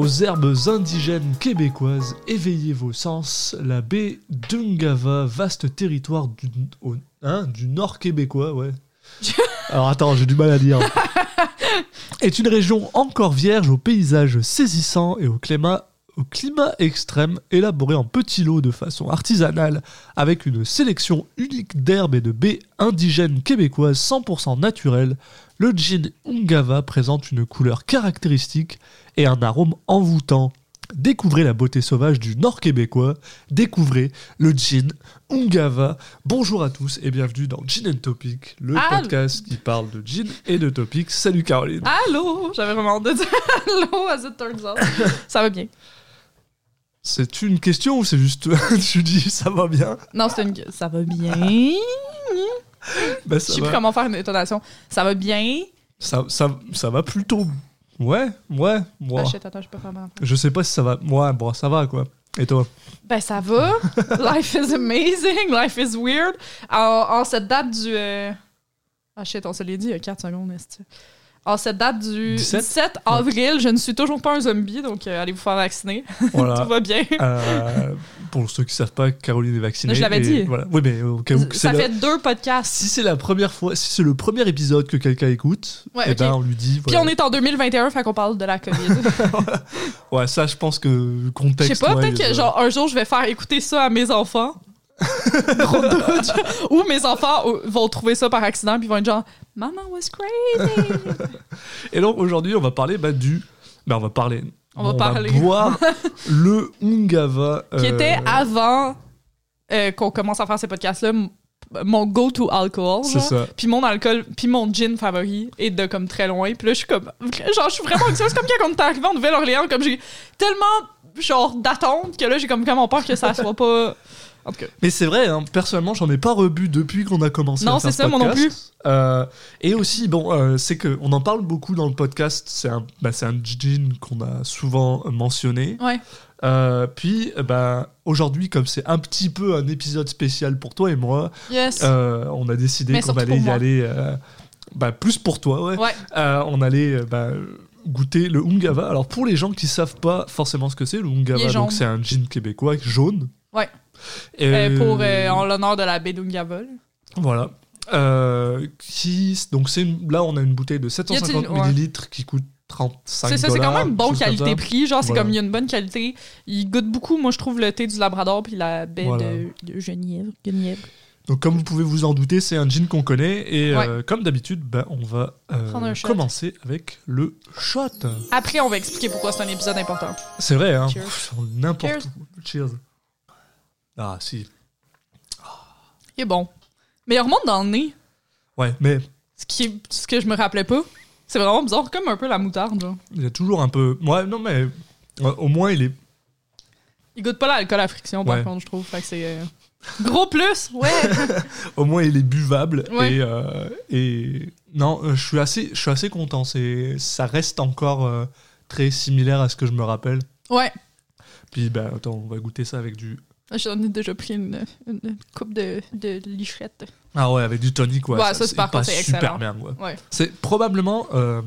Aux herbes indigènes québécoises, éveillez vos sens. La baie d'Ungava, vaste territoire du, au- hein, du nord québécois, ouais. Alors attends, j'ai du mal à dire. Est une région encore vierge aux paysages saisissants et au climat, au climat extrême, élaboré en petits lots de façon artisanale, avec une sélection unique d'herbes et de baies indigènes québécoises 100% naturelles. Le gin Ungava présente une couleur caractéristique et un arôme envoûtant. Découvrez la beauté sauvage du Nord québécois. Découvrez le gin Ungava. Bonjour à tous et bienvenue dans Gin and Topic, le Allô. podcast qui parle de gin et de topics. Salut Caroline. Allô? J'avais vraiment de dire allô, as it turns out. Ça va bien. C'est une question ou c'est juste tu dis ça va bien? Non, c'est une... Ça va bien. Ben, Je ça, sais plus comment faire une intonation. Ça va bien. Ça, ça, ça va plutôt. Ouais, ouais, moi. Ah, shit, attends, je peux faire. Je sais pas si ça va. Moi, bon, ça va quoi. Et toi? Ben, ça va. Life is amazing. Life is weird. En, en cette date du... euh, Ah, shit, on se l'est dit il y a 4 secondes, est En cette date du 17? 17, avril, je ne suis toujours pas un zombie, donc euh, allez vous faire vacciner. Voilà. Tout va bien. Euh, pour ceux qui savent pas, Caroline est vaccinée. Je l'avais dit. Voilà. Oui, mais au cas où Ça la- fait deux podcasts. Si c'est la première fois, si c'est le premier épisode que quelqu'un écoute, Ouais, eh ok. ben on lui dit. Puis on est en 2021, fait qu'on parle de la COVID. Ouais, ça, je pense que le Je contexte. sais pas, ouais, peut-être que genre un jour je vais faire écouter ça à mes enfants. Ou mes enfants euh, vont trouver ça par accident puis ils vont être genre Maman was crazy. Et donc aujourd'hui, on va parler bah, du. Ben, on va parler. On va parler. boire le Ungava. Qui euh, était avant euh, qu'on commence à faire ces podcasts là m- mon go-to alcohol. C'est ça. Puis mon alcool, puis mon gin favori est de comme très loin. Puis là, je suis comme. Genre, je suis vraiment anxieuse. Comme quand on est arrivé en Nouvelle-Orléans, comme j'ai tellement, genre, d'attente que là, j'ai comme vraiment peur que ça soit pas. Mais c'est vrai, hein, personnellement, j'en ai pas rebu depuis qu'on a commencé Non, c'est ce ça, moi non podcast. Euh, et aussi, bon, euh, c'est que on en parle beaucoup dans le podcast. C'est un, bah, c'est un gin qu'on a souvent mentionné. Ouais. Euh, puis, bah, aujourd'hui, comme c'est un petit peu un épisode spécial pour toi et moi, Yes. on a décidé qu'on allait y aller bah, plus pour toi, ouais. Ouais. On allait bah, goûter le Ungava. Alors pour les gens qui savent pas forcément ce que c'est, le Ungava, donc c'est un gin québécois jaune. Ouais. Et, Euh, pour euh, en l'honneur de la là. voilà. Euh, qui donc c'est une- là on a une bouteille de 750 Y a-t-il- ouais. millilitres qui coûte 35 C'est ça, c'est quand même bon qualité-prix. Genre, c'est comme il y a une bonne qualité. Il goûte beaucoup, moi, je trouve, le thé du Labrador puis la baie Voilà. de, de Genièvre. Genièvre. Donc comme vous pouvez vous en douter, c'est un gin qu'on connaît et Ouais. euh, comme d'habitude, ben, on va euh, commencer avec le shot. Après, on va expliquer pourquoi c'est un épisode important. C'est vrai, hein. N'importe où. Cheers. Ah si. Il est bon. Mais il remonte dans le nez. Ouais, mais Ce, qui est- ce que je me rappelais pas. C'est vraiment bizarre, comme un peu la moutarde. Genre. il y a toujours un peu. Ouais, non mais euh, au moins il est. Il goûte pas l'alcool à friction, par Ouais. contre, je trouve. Fait que c'est. euh, Gros plus! Ouais! Au moins il est buvable Ouais. et euh, et non, euh, je suis assez, je suis assez content. C'est, ça reste encore euh, très similaire à ce que je me rappelle. ouais. Puis ben attends, on va goûter ça avec du. J'en ai déjà pris une, une coupe de, de. Ah ouais, avec du tonic, ouais. Ouais, ça, c'est par passe contre, c'est super excellent. ouais. Ouais. C'est probablement, euh,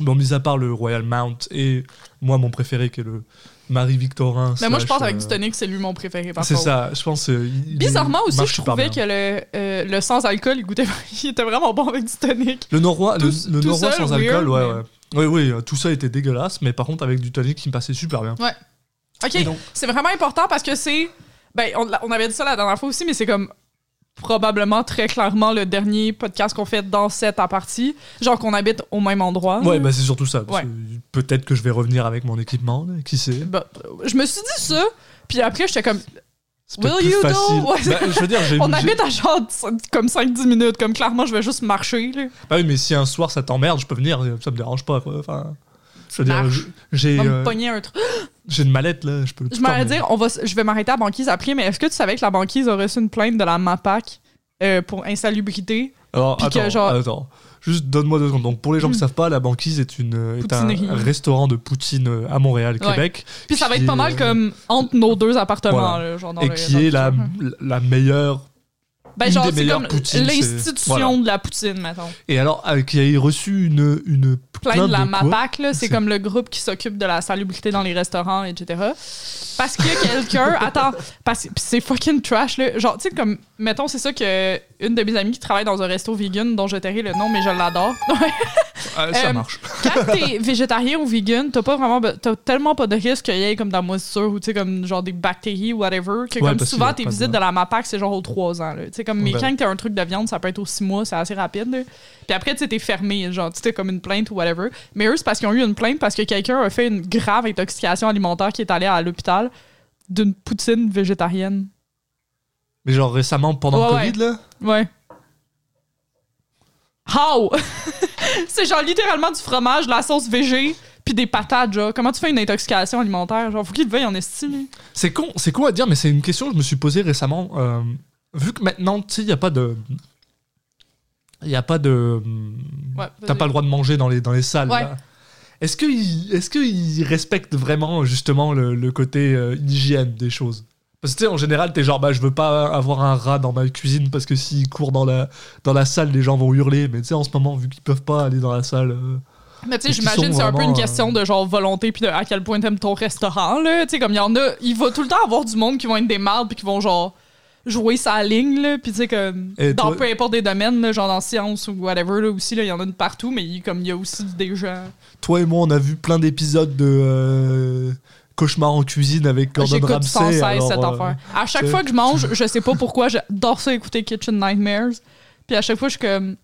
bon, mis à part le Royal Mount et moi, mon préféré qui est le Marie-Victorin. Mais moi, je pense avec euh, du tonic, c'est lui mon préféré, par C'est ça, je pense. euh, il- Bizarrement il aussi, je super trouvais que le, euh, le sans-alcool, il, goûtait, il était vraiment bon avec du tonic. Le Norrois, le, Tout- le tout Norrois sans alcool, weird, ouais, mais- ouais. Oui, oui, euh, tout ça était dégueulasse, mais par contre, avec du tonic, qui me passait super bien. OK, c'est vraiment important parce que c'est... Ben, on, avait dit ça la dernière fois aussi, mais c'est comme probablement très clairement le dernier podcast qu'on fait dans cette partie. Genre qu'on habite au même endroit. Ouais, bah c'est surtout ça. Ouais. Peut-être que je vais revenir avec mon équipement, là, qui sait. Ben, je me suis dit ça, puis après, j'étais comme... Will you do? facile. Ouais. Bah, je veux dire, On habite à genre comme 5-10 minutes, comme clairement, je vais juste marcher, là. Bah oui, mais si un soir ça t'emmerde, je peux venir, ça me dérange pas. quoi. Enfin, j'ai euh, un truc. j'ai une mallette là, je peux. Je m'allais dire, on va, je vais m'arrêter à la banquise après, mais est-ce que tu savais que la banquise a reçu une plainte de la MAPAC euh, pour insalubrité? Alors, que attends, genre- attends. Juste donne-moi deux secondes. Donc, pour les gens qui Hmm. savent pas, la banquise est, une, est un restaurant de poutine euh, à Montréal, Ouais. Québec, Puis ça va être pas mal comme entre nos deux appartements, voilà. là, genre dans et le- qui dans est la meilleure. Ben, une genre, des c'est meilleures poutines, l'institution voilà. de la poutine, mettons. Et alors, euh, qui a reçu une, une plaindre de la? MAPAC, là. C'est comme le groupe qui s'occupe de la salubrité dans les restaurants, etc. Parce que quelqu'un. attends, parce c'est fucking trash, là. Genre, tu sais, comme. Mettons, c'est ça que une de mes amies qui travaille dans un resto vegan, dont je tairai le nom, mais je l'adore. Ah, ça Euh, marche. Quand t'es végétarien ou vegan, t'as pas vraiment. T'as tellement pas de risque qu'il y ait comme de la moisissure ou tu sais, comme genre des bactéries ou whatever. Que Ouais, comme souvent, tes visites de la MAPAC, c'est genre aux 3 ans, là. Tu sais, comme, mais Ben. quand t'as un truc de viande, ça peut être 6 mois, c'est assez rapide, là. Puis après, tu t'es fermé, genre, tu comme une plainte ou whatever. Mais eux, c'est parce qu'ils ont eu une plainte parce que quelqu'un a fait une grave intoxication alimentaire qui est allé à l'hôpital d'une poutine végétarienne. Mais genre récemment, pendant Ouais, le Covid, là? Ouais. How? c'est genre littéralement du fromage, de la sauce végé, puis des patates, genre. Comment tu fais une intoxication alimentaire? Genre, faut qu'il veuille en estime. C'est con, c'est con à dire, mais c'est une question que je me suis posée récemment. euh, vu que maintenant, tu sais, il n'y a pas de. Il n'y a pas de. Ouais, T'as pas le droit de manger dans les, dans les salles. Ouais. Est-ce qu'ils est qu'ils respectent vraiment justement le, le côté euh, hygiène des choses? Parce que tu sais, en général, t'es genre, bah, je veux pas avoir un rat dans ma cuisine parce que s'il court dans la, dans la salle, les gens vont hurler. Mais tu sais, en ce moment, vu qu'ils peuvent pas aller dans la salle. euh, Mais tu sais, j'imagine c'est un peu une question de genre volonté puis de à quel point t'aimes ton restaurant, là. Tu sais, comme il y en a, il va tout le temps avoir du monde qui vont être des mardes puis qui vont genre jouer sa ligne, là. Puis tu sais, comme Et dans toi- peu importe des domaines, là, genre dans science ou whatever, là aussi, là, il y en a une partout, mais comme il y a aussi des gens. Toi et moi, on a vu plein d'épisodes de euh, Cauchemar en cuisine avec Gordon J'écoute Ramsay. sans cesse alors, cette euh, affaire. À chaque fois que je mange, je sais pas pourquoi, j'adore ça écouter Kitchen Nightmares. Puis à chaque fois, je suis comme.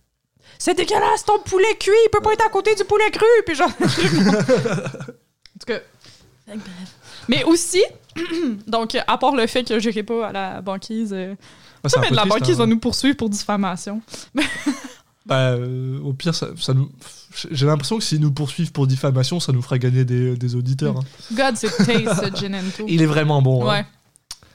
C'est dégueulasse, ton poulet cuit, il peut pas être à côté du poulet cru. Puis genre. en tout cas. Mais aussi, donc, à part le fait que j'irai pas à la banquise. euh, bah, c'est ça, un mais la triste, banquise hein. va nous poursuivre pour diffamation. Bah, euh, au pire, ça, ça nous. J'ai l'impression que s'ils nous poursuivent pour diffamation, ça nous fera gagner des, des auditeurs. hein. God, c'est taste, ce gin and tout. Il est vraiment bon. hein. Ouais.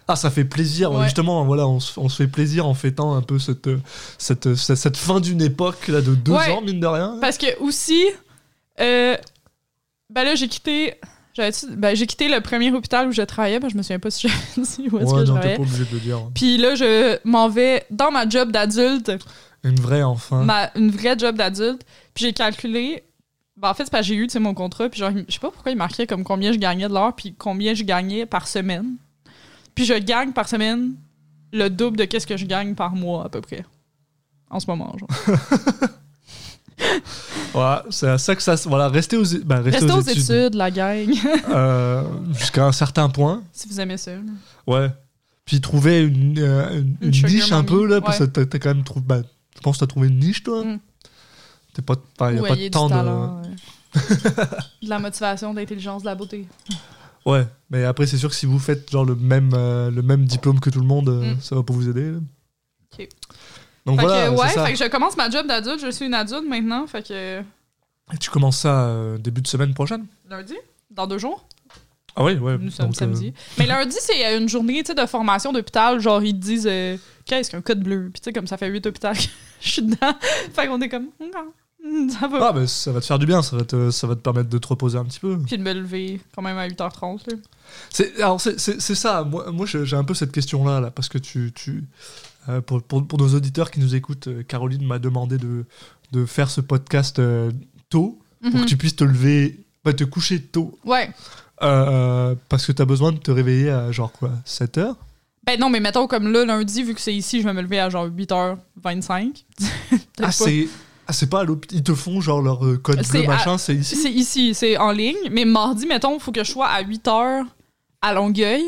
Ah, ça fait plaisir. Ouais. Justement, voilà, on, se- on se fait plaisir en fêtant un peu cette, cette, cette, cette fin d'une époque là, de deux Ouais. ans, mine de rien. Parce que aussi, euh, ben là, j'ai quitté. Ben, j'ai quitté le premier hôpital où je travaillais, que je me souviens pas si j'avais dit où est-ce ouais, que je non, t'es travaillais. pas obligé de le dire. Puis là, je m'en vais dans ma job d'adulte, Une vraie, enfin. ma, une vraie job d'adulte. Puis j'ai calculé. Ben, en fait, c'est parce que j'ai eu mon contrat. Puis genre, je sais pas pourquoi il marquait comme combien je gagnais de l'heure, puis combien je gagnais par semaine. Puis je gagne par semaine le double de qu'est-ce que je gagne par mois, à peu près. En ce moment, genre. Voilà, c'est à ça que ça. Voilà, restez aux, restez Restez aux aux études. études, la gang, Euh, Jusqu'à un certain point. si vous aimez ça. là. Ouais. Puis trouver une, euh, une- niche un peu, là, parce que ouais. t'as quand même trouvé. Bah, je pense que t'as trouvé une niche, toi. Mm. T'es pas. enfin, y a pas de temps de. talent, ouais. de la motivation, de l'intelligence, de la beauté. Ouais, mais après, c'est sûr que si vous faites genre le même, euh, le même diplôme que tout le monde, Mm. ça va pas vous aider. là. Ok. Donc fait voilà, que, ouais, ça. fait que je commence ma job d'adulte, je suis une adulte maintenant, fait que Et tu commences ça euh, début de semaine prochaine? Lundi, dans deux jours, Ah oui, ouais. nous sommes donc, euh, samedi. Mais lundi, c'est euh, une journée de formation d'hôpital, genre ils te disent euh, qu'est-ce qu'un code bleu, puis tu sais, comme ça fait huit hôpitaux que je suis dedans, fait qu'on est comme, ça va. Ah, bah, ça va te faire du bien, ça va te, ça va te permettre de te reposer un petit peu. Puis de me lever quand même à 8h30. Là. C'est, alors, c'est, ça, moi, moi j'ai j'ai un peu cette question-là, là, parce que tu. tu euh, pour, pour, pour nos auditeurs qui nous écoutent, euh, Caroline m'a demandé de, de faire ce podcast euh, tôt, pour Mhm. que tu puisses te lever, bah, te coucher tôt, Ouais. parce que tu as besoin de te réveiller à genre quoi, 7 heures? Ben non, mais mettons comme là, lundi, vu que c'est ici, je vais me lever à genre 8h25. Ah, c'est. Ah, c'est pas à. Ils te font genre leur code bleu, machin, c'est ici? C'est ici, c'est en ligne. Mais mardi, mettons, il faut que je sois à 8 h à Longueuil.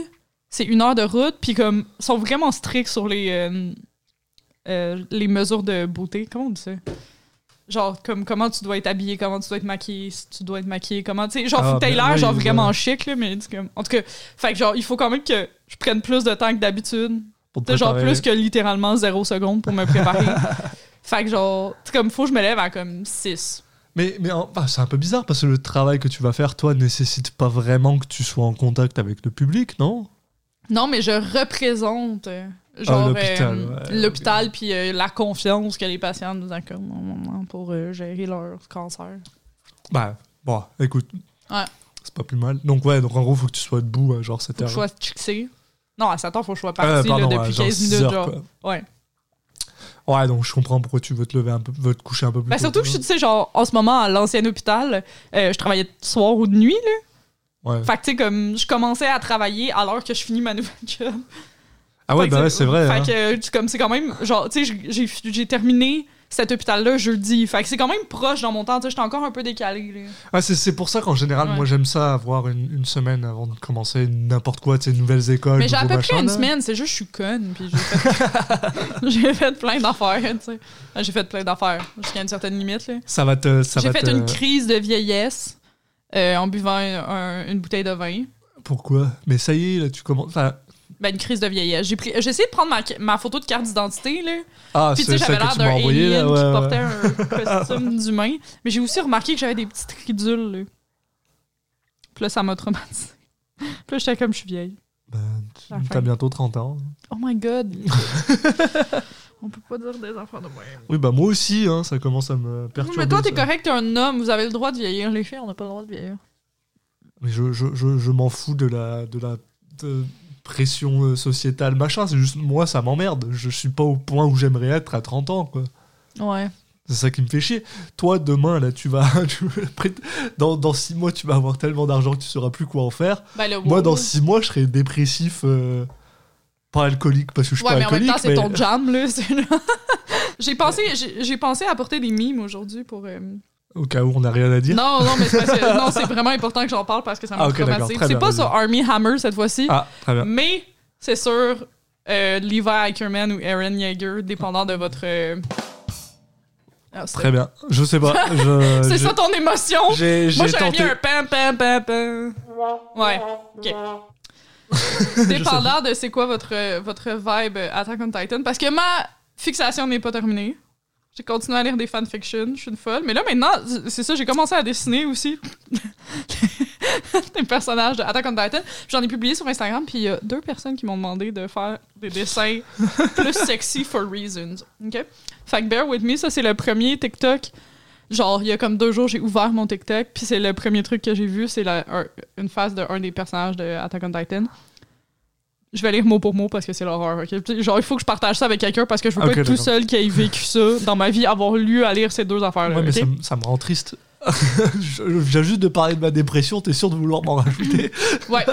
C'est une heure de route. Puis comme, ils sont vraiment stricts sur les, euh, euh, les mesures de beauté. Comment on dit ça? Genre, comme comment tu dois être habillé, comment tu dois être maquillé, si tu dois être maquillé, comment, tu sais, genre, Ah, faut ben l'air, oui, genre, ouais. vraiment chic, là, mais comme, en tout cas, fait que, genre, il faut quand même que je prenne plus de temps que d'habitude. Genre, plus que littéralement zéro seconde pour me préparer. fait que, genre, comme, faut que je me lève à comme 6. Mais, mais ah, c'est un peu bizarre parce que le travail que tu vas faire, toi, nécessite pas vraiment que tu sois en contact avec le public, non? Non, mais je représente euh, genre Ah, l'hôpital, euh, ouais, puis euh, la confiance que les patients nous accordent pour euh, gérer leur cancer. Bah, bon, écoute. Ouais. C'est pas plus mal. Donc, ouais, donc en gros, faut que tu sois debout à genre 7 Faut que heures. je sois fixé. Non, à 7 heures, faut que je sois parti depuis genre 15 6 minutes. heures, genre. quoi. Ouais. Ouais, donc je comprends pourquoi tu veux te lever un peu, veux te coucher un peu plus Ben, tôt. surtout que je suis, tu sais, genre, en ce moment, à l'ancien hôpital, euh, je travaillais de soir ou de nuit, là. Ouais. Fait que, tu sais, comme, je commençais à travailler alors que je finis ma nouvelle job. Ah ouais, que bah ouais, c'est vrai. Fait hein. que, comme, c'est quand même, genre, tu sais, j'ai- terminé cet hôpital-là jeudi. Fait que c'est quand même proche dans mon temps, tu sais, j'étais encore un peu décalé, là. Ouais, c'est, pour ça qu'en général, Ouais. moi j'aime ça avoir une, une semaine avant de commencer n'importe quoi, tu sais, nouvelles écoles. Mais j'ai à peu près une là. semaine, c'est juste je suis conne, puis j'ai fait, fait plein d'affaires, tu sais. J'ai fait plein d'affaires jusqu'à une certaine limite, là. Ça va te. J'ai fait te- une crise de vieillesse euh, en buvant un- un- une bouteille de vin. Pourquoi? Mais ça y est, là, tu commences. Ben, une crise de vieillesse. J'ai pris, essayé de prendre ma, ma photo de carte d'identité, là. ah, Puis, tu sais, j'avais l'air d'un alien là. ouais, qui ouais. portait un costume d'humain. Mais j'ai aussi remarqué que j'avais des petites ridules, là. Puis là, ça m'a traumatisé. Puis là, j'étais comme, je suis vieille. Ben, tu- t'as bientôt 30 ans. Oh my god. On peut pas dire des enfants de même. Oui, bah moi aussi, hein, ça commence à me perturber. mais toi, t'es ça. correct, t'es un homme, vous avez le droit de vieillir. Les filles, on n'a pas le droit de vieillir. Mais je, je, je, je m'en fous de la, de la de pression euh, sociétale, machin. C'est juste, moi, ça m'emmerde. Je suis pas au point où j'aimerais être à 30 ans, quoi. Ouais. C'est ça qui me fait chier. Toi, demain, là, tu vas. tu dans, dans 6 mois, tu vas avoir tellement d'argent que tu sauras plus quoi en faire. Le Moi, dans 6 mois, je serai dépressif. euh, pas alcoolique parce que je suis Ouais, pas mais en même alcoolique. temps, c'est ton jam, là. j'ai pensé, j'ai pensé apporter des mimes aujourd'hui pour. euh, Au cas où on n'a rien à dire. Non, non, mais c'est vraiment important que j'en parle parce que ça m'a Ah, ok, d'accord. traumatisé. Très C'est bien, pas sur Army Hammer cette fois-ci, Ah, très bien. mais c'est sur euh, Levi Ackerman ou Aaron Yeager, dépendant de votre. euh, ah, c'est- Très bien. Je sais pas. C'est ça ton émotion? Moi, j'aurais mis tenté. un pam pam pam pam. Ouais, ok. Dépendant de c'est quoi votre, votre vibe Attack on Titan. Parce que ma fixation n'est pas terminée. J'ai continué à lire des fanfictions, je suis une folle. Mais là, maintenant, c'est ça, j'ai commencé à dessiner aussi des personnages de Attack on Titan. J'en ai publié sur Instagram, puis il y a deux personnes qui m'ont demandé de faire des dessins plus sexy for reasons. OK? Fait que bear with me, ça c'est le premier TikTok. Genre, il y a comme deux jours, j'ai ouvert mon TikTok, puis c'est le premier truc que j'ai vu, c'est la- un- une face d'un des personnages de Attack on Titan. Je vais lire mot pour mot parce que c'est l'horreur, ok? Genre, il faut que je partage ça avec quelqu'un parce que je veux Ok, pas être tout seul qui ait vécu ça dans ma vie, avoir lu à lire ces deux affaires-là. Ouais, mais ça me rend triste. Je je viens juste de parler de ma dépression, t'es sûr de vouloir m'en rajouter? Ouais.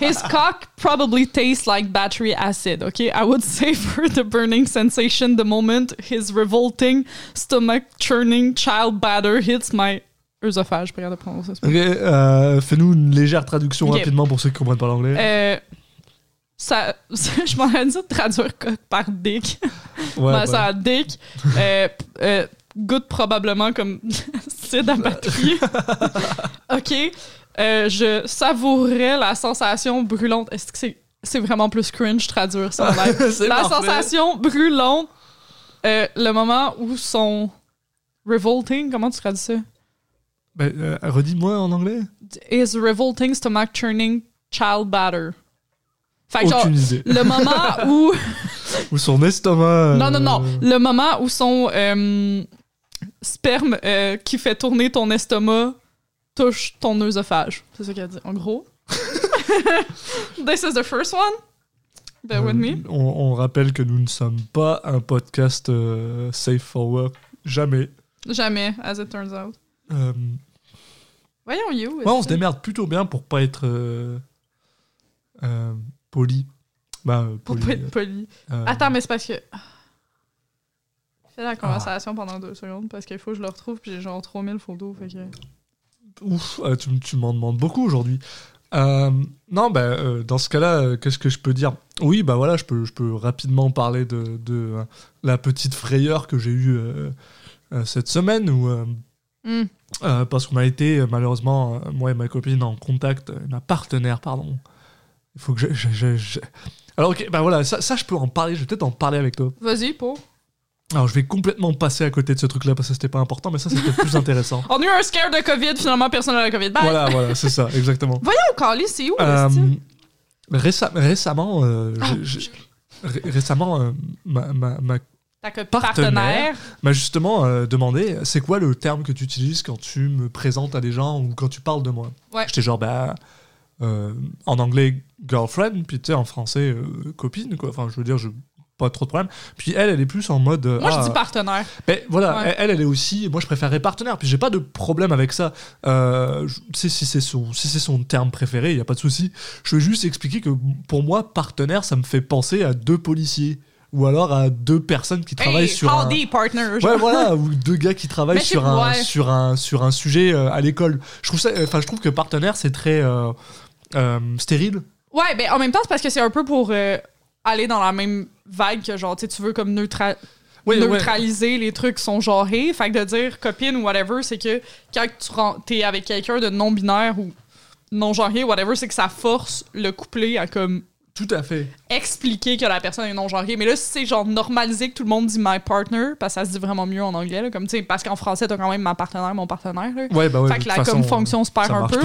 His cock probably tastes like battery acid, okay? I would savor the burning sensation the moment his revolting, stomach churning child batter hits my œsophage. Capable de prononcer ça. Ok, euh, fais-nous une légère traduction Ok. rapidement pour ceux qui comprennent pas l'anglais. Euh, ça, je m'en ai dit de traduire coq par dick. ouais, Ben, ouais. Ça a dick. Euh, euh, goûte probablement comme acide à batterie. OK. Euh, je savourais la sensation brûlante. Est-ce que c'est c'est vraiment plus cringe traduire ça en live? La sensation brûlante, euh, le moment où son revolting, comment tu traduis ça? Ben, euh, Redis-moi en anglais. Is revolting stomach churning child batter. Fait que genre, idée. le moment où Ou son estomac. Non, non, non. Le moment où son sperme euh, qui fait tourner ton estomac touche ton œsophage. C'est ça qu'elle dit. En gros. This is the first one. Bear with me. euh, On, on rappelle que nous ne sommes pas un podcast euh, safe for work. Jamais. Jamais, as it turns out. Euh, Voyons, you. ouais, on se démerde plutôt bien pour pas être euh, euh, poli. Bah, euh, Pour poli, pas être poli. euh, Attends, mais c'est parce que. Fais la conversation pendant deux secondes parce qu'il faut que je le retrouve puis j'ai genre 3000 photos. Fait que... Ouf, euh, tu, tu m'en demandes beaucoup aujourd'hui. Euh, non, bah, euh, dans ce cas-là, euh, qu'est-ce que je peux dire? Oui, bah voilà, je peux, je peux rapidement parler de, de la petite frayeur que j'ai eue cette semaine, où, Hmm. parce qu'on a été malheureusement, moi et ma copine, en contact, ma partenaire, pardon. Il faut que je. je- je- je- Alors, ok, bah voilà, ça, ça, je peux en parler, je vais peut-être en parler avec toi. Vas-y, pour. Alors, je vais complètement passer à côté de ce truc-là parce que c'était pas important, mais ça, peut-être plus intéressant. On a eu un scare de COVID, finalement personne n'a la COVID. Bye! Voilà, voilà, c'est ça, exactement. Voyons, Carly, c'est où, Euh, récem- récemment, euh, Ah, ré- récemment, euh, ma, ma- ma- partenaire. partenaire? m'a justement euh, demandé c'est quoi le terme que tu utilises quand tu me présentes à des gens ou quand tu parles de moi? Ouais. J'étais genre, bah, en anglais, girlfriend, puis tu sais, en français, copine, quoi. Enfin, je veux dire, je pas trop de problème. Puis elle, elle est plus en mode. euh, Moi, ah, je dis partenaire. ben, voilà, Ouais. elle, elle est aussi. Moi, je préférerais partenaire. Puis j'ai pas de problème avec ça. Euh, je- si c'est son, si c'est son terme préféré, il y a pas de souci. Je veux juste expliquer que pour moi, partenaire, ça me fait penser à deux policiers ou alors à deux personnes qui travaillent Hey, sur un. howdy, partner? genre. Ouais, voilà, ou deux gars qui travaillent Mais sur un, ouais. sur un sur un sujet euh, à l'école. Je trouve ça, enfin, je trouve que partenaire, c'est très euh, euh, stérile. Ouais, ben en même temps, c'est parce que c'est un peu pour aller dans la même vague que genre, tu sais, tu veux comme neutra- Oui, ouais. neutraliser les trucs qui sont genrés. Fait que de dire copine ou whatever, c'est que quand tu t'es avec quelqu'un de non-binaire ou non-genré, whatever, c'est que ça force le couplet à comme Tout à fait. expliquer que la personne est non-genrée. Mais là, si c'est genre normalisé que tout le monde dit my partner, parce que ça se dit vraiment mieux en anglais, là, comme tu sais, parce qu'en français, t'as quand même ma partenaire, mon partenaire. là. Ouais, bah ouais. fait que la comme fonction se perd un peu.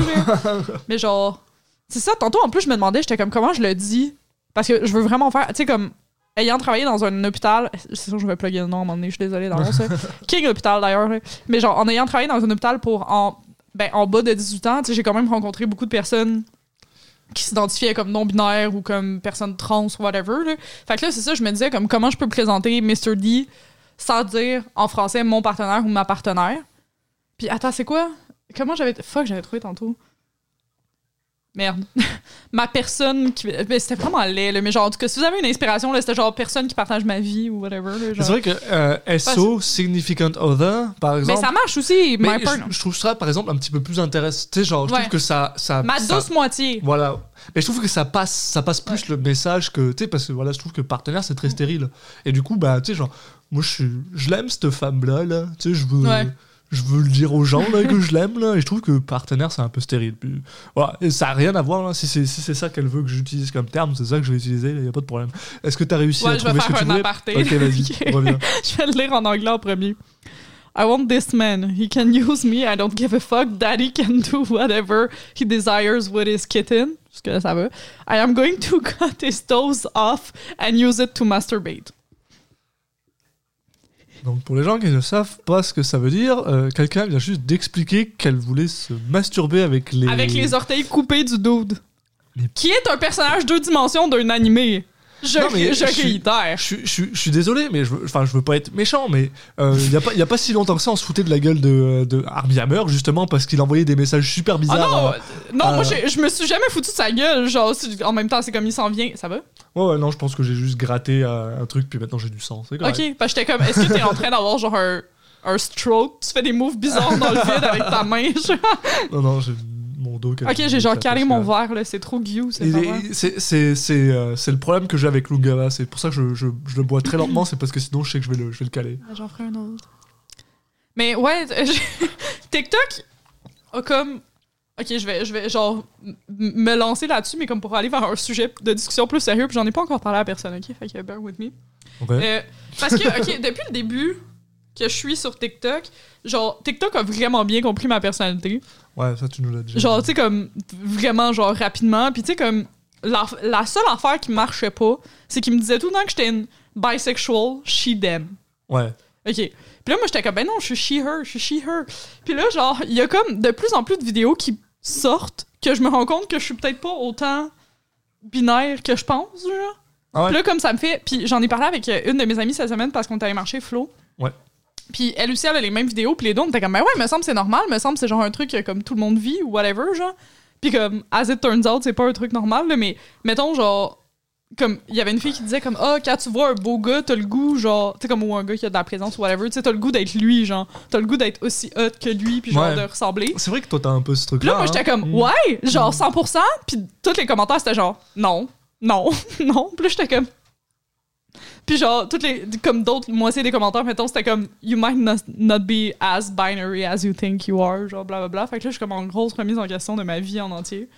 Mais genre, c'est ça. Tantôt, en plus, je me demandais, j'étais comme, comment je le dis? Parce que je veux vraiment faire, tu sais, comme, ayant travaillé dans un hôpital, c'est sûr, je vais plugger le nom à un moment donné, je suis désolée d'avance. ça. King Hôpital d'ailleurs. Mais genre, en ayant travaillé dans un hôpital pour en, ben, en bas de 18 ans, tu sais, j'ai quand même rencontré beaucoup de personnes qui s'identifiaient comme non-binaires ou comme personnes trans ou whatever. là. Fait que là, c'est ça, je me disais comme comment je peux présenter Mr. D sans dire en français mon partenaire ou ma partenaire? Puis attends, c'est quoi? Comment j'avais. Fuck, j'avais trouvé tantôt. Merde. ma personne qui. Mais c'était vraiment laid, là. Mais genre, en tout cas, si vous avez une inspiration, là, c'était genre personne qui partage ma vie ou whatever. là, genre. C'est vrai que euh, SO, Significant Other, par Mais exemple. ça marche aussi, mais my je, je trouve ça, par exemple, un petit peu plus intéressant. Tu sais, genre, je Ouais. trouve que ça. ça Ma ça- douce moitié. Voilà. Mais je trouve que ça passe, ça passe plus le message que, tu sais, parce que voilà, je trouve que partenaire, c'est très stérile. Et du coup, bah, tu sais, genre, moi, je, je l'aime, cette femme-là, là. Tu sais, je veux. Ouais. Je veux le dire aux gens là, que je l'aime là, et je trouve que partenaire c'est un peu stérile. Puis, voilà. Et ça n'a rien à voir là. Si c'est si ça qu'elle veut que j'utilise comme terme, c'est ça que je vais utiliser, il n'y a pas de problème. Est-ce que tu as réussi Ouais, à trouver ce que tu voulais? Ok, vas-y, reviens. Je vais le lire en anglais en premier. I want this man. He can use me. I don't give a fuck. Daddy can do whatever he desires with his kitten. Parce que ça va. I am going to cut his toes off and use it to masturbate. Donc pour les gens qui ne savent pas ce que ça veut dire, euh, quelqu'un vient juste d'expliquer qu'elle voulait se masturber avec les. Avec les orteils coupés du dude. Les- Qui est un personnage deux dimensions d'un animé. Je, Non, mais je je suis-. Je, je, désolé, mais je veux, enfin, je veux pas être méchant, mais euh, il n'y a, pas- y a pas si longtemps que ça, on se foutait de la gueule de, de Armie Hammer, justement, parce qu'il envoyait des messages super Ah bizarres. non, à- euh, non, moi euh, je me suis jamais foutu de sa gueule. Genre, en même temps, c'est comme il s'en vient. Ça va? Ouais, ouais, non, je pense que j'ai juste gratté euh, un truc, puis maintenant j'ai du sang. Ok, parce que j'étais comme, est-ce que t'es en train d'avoir genre un, un stroke? Tu fais des moves bizarres dans le vide avec ta main. genre? Non, non, j'ai mon dos. ok, j'ai genre parce mon verre, là, c'est trop guillou, c'est euh, c'est le problème que j'ai avec Lungava, c'est pour ça que je, je- je le bois très lentement, c'est parce que sinon je sais que je vais le, je vais le caler. J'en ferai un autre. Mais ouais, TikTok a comme. Ok, je vais, je vais genre me lancer là-dessus, mais comme pour aller vers un sujet de discussion plus sérieux, puis j'en ai pas encore parlé à personne, ok? Fait que bear with me. Ouais. Euh, parce que, ok, depuis le début que je suis sur TikTok, genre, TikTok a vraiment bien compris ma personnalité. Ouais, ça tu nous l'as déjà Genre, dit. tu sais, comme, vraiment, genre, rapidement. Puis, tu sais, comme, la, la seule affaire qui marchait pas, c'est qu'il me disait tout le temps que j'étais une bisexual, she, them. Ouais. OK. Puis là, moi, j'étais comme, ben non, je suis she-her, je suis she-her. Puis là, genre, il y a comme de plus en plus de vidéos qui sortent que je me rends compte que je suis peut-être pas autant binaire que je pense, genre. Ah ouais? Puis là, comme ça me fait. Puis j'en ai parlé avec euh, une de mes amies cette semaine parce qu'on est allé marcher Flo. Ouais. Puis elle aussi, elle a les mêmes vidéos. Puis les deux, on était comme, ben ouais, me semble c'est normal. Me semble c'est genre un truc que comme tout le monde vit ou whatever, genre. Puis comme, as it turns out, c'est pas un truc normal, là, mais mettons, genre. Comme, il y avait une fille qui disait comme, ah, quand tu vois un beau gars, t'as le goût, genre, tu sais, comme, ou un gars qui a de la présence ou whatever, tu sais, t'as le goût d'être lui, genre. T'as le goût d'être aussi hot que lui, puis genre Ouais. de ressembler. C'est vrai que toi t'as un peu ce truc Puis là. moi, j'étais comme, Mm. ouais, genre 100%. Puis tous les commentaires, c'était genre, non, non, non. Puis là, j'étais comme. Puis genre, toutes les. Comme d'autres moitié des commentaires, mettons, c'était comme, you might not, not be as binary as you think you are, genre blablabla. Fait que là, je suis comme en grosse remise en question de ma vie en entier.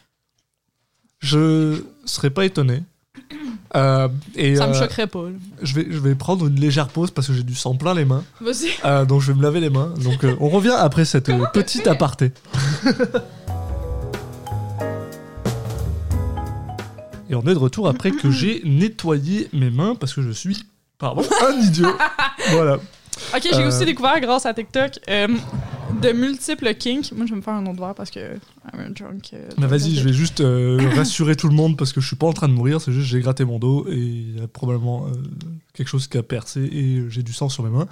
Je serais pas étonné. Euh, et Ça me euh, choquerait pas. je, vais, je vais prendre une légère pause parce que j'ai du sang plein les mains. Vas-y. Euh, donc je vais me laver les mains. Donc on revient après cette petite aparté. Et on est de retour après que j'ai nettoyé mes mains parce que je suis, pardon, un idiot. voilà. Ok, j'ai Euh. aussi découvert grâce à TikTok euh, de multiples kinks. Moi, je vais me faire un autre verre parce que I'm a drunk. euh, Mais vas-y, je vais juste euh, rassurer tout le monde parce que je suis pas en train de mourir. C'est juste j'ai gratté mon dos et il y a probablement euh, quelque chose qui a percé et j'ai du sang sur mes mains.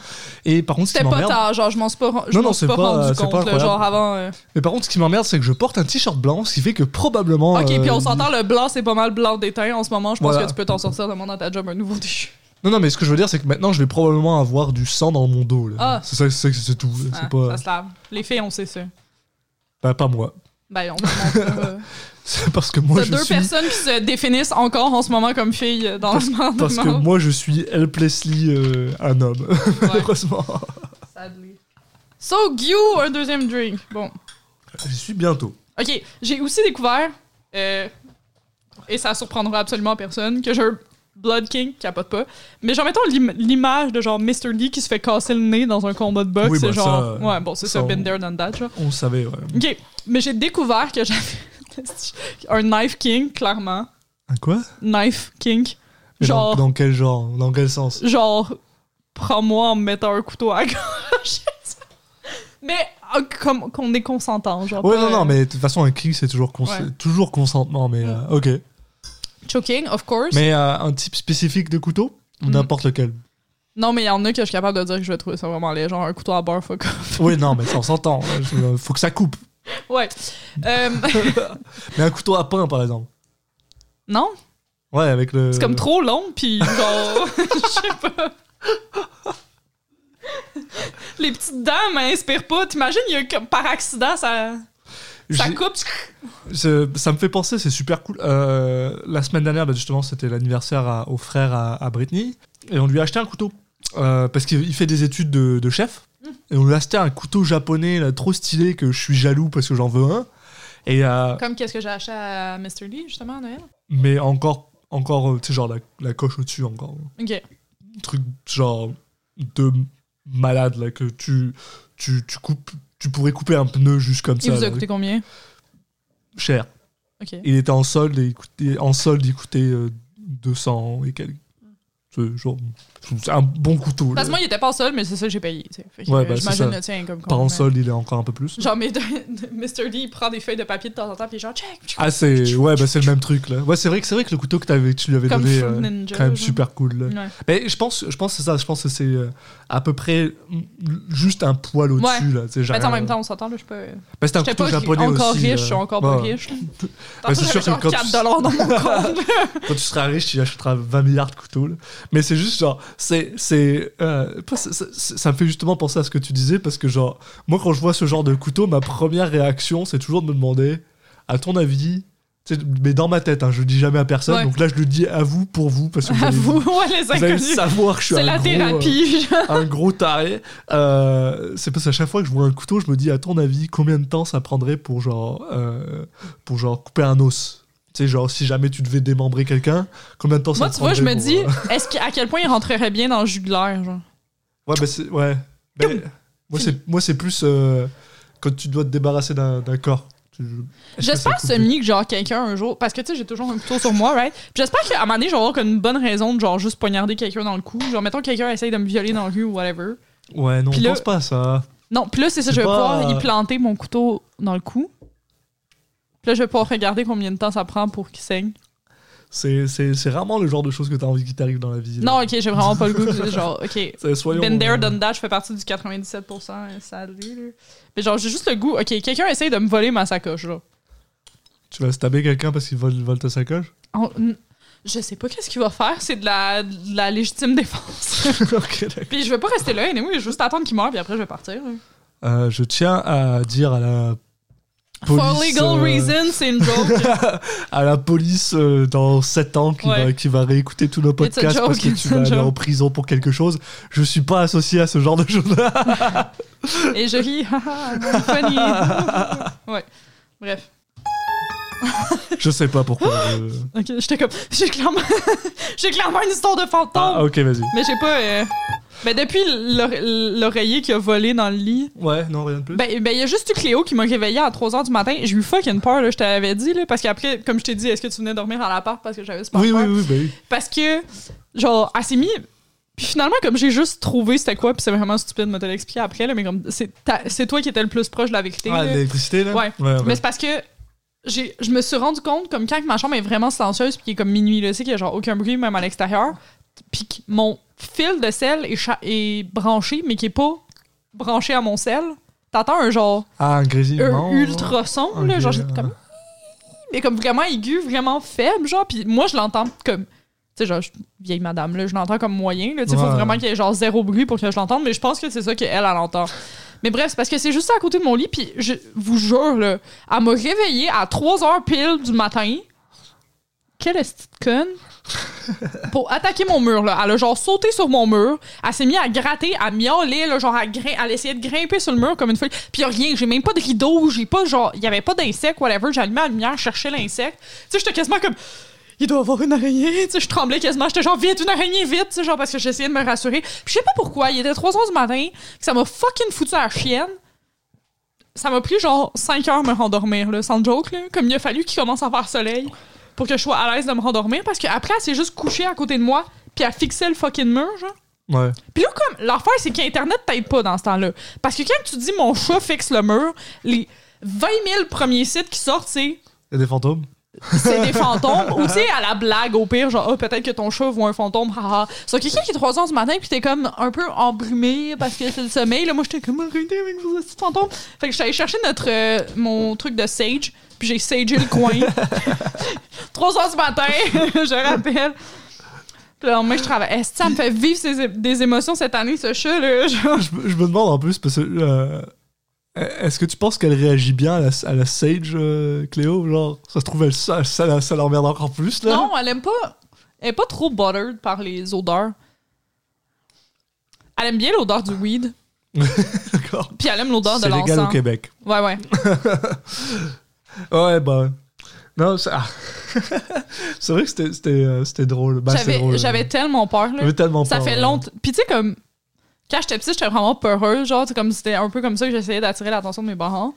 Et par contre, ce qui C'était pas tard, genre, je m'en suis pas, je Non, non, suis c'est pas, pas- rendu compte, pas genre avant. mais par contre, ce qui m'emmerde, c'est que je porte un t-shirt blanc, ce qui fait que probablement. Ok, puis on s'entend, le blanc, c'est pas mal blanc d'éteint en ce moment. Je pense Voilà. que tu peux t'en sortir de dans ta job un nouveau tissu. Non, non, mais ce que je veux dire, c'est que maintenant, je vais probablement avoir du sang dans mon dos. là. Ah. C'est ça, c'est c'est tout. C'est Ah, pas, Ça se lave. Les filles, on sait ça. bah, pas moi. Ben, on euh, C'est parce que moi, T'as je deux suis. personnes qui se définissent encore en ce moment comme filles dans le monde. Parce que moi, je suis helplessly euh, un homme, malheureusement. Sadly. So, Gyu, un deuxième drink. Bon. J'y suis bientôt. Ok, j'ai aussi découvert, euh, et ça surprendra absolument personne, que j'ai un Blood King, capote pas. Mais genre, mettons l'im- l'image de genre Mr. Lee qui se fait casser le nez dans un combat de boxe. Oui, c'est bah, genre. ça, ouais, bon, c'est ça, ça, been there, done that, genre. On savait, ouais. Ok, mais j'ai découvert que j'avais un Knife King, clairement. Un quoi? Knife King. Mais Genre, Dans, quel genre Dans quel sens? genre, prends-moi en me mettant un couteau à la gorge. mais euh, comme qu'on est consentant, genre. Ouais, non, non, euh, mais de toute façon, un kick, c'est toujours, cons- Ouais. toujours consentement, mais euh, ok. Choking, of course. Mais euh, un type spécifique de couteau Ou Mm. n'importe lequel? Non, mais il y en a que je suis capable de dire que je vais trouver ça vraiment laid. Genre un couteau à beurre, fuck off. Oui, non, mais ça, on s'entend. Je- Faut que ça coupe. Ouais. Euh, Mais un couteau à pain, par exemple. non, Ouais, avec le. c'est comme trop long, puis genre. Je sais pas. Les petites dents m'inspirent pas. T'imagines, il y a comme par accident, ça, ça coupe. Ça me fait penser, c'est super cool. Euh, la semaine dernière, bah, justement, c'était l'anniversaire au frère à, à Britney. Et on lui a acheté un couteau. Euh, parce qu'il il fait des études de, de chef. Et on lui a acheté un couteau japonais là, trop stylé que je suis jaloux parce que j'en veux un. Et, euh, Comme qu'est-ce que j'ai acheté à Mr. Lee, justement, à Noël? mais encore, encore tu sais, genre la, la coche au-dessus encore. Ok. Un truc genre de malade là que tu, tu, tu coupes. Tu pourrais couper un pneu juste comme Il ça. vous a coûté combien? Cher. Il était en solde et il coûtait, en solde, il coûtait euh, 200 et quelques. C'est genre- un bon couteau. Parce que là. moi, il était pas seul, mais c'est ça que j'ai payé. tu sais. Ouais, euh, bah, c'est J'imagine le tien comme Par en solde, il est encore un peu plus. Genre, mais de- de- Mr. Lee, il prend des feuilles de papier de temps en temps, puis genre, check. Ah, c'est ouais, c'est le même truc là. Ouais, c'est vrai que c'est vrai que le couteau que tu lui avais Comme donné, euh, Ninja, quand même genre. super cool. là. Ouais. Mais je pense, je pense que c'est ça. Je pense que c'est euh, à peu près juste un poil au-dessus là. C'est Mais en même temps, on s'entend, là, je pas. bah, c'est un couteau pas japonais encore aussi. riche, là. je suis encore pas Ouais. riche. Tantôt, c'est sûr que quand 4 tu- seras riche, tu achèteras 20 milliards de couteaux. là. Mais c'est juste genre, c'est, c'est, euh, pas- ça, me fait justement penser à ce que tu disais parce que genre, moi quand je vois ce genre de couteau, ma première réaction, c'est toujours de me demander, à ton avis, mais dans ma tête, hein, je le dis jamais à personne. Ouais. Donc là, je le dis à vous pour vous parce que vous allez, vous, ouais, vous allez savoir que je suis C'est un la gros, euh, thérapie. genre. un gros taré. Euh, c'est parce qu'à chaque fois que je vois un couteau, je me dis, à ton avis, combien de temps ça prendrait pour genre, euh, pour genre couper un os? Tu sais, genre, si jamais tu devais démembrer quelqu'un, combien de temps ça Moi, te tu vois, je me dis, euh, est-ce qu'à quel point il rentrerait bien dans le jugulaire, genre? Ouais, bah c'est. Ouais. Mais moi, c'est, moi, plus euh, quand tu dois te débarrasser d'un, corps. J'espère ça semi que genre quelqu'un un jour parce que tu sais j'ai toujours un couteau sur moi right? J'espère qu'à un moment donné je vais avoir une bonne raison de genre juste poignarder quelqu'un dans le cou genre mettons quelqu'un essaye de me violer dans la rue ou whatever Ouais, non, on là- pense pas à ça. non puis là c'est ça je vais pas- pouvoir y planter mon couteau dans le cou puis là je vais pouvoir regarder combien de temps ça prend pour qu'il saigne C'est, c'est, c'est rarement le genre de choses que t'as envie qui t'arrive dans la vie. là. non ok j'ai vraiment pas le goût genre ok soyons, been there done that je fais partie du 97% hein, sadly là. mais genre j'ai juste le goût ok quelqu'un essaye de me voler ma sacoche là Tu vas stabber quelqu'un parce qu'il vole, vole ta sacoche? N- je sais pas qu'est-ce qu'il va faire c'est de la, de la légitime défense Ok, d'accord. Puis je vais pas rester là, anyway, je vais juste attendre qu'il meure, puis après je vais partir. Euh, je tiens à dire à la police, For legal euh, reasons, c'est une joke. à la police euh, dans 7 ans qui, Ouais. va, qui va réécter tous nos podcasts joke, parce que tu vas aller en prison pour quelque chose. Je suis pas associé à ce genre de choses-là. Et je ris, funny. ouais. Bref. je sais pas pourquoi. je- Ok, j'étais comme. J'ai clairement. j'ai clairement une histoire de fantôme. Ah, ok, vas-y. Mais j'ai pas. euh, Ben, depuis l'ore- l'oreiller qui a volé dans le lit. Ouais, non, rien de plus. Ben, ben, il y a juste eu Cléo qui m'a réveillé à 3h du matin. J'ai eu fucking peur, là, je t'avais dit, là. Parce qu'après, comme je t'ai dit, est-ce que tu venais dormir à l'appart parce que j'avais super oui, peur? oui, oui, bah oui. Parce que, genre, elle s'est mis. Puis finalement, comme j'ai juste trouvé c'était quoi, puis c'est vraiment stupide de me l'expliquer après, là, mais comme c'est toi qui étais le plus proche de la vérité. Ah, l'électricité, là? Ouais. ouais, ouais. Mais c'est parce que je me suis rendu compte, comme quand ma chambre est vraiment silencieuse, puis qu'il est comme minuit, là, c'est qu'il y a genre aucun bruit, même à l'extérieur, puis mon fil de sel est, branché, mais qui est pas branché à mon sel, t'entends un genre Ah, un un grésillement. ultrason, là, Ok, genre comme mais comme vraiment aigu, vraiment faible, genre, puis moi je l'entends comme tu sais, genre, vieille madame, là, je l'entends comme moyen, là, tu sais, faut vraiment qu'il y ait genre zéro bruit pour que je l'entende, mais je pense que c'est ça qu'elle, elle entend. Mais bref, c'est parce que c'est juste à côté de mon lit, puis je vous jure, là, elle m'a réveillée à 3 heures pile du matin. Quelle est conne? pour attaquer mon mur, là. Elle a genre sauté sur mon mur, elle s'est mise à gratter, à miauler, là, genre à, grin- à essayer de grimper sur le mur comme une folie. Puis rien, j'ai même pas de rideau, j'ai pas genre, il y avait pas d'insectes, whatever, allumé la lumière, chercher l'insecte. Tu sais, j'étais quasiment comme, il doit avoir une araignée, tu sais, je tremblais quasiment, j'étais genre, vite, une araignée, vite, tu sais, genre, parce que j'essayais de me rassurer. Puis je sais pas pourquoi, il était 3 heures du matin, que ça m'a fucking foutu à la chienne. Ça m'a pris genre 5 heures me rendormir, là, sans joke, là. Comme il a fallu qu'il commence à faire soleil pour que je sois à l'aise de me rendormir, parce qu'après, elle s'est juste couchée à côté de moi, puis elle fixait le fucking mur, genre. Ouais. Puis là, comme, l'affaire, c'est qu'Internet t'aide pas dans ce temps-là. Parce que quand tu dis mon chat fixe le mur, les 20 000 premiers sites qui sortent, c'est a des fantômes. c'est des fantômes. Ou tu sais, à la blague, au pire, genre, Ah, peut-être que ton chat voit un fantôme, haha. C'est quelqu'un qui est 3 heures du matin, puis t'es comme un peu embrumé parce que c'est le sommeil. Là, moi, j'étais comme, arrêtez avec vos petits fantômes. Fait que allée chercher notre, euh, mon truc de sage, puis j'ai sagé le coin. 3 heures du matin, je rappelle. Puis là, moi, je travaille. Est-ce que ça me fait vivre ces des émotions cette année, ce chat-là? Genre, Je, me- je me demande en plus, parce que. euh, Est-ce que tu penses qu'elle réagit bien à la, à la Sage, euh, Cléo? Genre, ça se trouve, elle, ça, ça, l'emmerde encore plus, là Non, elle aime pas. Elle est pas trop bothered par les odeurs. Elle aime bien l'odeur du weed, D'accord. puis elle aime l'odeur de C'est légal au l'encens. Québec. Ouais, ouais. Ouais, bah. Non, ça. c'est vrai que c'était- c'était euh, c'était drôle. Bah, c'est J'avais drôle. j'avais tellement peur, là. J'avais tellement Ça peur, fait ouais. longtemps. Puis tu sais, comme. Quand j'étais petite, j'étais vraiment peureuse. Genre, c'est comme c'était un peu comme ça que j'essayais d'attirer l'attention de mes parents.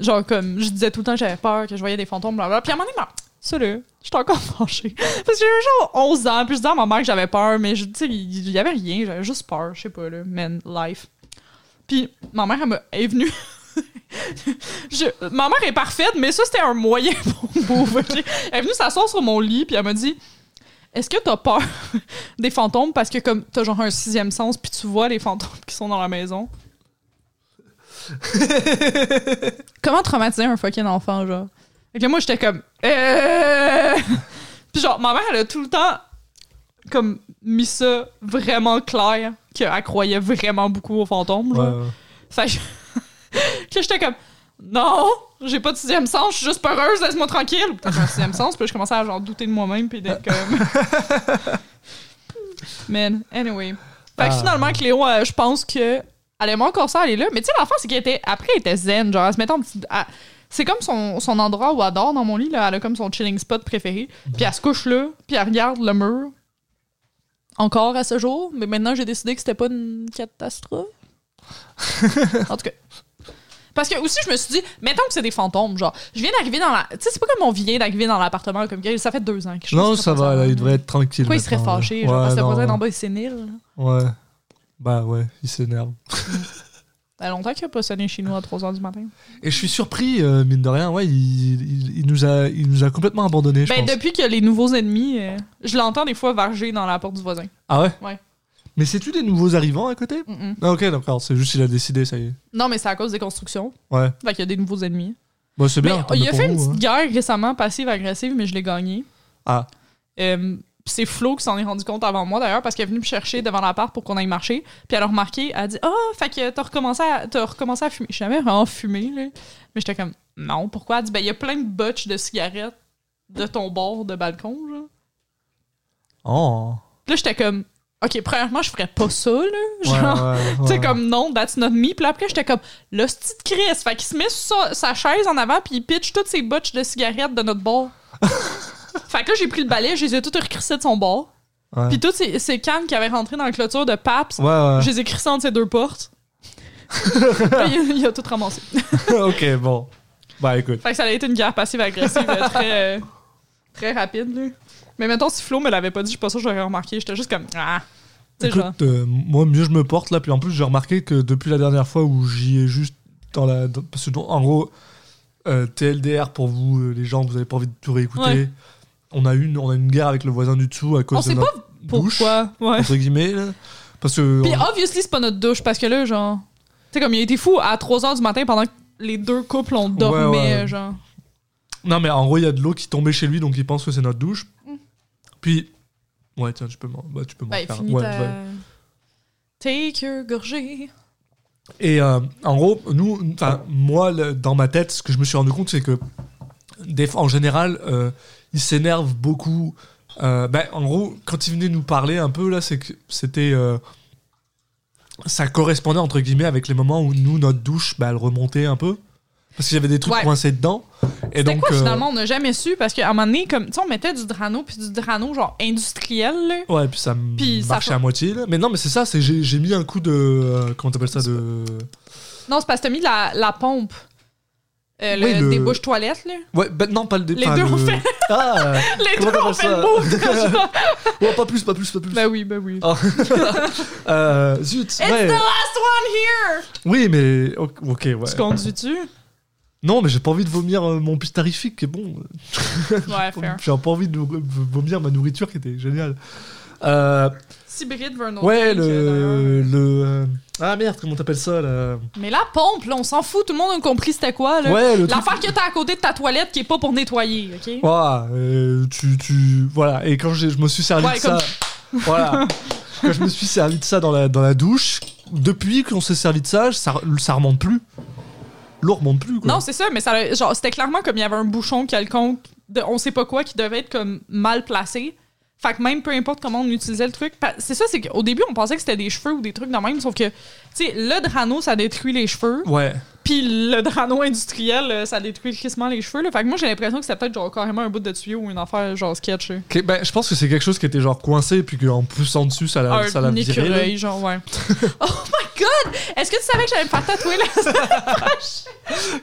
Genre, comme je disais tout le temps que j'avais peur, que je voyais des fantômes, blablabla. Puis à un moment donné, bah, ça là, j'étais encore fâchée. Parce que j'avais genre 11 ans, puis je disais à ma mère que j'avais peur, mais je- tu sais, il y avait rien, j'avais juste peur, je sais pas, là, man, life. Puis ma mère, elle est venue. Je- ma mère est parfaite, mais ça, c'était un moyen pour move? Elle est venue s'asseoir sur mon lit, puis elle m'a dit Est-ce que t'as peur des fantômes? Parce que, comme, t'as genre un sixième sens, puis tu vois les fantômes qui sont dans la maison Comment traumatiser un fucking enfant, genre? Et que moi, j'étais comme Euh... Puis, genre, ma mère, elle a tout le temps, comme, mis ça vraiment clair qu'elle croyait vraiment beaucoup aux fantômes, Ouais, genre. ouais. Fait que que j'étais comme non, j'ai pas de sixième sens, je suis juste peureuse, laisse-moi tranquille. Peut-être un sixième sens, puis je commençais à genre douter de moi-même puis d'être comme Man, anyway. Fait que Ah. finalement Cléo, euh, je pense que elle aimait encore ça, elle est là, mais tu sais l'affaire c'est qu'elle était après elle était zen, genre elle se mettait en petit elle- c'est comme son, son endroit où elle dort dans mon lit là, elle a comme son chilling spot préféré, puis elle se couche là, puis elle regarde le mur. Encore à ce jour, mais maintenant j'ai décidé que c'était pas une catastrophe. en tout cas. Parce que aussi, je me suis dit, mettons que c'est des fantômes, genre, je viens d'arriver dans la. Tu sais, c'est pas comme on vient d'arriver dans l'appartement, comme ça fait deux ans que je Non, ça va, là, il devrait être tranquille. Pourquoi il serait fâché, genre, Ouais, parce que le voisin d'en bas, il s'énerve. Ouais. Bah ouais, il s'énerve. Ça longtemps qu'il a pas sonné chez nous à 3h du matin. Et je suis surpris, euh, mine de rien, ouais, il, il- il nous, a, il nous a complètement abandonnés, je Ben, pense. depuis que les nouveaux ennemis, euh, je l'entends des fois varger dans la porte du voisin. Ah ouais? Ouais. Mais c'est-tu des nouveaux arrivants à côté? Mm-mm. Ah ok, d'accord, c'est juste qu'il a décidé, ça y est. Non, mais c'est à cause des constructions. Ouais. Fait qu'il y a des nouveaux ennemis. Bah c'est bien. Mais, tant il mieux a pour fait une vous, petite guerre récemment, passive-agressive, mais je l'ai gagnée. hein. Ah, Euh, c'est Flo qui s'en est rendu compte avant moi d'ailleurs parce qu'elle est venue me chercher devant l'appart pour qu'on aille marcher. Puis elle a remarqué, elle a dit Ah, fait que t'as recommencé, à, t'as recommencé à fumer. Je jamais vraiment fumé, là. Mais j'étais comme Non, pourquoi Elle dit Ben, il y a plein de botches de cigarettes de ton bord de balcon, genre. oh. Puis là, j'étais comme Ok, premièrement, je ferais pas ça, là. Ouais, Genre. ouais, Tu sais, comme non, that's not me. Puis là, après, j'étais comme, le petit Chris. Fait qu'il se met sur sa, sa chaise en avant, puis il pitch toutes ses botches de cigarettes de notre bord. fait que là, j'ai pris le balai, je les ai toutes recrissées de son bord. Puis toutes ces, ces cannes qui avaient rentré dans la clôture de Paps, je les ai crissées entre ces deux portes. Il, il a tout ramassé. ok, bon. Bah écoute. Fait que ça a été une guerre passive-agressive euh, très, euh, très rapide, là. Mais mettons, si Flo me l'avait pas dit, je suis pas que j'aurais remarqué. J'étais juste comme, ah. Sais, genre. Écoute, euh, moi mieux je me porte là, puis en plus j'ai remarqué que depuis la dernière fois où j'y ai juste dans la. dans- parce que en gros, euh, TLDR pour vous, euh, les gens, vous avez pas envie de tout réécouter. Ouais. On, a une, on a une guerre avec le voisin du dessous à On cause de s'est notre, pas douche, Pourquoi? Ouais. entre guillemets. là. Parce que. Puis obviously, c'est pas notre douche parce que là, genre. Tu sais, comme il a été fou à 3h du matin pendant que les deux couples ont dormi, ouais. genre. Non, mais en gros, il y a de l'eau qui tombait chez lui, donc il pense que c'est notre douche. Puis. Ouais, tiens, tu peux m'en bah, tu peux m'en Ben, faire. finis Ouais, ta. ouais. Take your gorgée. Et euh, en gros, nous, moi, le- dans ma tête, ce que je me suis rendu compte, c'est que, des fois, en général, euh, il s'énerve beaucoup. Euh, ben, en gros, quand il venait nous parler un peu, là, c'est que c'était. euh, ça correspondait, entre guillemets, avec les moments où nous, notre douche, ben, elle remontait un peu. Parce qu'il y avait des trucs Ouais. coincés dedans. Et donc. quoi euh, finalement? On n'a jamais su parce qu'à un moment donné, comme, on mettait du drano puis du drano genre industriel, là. Ouais, puis ça Puis marchait à moitié. Là. Mais non, mais c'est ça, c'est j'ai j'ai mis un coup de. euh, comment t'appelles ça de... Non, c'est parce que t'as mis la, la pompe. Euh, le, Oui, le- Des bouches toilettes, là. Ouais, ben non, pas le. Les deux le- ont fait- Ah Les deux ont t'appelles fait le move. Ouais, pas plus, pas plus, pas plus. Ben oui, ben oui. Ah. Euh, zut, It's ouais. the last one here! Oui, mais. Ok, ok, ouais. Tu conduis-tu? Non, mais j'ai pas envie de vomir euh, mon pitarifique, qui est bon. Ouais. J'ai pas envie de vomir ma nourriture qui était géniale. Euh, Cybride veut un autre ouais, drink, euh, le. le euh, Ah merde, comment t'appelles ça là? Mais la pompe, là, on s'en fout. Tout le monde a compris c'était quoi, là. Ouais, le truc. L'affaire que t'as à côté de ta toilette qui est pas pour nettoyer, OK? Euh, tu, tu. Voilà, et quand je me suis servi Ouais, de ça. Voilà. quand je me suis servi de ça dans la, dans la douche, depuis qu'on s'est servi de ça, ça, ça remonte plus. L'eau remonte plus, quoi. Non, c'est ça, mais ça, genre, c'était clairement comme il y avait un bouchon quelconque de on sait pas quoi qui devait être comme mal placé. Fait que même peu importe comment on utilisait le truc, c'est ça, c'est qu'au début on pensait que c'était des cheveux ou des trucs de même, sauf que, tu sais, le drano ça détruit les cheveux, Ouais. puis le drano industriel euh, ça détruit crissement les cheveux. Là. Fait que moi j'ai l'impression que c'était peut-être genre carrément un bout de tuyau ou une affaire genre sketch. ben, je pense que c'est quelque chose qui était genre coincé, puis qu'en poussant dessus, ça l'a ça l'a un là. écureuil, genre, ouais. oh my god! Est-ce que tu savais que j'allais me faire tatouer là?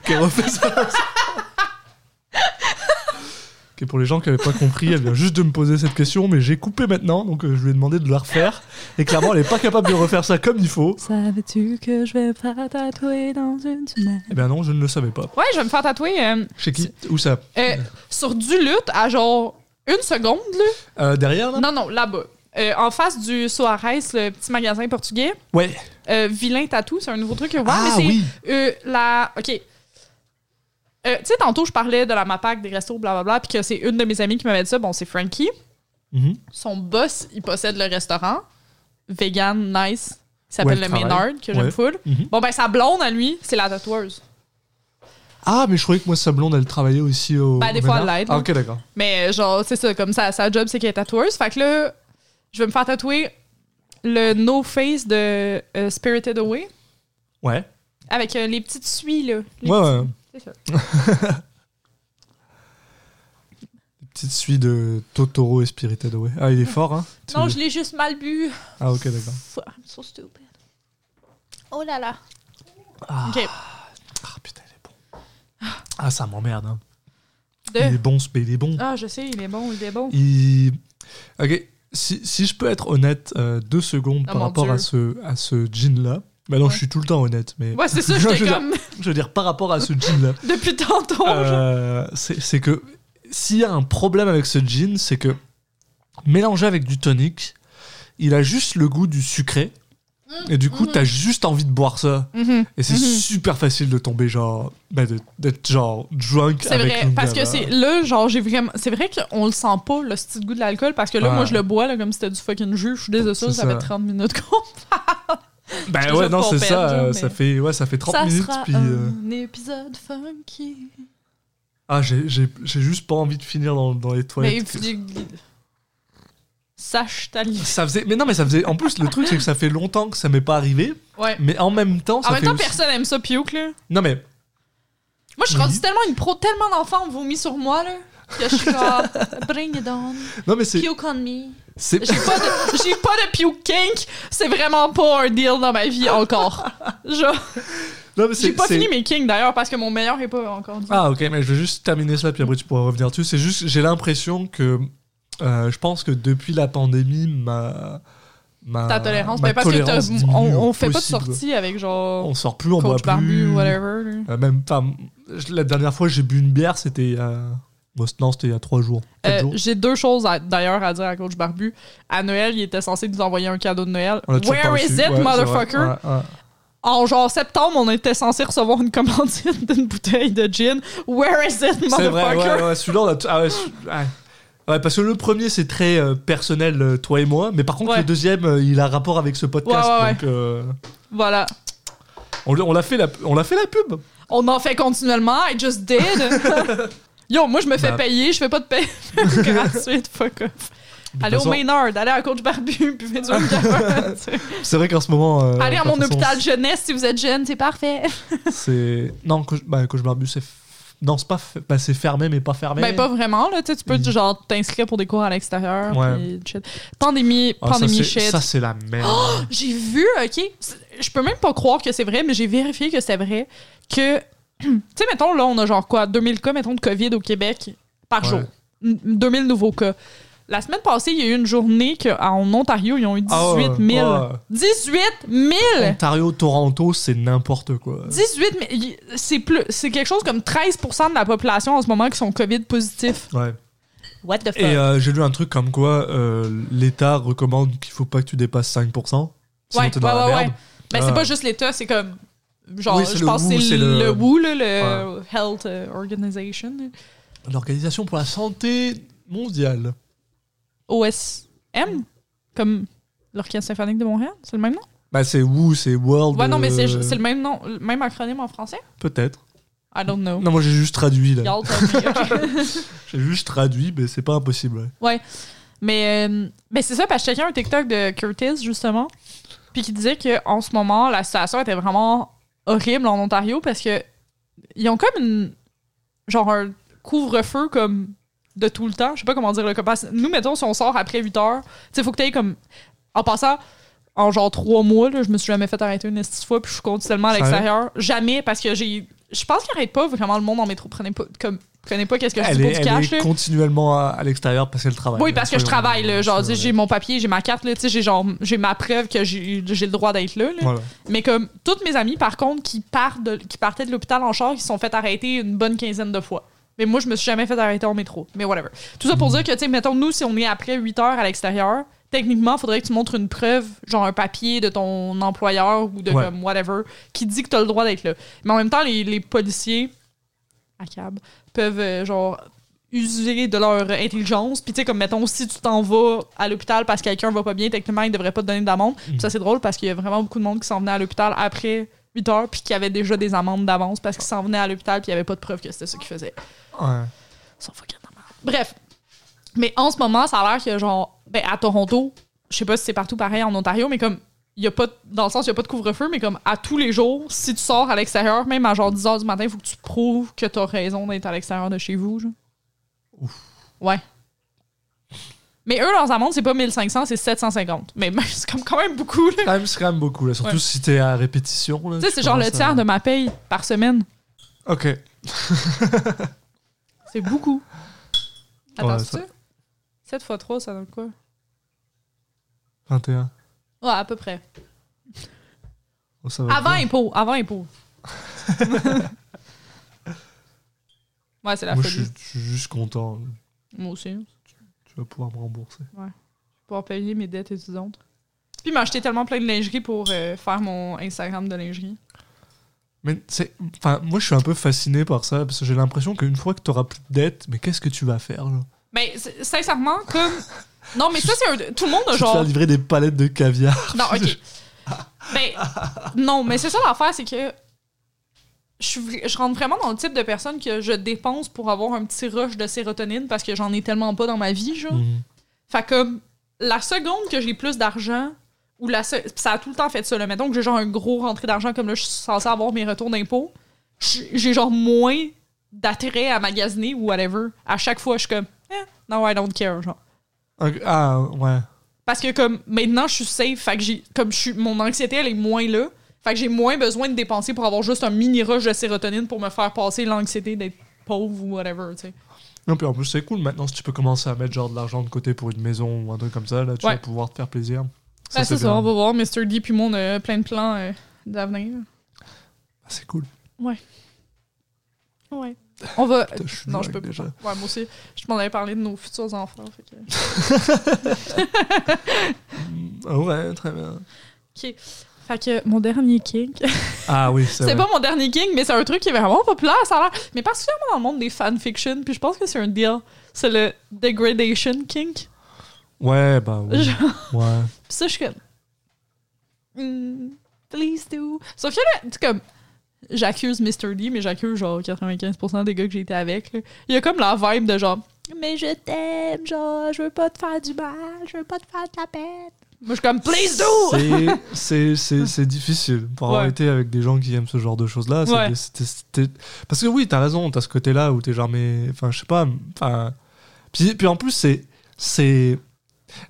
Qui refait ça. Pour les gens qui n'avaient pas compris, elle vient juste de me poser cette question, mais j'ai coupé maintenant, donc euh, je lui ai demandé de la refaire. Et clairement, elle n'est pas capable de refaire ça comme il faut. Savais-tu que je vais me faire tatouer dans une semaine? Eh bien non, je ne le savais pas. Ouais, je vais me faire tatouer euh, Chez qui? Où ça? Euh, sur du lutte à genre une seconde, là. Euh, Derrière, là? Non, non, là-bas. Euh, en face du Soares, le petit magasin portugais. Ouais. Euh, Vilain Tattoo, c'est un nouveau truc ouvert, Ah mais c'est oui euh, la. OK. Euh, tu sais, tantôt, je parlais de la MAPAC, des restos, blablabla, puis que c'est une de mes amies qui m'avait dit ça. Bon, c'est Frankie. Mhm. Son boss, il possède le restaurant. Vegan, nice. Il s'appelle Ouais, le. Maynard, que j'aime Ouais. full. Mhm. Bon, ben, sa blonde à lui, c'est la tatoueuse. Ah, mais je croyais que moi, sa blonde, elle travaillait aussi au. Ben, des au fois, elle l'aide, Ah, ok, d'accord. Mais genre, c'est ça, comme ça, sa job, c'est qu'elle est tatoueuse. Fait que là, je vais me faire tatouer le No Face de euh, Spirited Away Ouais. avec euh, les petites suies, là. Les Ouais, petits- ouais. C'est ça. Petite suite de Totoro et Spirited Away. Ah, il est fort, hein Non, je l'ai juste mal bu. Ah, ok, d'accord. I'm so stupid. Oh là là. Ah. Ok. Ah, putain, il est bon. Ah, ça m'emmerde, hein. Il est bon, ce il est bon. Ah, je sais, il est bon, il est bon. Il... Ok, si, si je peux être honnête euh, deux secondes Oh par mon rapport à ce, à ce jean-là. Bah non, Ouais. je suis tout le temps honnête, mais Ouais, c'est ça, Je dire- comme je veux dire par rapport à ce jean-là, depuis tantôt. euh, c'est que s'il y a un problème avec ce jean, c'est que mélangé avec du tonic, il a juste le goût du sucré. Et du coup, t'as juste envie de boire ça. Mhm. Et c'est Mhm. super facile de tomber genre. bah, de- d'être genre drunk C'est vrai, une parce que c'est là, genre, j'ai vraiment. C'est vrai qu'on le sent pas, le style goût de l'alcool, parce que là, Ouais. moi, je le bois, là, comme si c'était du fucking jus. Je suis désolée, ça, ça fait 30 minutes qu'on. je ouais, non, c'est ça. euh, mais- Ça, fait, ouais, ça fait 30 ça minutes. sera Puis, euh, un épisode funky. Ah, j'ai juste pas envie de finir dans, dans les Mais toilettes. tu- sache ta. Ça faisait, mais non, mais ça faisait. En plus, le truc, c'est que ça fait longtemps que ça m'est pas arrivé. Ouais. Mais en même temps, ça En même temps, aussi- personne aime ça, puke, là. Non, mais Moi, je suis Oui. rendue tellement une pro, tellement d'enfants ont vomi sur moi, là, je suis bring it on, non, mais c'est. puke on me. J'ai pas de, j'ai pas de puke kink, c'est vraiment pas un deal dans ma vie encore. Genre, Non, mais c'est- j'ai pas c'est- fini mes kinks d'ailleurs parce que mon meilleur est pas encore dit. Ah, ok, mais je vais juste terminer ça, puis après tu pourras revenir dessus. C'est juste, j'ai l'impression que. euh, je pense que depuis la pandémie, ma. ma Ta tolérance, ma mais parce que tolérance diminue on, on fait pas de sortie avec genre On sort plus, on boit coach barbu plus. ou whatever. Euh, même, je- la dernière fois que j'ai bu une bière, c'était il c- non, c'était il y a trois jours. Euh, jours. J'ai deux choses d'ailleurs à dire à Coach Barbu. À Noël, il était censé nous envoyer un cadeau de Noël. Where is it, Ouais, motherfucker? Ouais, ouais. En genre septembre, on était censé recevoir une commandite d'une bouteille de gin. Where is it, C'est vrai, motherfucker? ouais, ouais, celui-là, on a t- ah ouais, celui- ouais. Parce que le premier, c'est très euh, personnel, euh, toi et moi. Mais par contre, Ouais. le deuxième, euh, il a rapport avec ce podcast. Ouais, ouais, ouais. donc, Voilà. on, l'a- on l'a fait, la, on l'a fait la pub. On en fait continuellement. I just did. Yo, moi, je me fais Bah. payer. Je fais pas de paye gratuite. Fuck off. Allez au Maynard, allez à Coach Barbu, puis faites du. C'est vrai qu'en ce moment. euh, Allez à mon façon, hôpital jeunesse si vous êtes jeune, c'est parfait. C'est. Non, Coach, bah, Coach Barbu, c'est. f- Non, c'est pas. f- bah, c'est fermé, mais pas fermé. Ben, pas vraiment, là. Tu sais, tu peux, Mm. genre, t'inscrire pour des cours à l'extérieur. Ouais. puis. Pandémie, Ah, ça, pandémie shit. Ça, c'est la merde. J'ai vu, OK, je peux même pas croire que c'est vrai, mais j'ai vérifié que c'est vrai que, tu sais, mettons, là, on a genre quoi, 2000 cas, mettons, de COVID au Québec par Ouais. jour. N- 2000 nouveaux cas. La semaine passée, il y a eu une journée qu'en Ontario, ils ont eu 18 Ah ouais, 000. ouais. 18 000! Ontario, Toronto, c'est n'importe quoi. 18 000! Il- C'est plus, c'est quelque chose comme 13% de la population en ce moment qui sont COVID positifs. Ouais. What the fuck? Et euh, j'ai lu un truc comme quoi euh, l'État recommande qu'il faut pas que tu dépasses 5%. Sinon, Ouais, t'es dans ouais, la ouais, merde. ouais. Ben, c'est pas juste l'État, c'est comme. Genre, Oui, je pense que c'est le, le- WHO, là, le Health euh, Organization. L'Organisation pour la santé mondiale. OSM, comme l'Orchestre symphonique de Montréal, c'est le même nom? Bah, c'est WHO, c'est World. Ouais, non, mais c'est euh, c'est le même nom, le même acronyme en français? Peut-être. I don't know. Non, moi j'ai juste traduit là. Y'all tell me, ok. J'ai juste traduit, mais c'est pas impossible. ouais. mais euh, mais c'est ça, parce que checkais un TikTok de Curtis, justement, puis qui disait qu'en ce moment, la situation était vraiment horrible en Ontario parce que ils ont comme une. genre un couvre-feu comme de tout le temps. Je sais pas comment dire le que Nous, mettons, si on sort après 8 heures, tu sais, faut que t'aies comme. En passant, en genre 3 mois, là, je me suis jamais fait arrêter une petite fois, puis je compte tellement à l'extérieur. Jamais, parce que j'ai. Je pense qu'il arrête pas vraiment le monde en métro. Prenez pas. Comme, prenez pas qu'est-ce que je dis Elle pour du elle cash, est là? continuellement à, à l'extérieur parce qu'elle travaille. Oui, là. parce que je travaille, là. Genre, j'ai mon papier, j'ai ma carte, j'ai genre, j'ai ma preuve que j'ai le droit d'être là, là. Voilà. Mais comme, toutes mes amies, par contre, qui, partent de- qui partaient de l'hôpital en char, qui se sont fait arrêter une bonne quinzaine de fois. Mais moi, je me suis jamais fait arrêter en métro. Mais whatever. Tout ça pour dire que, tu sais, mettons, nous, si on est après 8 heures à l'extérieur, techniquement, il faudrait que tu montres une preuve, genre un papier de ton employeur ou de Ouais. comme whatever, qui dit que tu as le droit d'être là. Mais en même temps, les, les policiers à cab peuvent, euh, genre, user de leur intelligence. Puis, tu sais, comme, mettons, si tu t'en vas à l'hôpital parce que quelqu'un va pas bien, techniquement, ils devraient pas te donner d'amende. Puis ça, c'est drôle parce qu'il y a vraiment beaucoup de monde qui s'en venait à l'hôpital après 8 heures puis qui avait déjà des amendes d'avance parce qu'ils s'en venaient à l'hôpital puis il y avait pas de preuve que c'était ça qu'ils faisaient. Ouais. Ils sont fucking. Bref. Mais en ce moment, ça a l'air que, genre, ben, à Toronto, je sais pas si c'est partout pareil en Ontario, mais comme, il y a pas, dans le sens, il y a pas de couvre-feu, mais comme, à tous les jours, si tu sors à l'extérieur, même à genre 10 h du matin, il faut que tu prouves que t'as raison d'être à l'extérieur de chez vous, genre. Ouais. Mais eux, leurs amendes, c'est pas 1500, c'est 750. Mais c'est comme quand même beaucoup, là. Quand même, c'est quand même beaucoup, là. Surtout Ouais. si t'es à répétition. là, Tu sais, tu c'est genre le à- tiers de ma paye par semaine. Ok. C'est beaucoup. Attends, Ouais, ça? 7 x 3, ça donne quoi? 21. Ouais, à peu près. Oh, ça va Avant bien. impôt, avant impôt. ouais, c'est la Moi, je folie. suis, je suis juste content. Moi aussi. Tu vas pouvoir me rembourser. Pouvoir payer mes dettes étudiantes. Puis m'acheter tellement plein de lingerie pour euh, faire mon Instagram de lingerie. Mais c'est. Enfin, moi, je suis un peu fasciné par ça parce que j'ai l'impression qu'une fois que t'auras plus de dettes, mais qu'est-ce que tu vas faire, là? Mais c'est- sincèrement, comme. Non, mais ça, c'est un. Tout le monde a Tu genre. faire livrer des palettes de caviar. Non, ok. Ben, non, mais c'est ça l'affaire, c'est que je, je rentre vraiment dans le type de personne que je dépense pour avoir un petit rush de sérotonine parce que j'en ai tellement pas dans ma vie, genre. Mhm. Fait comme la seconde que j'ai plus d'argent, ou la se- ça a tout le temps fait ça, là. Mettons que j'ai genre un gros rentrée d'argent comme là, je suis censée avoir mes retours d'impôts, j'ai genre moins d'attrait à magasiner ou whatever. À chaque fois, je suis comme, eh, no, I don't care, genre. Ah, ouais. Parce que comme maintenant je suis safe, fait que j'ai comme je suis mon anxiété elle est moins là. Fait que j'ai moins besoin de dépenser pour avoir juste un mini rush de sérotonine pour me faire passer l'anxiété d'être pauvre ou whatever, tu sais. Non, puis en plus, c'est cool maintenant si tu peux commencer à mettre genre de l'argent de côté pour une maison ou un truc comme ça, là, tu Ouais. vas pouvoir te faire plaisir. Ben, c'est ça, bien. on va voir. Mr. D puis moi, on a plein de plans euh, d'avenir. Ah, C'est cool. Ouais. On va. Putain, je suis Non, je peux avec pas. déjà. Ouais, moi aussi. Je m'en avais parlé de nos futurs enfants. fait que- Ah ouais, très bien. Ok. Fait que mon dernier kink. Ah oui, c'est C'est pas mon dernier kink, mais c'est un truc qui est vraiment populaire, ça a l'air. Mais particulièrement dans le monde des fanfictions, puis je pense que c'est un deal. C'est le degradation kink. Ouais, bah oui. Genre- Ouais. Puis ça, je suis comme. Hmm, please do. Sauf que là, tu comme. J'accuse Mr. D, mais j'accuse genre 95% des gars que j'ai été avec. là. Il y a comme la vibe de genre. Mais je t'aime, genre, je veux pas te faire du mal, je veux pas te faire de la peine. Moi, je suis comme, please do! C'est- difficile pour avoir Ouais. été avec des gens qui aiment ce genre de choses-là. Ouais. Parce que oui, t'as raison, t'as ce côté-là où t'es genre, mais. Enfin, je sais pas. Enfin. Puis, puis en plus, c'est. C'est.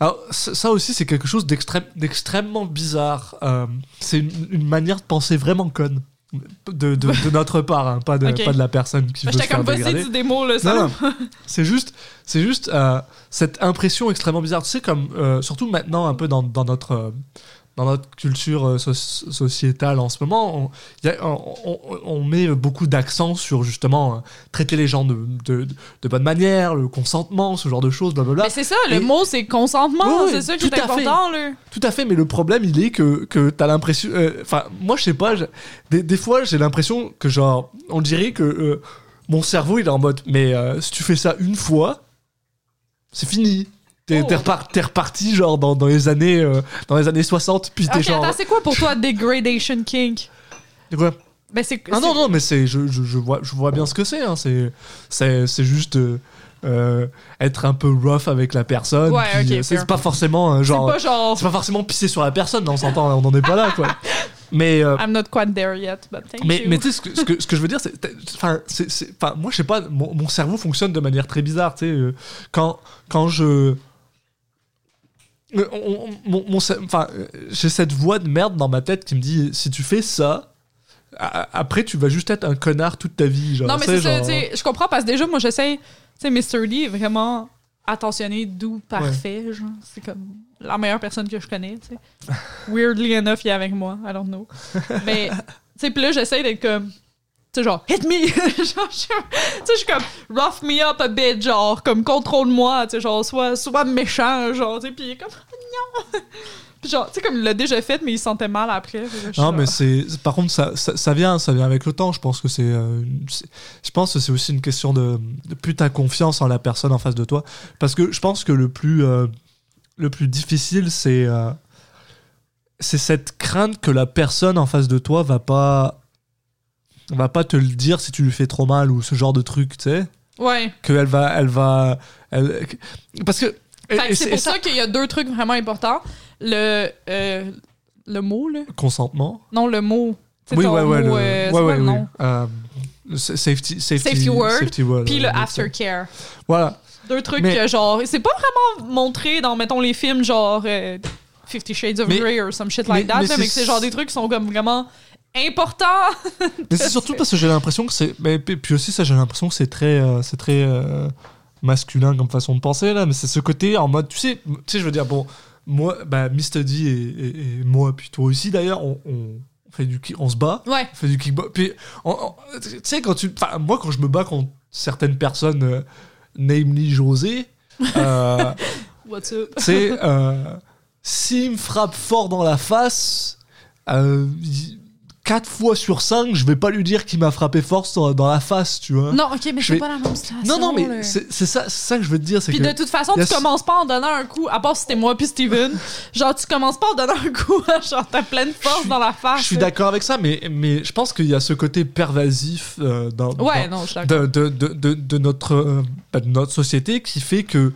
Alors, ça aussi, c'est quelque chose d'extrême- d'extrêmement bizarre. Euh, c'est une, une manière de penser vraiment conne. De, de, de notre part, hein, pas, de, pas de la personne qui Bah, veut se faire dégrader. des mots, là, ça. C'est juste, c'est juste euh, cette impression extrêmement bizarre. Tu sais, comme euh, surtout maintenant un peu dans, dans notre euh, dans notre culture euh, soci- sociétale en ce moment, on, y a- on, on- on met beaucoup d'accent sur justement euh, traiter les gens de, de, de bonne manière, le consentement, ce genre de choses, blablabla. Mais c'est ça, le mot, c'est consentement. C'est ça qui tout est à fait. important, là. Tout à fait, mais le problème, il est que, que t'as l'impression. euh, Enfin, moi, je sais pas, des, des fois, j'ai l'impression que, genre, on dirait que euh, mon cerveau, il est en mode, mais euh, si tu fais ça une fois, c'est fini. T'es Oh. t'es repar- t'es reparti, genre, dans, dans, les années, euh, dans les années 60, puis t'es Ok, genre. c'est quoi pour toi degradation kink? C'est quoi? Ben, c'est. Ah c'est- non, non, mais c'est, je, je, je vois, je vois bien ce que c'est. Hein, c'est, c'est, c'est juste. euh, euh, être un peu rough avec la personne. Ouais, puis, ok, euh, c'est pas forcément C'est genre. pas genre. C'est pas forcément pisser sur la personne, on s'entend, on n'en est pas là, quoi. Mais, I'm not quite there yet, but thank mais, you. mais tu sais, ce que, ce, que, ce que je veux dire, c'est. Enfin, c'est- c'est- enfin, moi, je sais pas, mon, mon cerveau fonctionne de manière très bizarre, tu sais. quand, quand je. Euh, on- on- mon- mon cer- Enfin, euh, j'ai cette voix de merde dans ma tête qui me dit si tu fais ça, a- après, tu vas juste être un connard toute ta vie. Genre, non, mais c'est genre- je comprends parce que déjà, moi, j'essaie. Tu sais, Mr. D est vraiment attentionné, doux, parfait. Genre, c'est comme la meilleure personne que je connais, tu sais. Weirdly enough, il est avec moi, I don't know. Mais, tu sais, puis là, j'essaie d'être comme. Tu sais, genre, hit me! genre, je, tu sais, je suis comme, rough me up a bit, genre, comme, contrôle-moi, tu sais, genre, soit, soit méchant, genre, tu sais, puis il est comme, non! Puis genre, tu sais, comme il l'a déjà fait, mais il se sentait mal après. Non, mais c'est. Par contre, ça, ça, ça vient, ça vient avec le temps. Je pense que c'est. euh, je pense que c'est aussi une question de, de plus ta confiance en la personne en face de toi. Parce que je pense que le plus, euh, le plus difficile, c'est. euh, c'est cette crainte que la personne en face de toi va pas. Va pas te le dire si tu lui fais trop mal ou ce genre de truc, tu sais. Ouais. Qu'elle va. Elle va. elle- parce que. c'est pour ça, qu'il y a deux trucs vraiment importants. Le, euh, le mot, là. Consentement. Non, le mot. Oui, ouais, ouais. mot, le- euh, ouais, ouais, oui. Euh, safety, safety, Safety word, safety word, Puis le aftercare. Voilà. Deux trucs Mais- genre, c'est pas vraiment montré dans, mettons, les films, genre euh, Fifty Shades of Mais- Grey or some shit mais- like that, mais là, mais que c'est genre des trucs qui sont comme vraiment important. mais c'est surtout parce que j'ai l'impression que c'est. Mais puis aussi, ça, j'ai l'impression que c'est très. Euh, c'est très euh, masculin comme façon de penser, là. Mais c'est ce côté en mode. Tu sais, tu sais je veux dire, bon, moi, bah, Mr. D et, moi, puis toi aussi, d'ailleurs, on, fait du on se bat, ouais. on fait du kickbox. Puis, tu sais, quand tu. Moi, quand je me bats contre certaines personnes, euh, namely José. What's up? Tu sais, s'il me frappe fort dans la face. 4 fois sur 5, je vais pas lui dire qu'il m'a frappé fort sur- dans la face, tu vois. Non, ok, mais c'est pas la même situation. non, non, mais c'est ça, ça que je veux te dire. Puis de toute façon, tu commences pas en donnant un coup, à part si c'était moi puis Steven. genre, tu commences pas en donnant un coup, hein, genre, t'as pleine force dans la face. Je suis d'accord avec ça, mais, mais je pense qu'il y a ce côté pervasif euh, dans, de, de- de- notre, euh, bah, de notre société qui fait que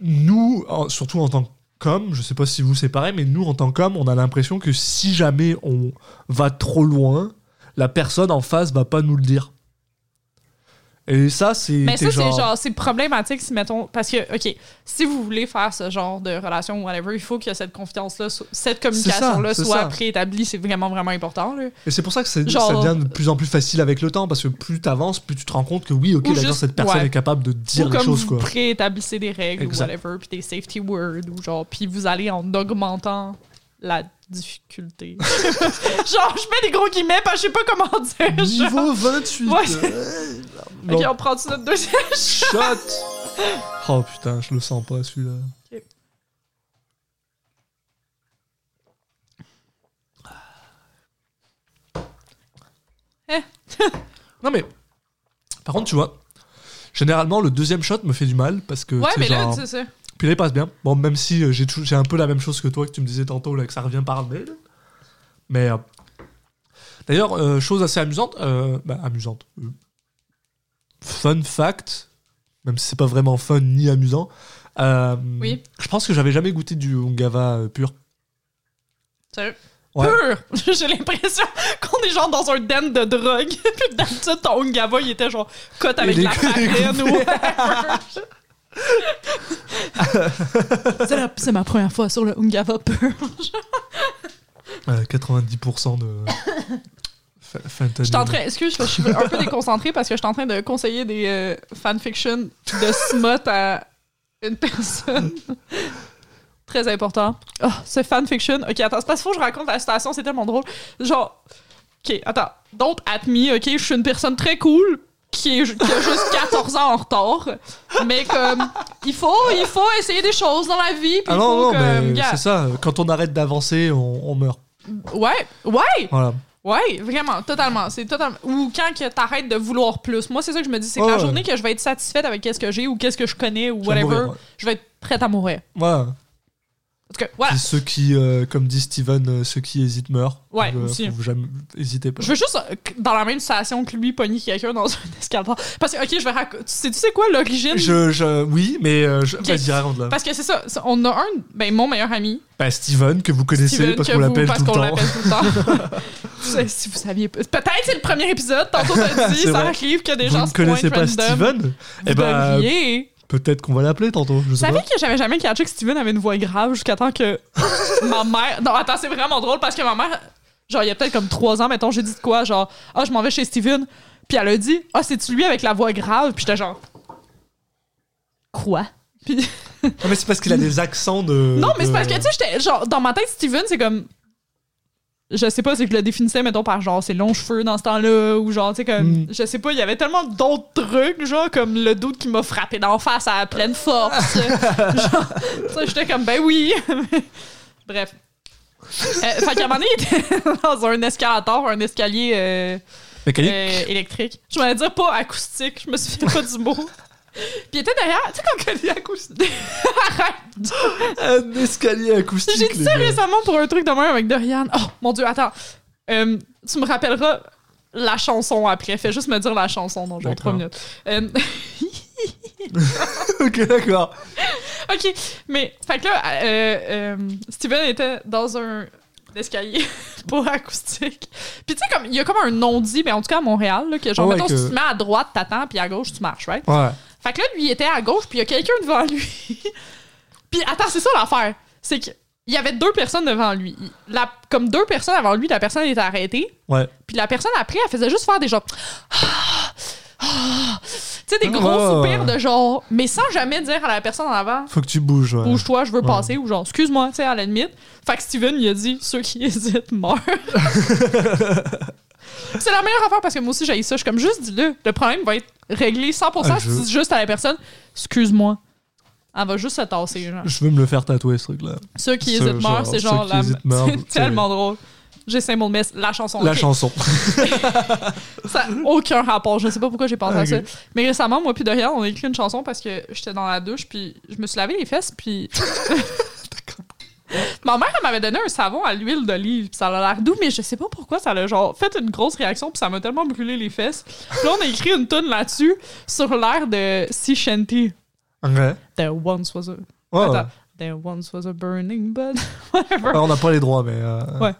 nous, surtout en tant que qu'hommes, je sais pas si vous c'est pareil, mais nous en tant qu'hommes, on a l'impression que si jamais on va trop loin, la personne en face va pas nous le dire. Et ça, c'est. Mais ça, c'est genre, c'est problématique si, mettons, parce que, OK, si vous voulez faire ce genre de relation ou whatever, il faut que cette confiance-là, cette communication-là soit ça. préétablie, c'est vraiment, vraiment important, là. Et c'est pour ça que c'est- Genre- ça devient de plus en plus facile avec le temps, parce que plus t'avances, plus tu te rends compte que oui, ok, d'accord, cette personne ouais. est capable de dire ou les comme choses, vous quoi. préétablissez des règles Exact. ou whatever, puis des safety words, ou genre, puis vous allez en augmentant la difficulté. genre, je mets des gros guillemets parce que je sais pas comment dire. genre. Niveau 28. Ouais. euh, bon, Ok, on prend notre deuxième shot? shot. Oh putain, je le sens pas celui-là. Eh. non mais, par contre, tu vois, généralement le deuxième shot me fait du mal parce que. Ouais, mais là, genre, c'est ça. Puis là, il passe bien. Bon, même si euh, j'ai un peu la même chose que toi que tu me disais tantôt, là, que ça revient par là. Mais. euh, D'ailleurs, euh, chose assez amusante. bah, amusante. fun fact, même si c'est pas vraiment fun ni amusant. Oui. Je pense que j'avais jamais goûté du Ungava pur. Sérieux? Ouais. Pur! J'ai l'impression qu'on est genre dans un den de drogue. Puis d'habitude, ton Ungava, il était genre cote avec la farine ou c'est, ma première fois sur le Ungava pur. Euh, 90% de. Je suis en train, excuse, je suis un peu déconcentrée parce que je suis en train de conseiller des euh, fanfictions de smut à une personne. Très important. Oh, ce fanfiction. Ok, attends, c'est parce qu'il faut que je raconte la situation, c'est tellement drôle. Genre, ok, attends. Don't at me, ok, je suis une personne très cool qui, est, qui a juste 14 ans en retard. Mais comme, il faut, il faut essayer des choses dans la vie. Ah non, non, mais c'est ça. Quand on arrête d'avancer, on, on meurt. Ouais, ouais, Voilà. Ouais, vraiment, totalement. C'est totalement. Ou quand que t'arrêtes de vouloir plus. Moi, c'est ça que je me dis, c'est que Ouais, la ouais. journée que je vais être satisfaite avec qu'est-ce que j'ai ou qu'est-ce que je connais ou whatever, mourir, ouais. je vais être prête à mourir. Voilà. En tout cas, voilà. Puis ceux qui, euh, comme dit Steven, euh, ceux qui hésitent meurent. Ouais, Donc, euh, aussi. faut jamais hésiter pas. Je veux juste, euh, dans la même situation que lui, pogner quelqu'un dans un escalator. Parce que, ok, je vais raconter. Tu sais, tu sais quoi l'origine? Je, je- oui, mais je, Ok. vas-y. Parce que c'est ça, on a un, ben mon meilleur ami, Bah, Steven, que vous connaissez Steven, parce qu'on l'appelle tout le qu'on temps. l'appelle tout le temps. Si vous saviez pas. Peut-être c'est le premier épisode, tantôt t'as dit, ça vrai. arrive que des Vous gens ne se connaissez pas random. Steven? Vous Eh ben. Peut-être qu'on va l'appeler tantôt. Je sais pas. que j'avais jamais catché que Steven avait une voix grave jusqu'à temps que ma mère. Non, attends, c'est vraiment drôle parce que ma mère, genre, il y a peut-être comme trois ans, mettons, j'ai dit de quoi, genre, ah, je m'en vais chez Steven. Puis elle a dit, ah, c'est-tu lui avec la voix grave? Puis j'étais genre, quoi? Puis Non, mais c'est parce qu'il a des accents de. non, mais c'est parce que, tu sais, j'étais, genre, dans ma tête, Steven, c'est comme. Je sais pas, c'est que je le définissais, mettons, par genre ses longs cheveux dans ce temps-là, ou genre, tu sais, comme. Mm. Je sais pas, il y avait tellement d'autres trucs, genre, comme le doute qui m'a frappé d'en face à pleine force. genre, ça, j'étais comme, ben oui. Bref. Euh, fait qu'à un moment donné, il était dans un escalator, un escalier euh, euh, électrique. Je m'allais dire pas acoustique, je me souviens pas du mot. Puis était derrière, tu sais, on dit acoustique. Arrête! Un escalier acoustique. J'ai dit ça récemment pour un truc de même avec Dorian. Oh mon dieu, attends. Euh, tu me rappelleras la chanson après. Fais juste me dire la chanson dans genre D'accord. 3 minutes. Euh, ok, d'accord. ok, mais fait que là, euh, euh, Steven était dans un escalier pas acoustique. Puis tu sais, comme il y a comme un non-dit, mais en tout cas à Montréal, là, que genre, Ah ouais, mettons, que- si tu te mets à droite, t'attends, puis à gauche, tu marches, right? Ouais. Fait que là, lui, il était à gauche, puis il y a quelqu'un devant lui. puis attends, c'est ça l'affaire. C'est que il y avait deux personnes devant lui. La, comme deux personnes avant lui, la personne était arrêtée. Ouais. Puis la personne après, elle faisait juste faire des genre. Ah, ah. Tu sais, des gros ouais, soupirs de genre. Mais sans jamais dire à la personne en avant. Faut que tu bouges, ouais. Bouge-toi, je veux Ouais. passer, ou genre, excuse-moi, tu sais, à la limite. Fait que Steven, il a dit, ceux qui hésitent meurent. c'est la meilleure affaire parce que moi aussi, j'ai ça. Je suis comme, juste dis-le. Le problème va être réglé 100% Ah, si tu dis juste à la personne, excuse-moi. Elle va juste se tasser, genre. Je veux me le faire tatouer, ce truc-là. Ceux qui hésitent meurent, c'est genre la. C'est tellement drôle. J'ai symbole, mais la chanson. La chanson. Ça n'a aucun rapport. Je sais pas pourquoi j'ai pensé à ça. Mais récemment, moi puis Dorian, on a écrit une chanson parce que j'étais dans la douche puis je me suis lavé les fesses puis. Ma mère, elle m'avait donné un savon à l'huile d'olive, puis ça a l'air doux, mais je sais pas pourquoi ça l'a genre fait une grosse réaction, puis ça m'a tellement brûlé les fesses. Puis là, on a écrit une tonne là-dessus sur l'air de Sea Shanty. Ouais. There once was a. There once was a burning bud. Whatever. On n'a pas les droits, mais. euh, Ouais.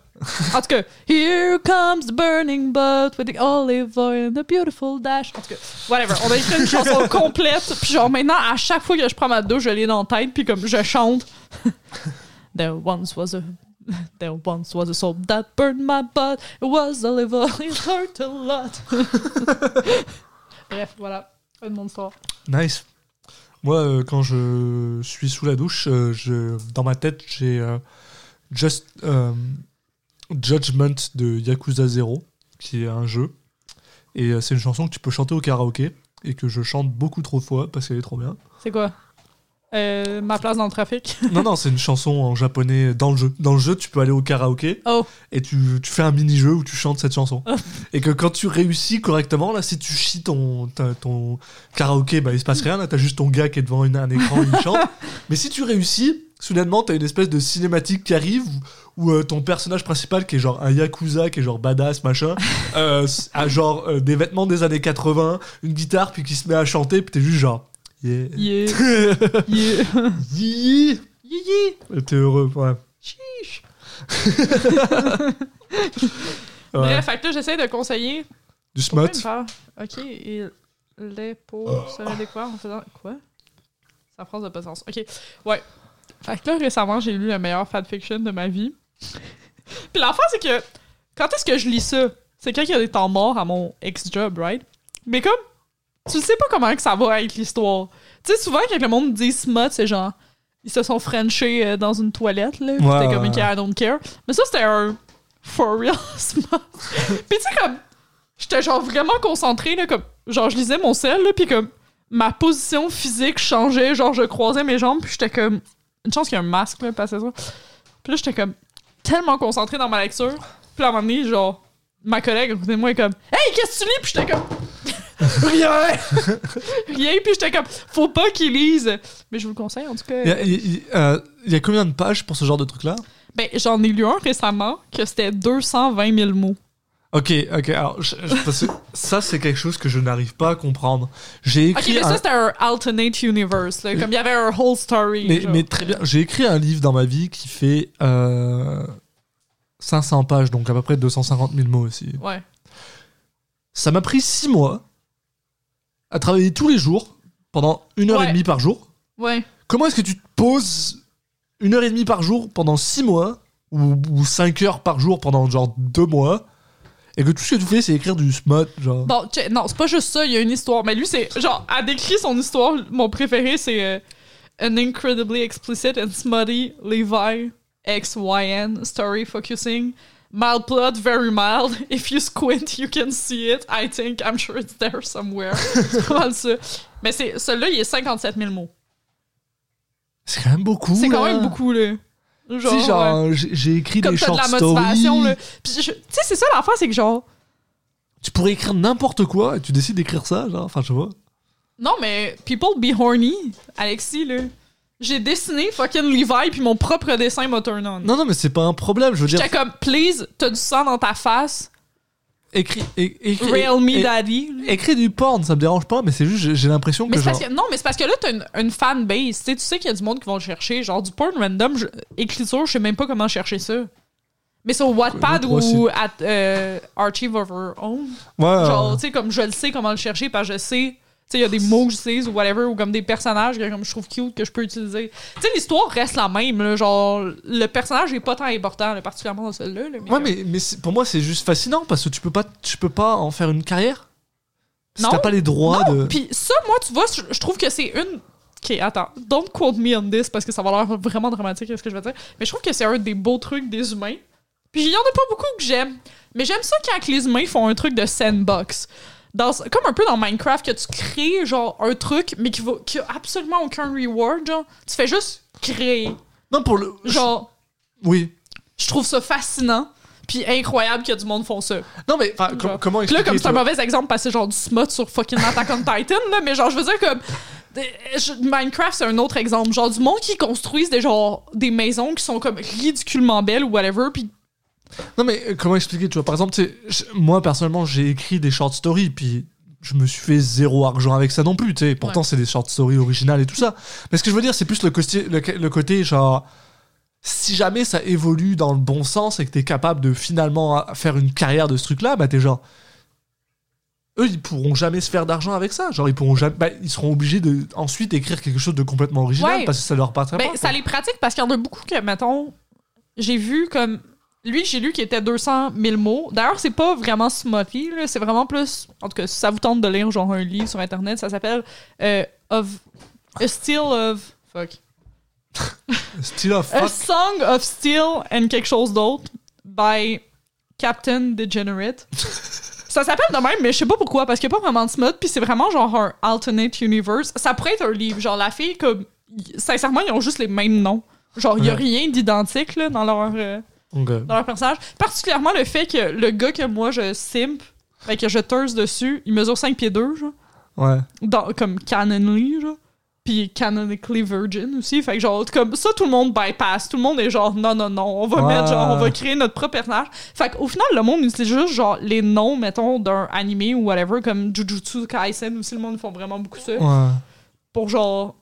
En tout cas, here comes the burning butt with the olive oil and the beautiful dash. En tout cas, whatever. On a écrit une chanson complète. Puis genre maintenant, à chaque fois que je prends ma douche, je l'ai dans la tête. Puis comme je chante. There once was a. There once was a soul that burned my butt. It was olive oil. It hurt a lot. Bref, voilà. De mon histoire. Nice. Moi, euh, quand je suis sous la douche, euh, je, dans ma tête, j'ai euh, Just euh, Judgment de Yakuza 0, qui est un jeu. Et c'est une chanson que tu peux chanter au karaoké et que je chante beaucoup trop de fois parce qu'elle est trop bien. C'est quoi? Euh, ma place dans le trafic. non, non, c'est une chanson en japonais dans le jeu. Dans le jeu, tu peux aller au karaoké Oh. et tu, tu fais un mini-jeu où tu chantes cette chanson. et que quand tu réussis correctement, là, si tu chies ton, ton karaoké, bah, il se passe rien. Là, t'as juste ton gars qui est devant une- un écran, il chante. Mais si tu réussis, soudainement, t'as une espèce de cinématique qui arrive où, où, euh, ton personnage principal, qui est genre un yakuza, qui est genre badass, machin, euh, a genre euh, des vêtements des années 80, une guitare, puis qui se met à chanter, puis t'es juste genre. Yeah. Yeah. Yeah. Yeah. Yeah. T'es heureux, ouais. Chiche. Ouais. Bref, fait que là, j'essaie de conseiller. Du smut. Ok, et les pour se découvrir en faisant. Quoi? Sa phrase n'a pas de sens. Ok, ouais. Fait que là, récemment, j'ai lu le meilleur fanfiction de ma vie. Puis l'enfant, c'est que. Quand est-ce que je lis ça? C'est quand il y a des temps morts à mon ex-job, right? Mais comme. Tu sais pas comment que ça va être l'histoire. Tu sais, souvent, quand le monde dit smut, c'est genre. Ils se sont frenchés euh, dans une toilette, là. Ouais, c'était comme, ouais. I don't care. Mais ça, c'était un. For real smut. Puis tu sais, comme. J'étais genre vraiment concentrée, là, comme. Genre, je lisais mon sel, là, puis comme. Ma position physique changeait, genre, je croisais mes jambes, puis j'étais comme. Une chance qu'il y a un masque, là, que ça. Puis là, j'étais comme. Tellement concentrée dans ma lecture. Puis là, à un moment donné, genre. Ma collègue à côté de moi est comme. Hey, qu'est-ce que tu lis? Puis j'étais comme. Rien Rien, puis j'étais comme. Faut pas qu'il lise. Mais je vous le conseille, en tout cas. Il y, a- il y a- euh, il y a combien de pages pour ce genre de truc-là? Ben, j'en ai lu un récemment que c'était 220 000 mots. Ok, ok, alors, je- je- parce que ça, c'est quelque chose que je n'arrive pas à comprendre. J'ai Ok, écrit mais un- ça, c'était un alternate universe, là, comme il y avait un whole story. mais, genre. mais très bien, j'ai écrit un livre dans ma vie qui fait euh, 500 pages, donc à peu près 250 000 mots aussi. Ouais. Ça m'a pris 6 mois à travailler tous les jours, pendant une heure Ouais. et demie par jour. Ouais. Comment est-ce que tu te poses une heure et demie par jour pendant 6 mois, ou, ou 5 heures par jour pendant genre 2 mois, et que tout ce que tu fais, c'est écrire du smut, genre... Bon, tche- non, c'est pas juste ça, il y a une histoire. Mais lui, c'est. Genre, a décrit son histoire. Mon préféré, c'est euh, An incredibly explicit and smutty Levi XYN story focusing. Mild plot, very mild. If you squint, you can see it. I think, I'm sure it's there somewhere. c'est pas mal ça? Mais c'est, celui-là, il est 57 000 mots. C'est quand même beaucoup. C'est quand même beaucoup, là. Tu Genre, sais, genre, ouais. j'ai écrit comme des t'as de short la motivation, stories. Puis, tu sais, c'est ça l'affaire, c'est que genre. Tu pourrais écrire n'importe quoi et tu décides d'écrire ça, genre, enfin, je vois. Non, mais people be horny, Alexis, là. J'ai dessiné fucking Levi, puis mon propre dessin m'a turn on. Non, non, mais c'est pas un problème, je veux dire. J'étais comme, please, t'as du sang dans ta face. Écris, é- écris, Rail me é- daddy. écris du porn, ça me dérange pas, mais c'est juste, j'ai- j'ai l'impression Mais que c'est genre. parce que, non, mais c'est parce que là, t'as une, une fanbase. Tu sais, tu sais qu'il y a du monde qui vont le chercher. Genre, du porn random, je- écriture, je sais même pas comment chercher ça. Mais sur Wattpad Moi aussi. ou at euh, Archive of Our Own, Ouais, genre, tu sais, comme je le sais comment le chercher, parce que je sais, il y a des mots que je sais ou whatever, ou comme des personnages que comme je trouve cute que je peux utiliser. Tu sais, l'histoire reste la même, là, genre, le personnage est pas tant important, là, particulièrement dans celui-là. là, mais Ouais, mais, mais pour moi, c'est juste fascinant parce que tu peux pas, tu peux pas en faire une carrière. Si t'as pas les droits non, de. puis ça, moi, tu vois, je, je trouve que c'est une. Ok, attends, don't quote me on this parce que ça va l'air vraiment dramatique, ce que je vais dire. Mais je trouve que c'est un des beaux trucs des humains. Puis il y en a pas beaucoup que j'aime. Mais j'aime ça quand les humains font un truc de sandbox. Dans, comme un peu dans Minecraft, que tu crées genre un truc, mais qui, va, qui a absolument aucun reward. Genre, tu fais juste créer. Non, pour le. Genre, Oui. je trouve ça fascinant. Puis incroyable que du monde font ça. Non, mais com- comment Puis là, expliquer comme c'est un mauvais exemple, parce que c'est genre du smut sur fucking Attack on Titan, là, mais genre, je veux dire, comme. euh, Minecraft, c'est un autre exemple. Genre, du monde qui construisent des, genre, des maisons qui sont comme ridiculement belles ou whatever, puis Non, mais euh, comment expliquer, tu vois Par exemple, moi, personnellement, j'ai écrit des short stories, puis je me suis fait zéro argent avec ça non plus, tu sais. Pourtant, Ouais. c'est des short stories originales et tout ça. Mais ce que je veux dire, c'est plus le, côté- le, le côté, genre, si jamais ça évolue dans le bon sens et que t'es capable de finalement euh, faire une carrière de ce truc-là, bah t'es genre. Eux, ils pourront jamais se faire d'argent avec ça. Genre, ils pourront jamais. bah, ils seront obligés de ensuite écrire quelque chose de complètement original Ouais. parce que ça leur appartient ben, pas. ça quoi. les pratique parce qu'il y en a beaucoup que, mettons, j'ai vu comme. Lui, j'ai lu qu'il était 200 000 mots. D'ailleurs, c'est pas vraiment smutty, là. C'est vraiment plus. En tout cas, si ça vous tente de lire, genre, un livre sur Internet, ça s'appelle euh, of, A Still of. Fuck. Of A. Song of Steel and quelque chose d'autre by Captain Degenerate. ça s'appelle de même, mais je sais pas pourquoi, parce qu'il n'y a pas vraiment de smut, puis c'est vraiment genre un alternate universe. Ça pourrait être un livre. Genre, la fille, comme. Sincèrement, ils ont juste les mêmes noms. Genre, il y a Ouais. rien d'identique là, dans leur. euh, Dans leur personnage. Particulièrement le fait que le gars que moi je simp, fait que je teuse dessus, il mesure 5 pieds 2, genre, Ouais. dans, comme canonly, genre. Puis canonically virgin aussi. Fait que genre, comme ça, tout le monde bypass. Tout le monde est genre, non, non, non, on va Ouais. mettre, genre, on va créer notre propre personnage. Fait qu'au final, le monde utilise juste, genre, les noms, mettons, d'un animé ou whatever, comme Jujutsu Kaisen aussi, le monde font vraiment beaucoup ça. Ouais. Pour genre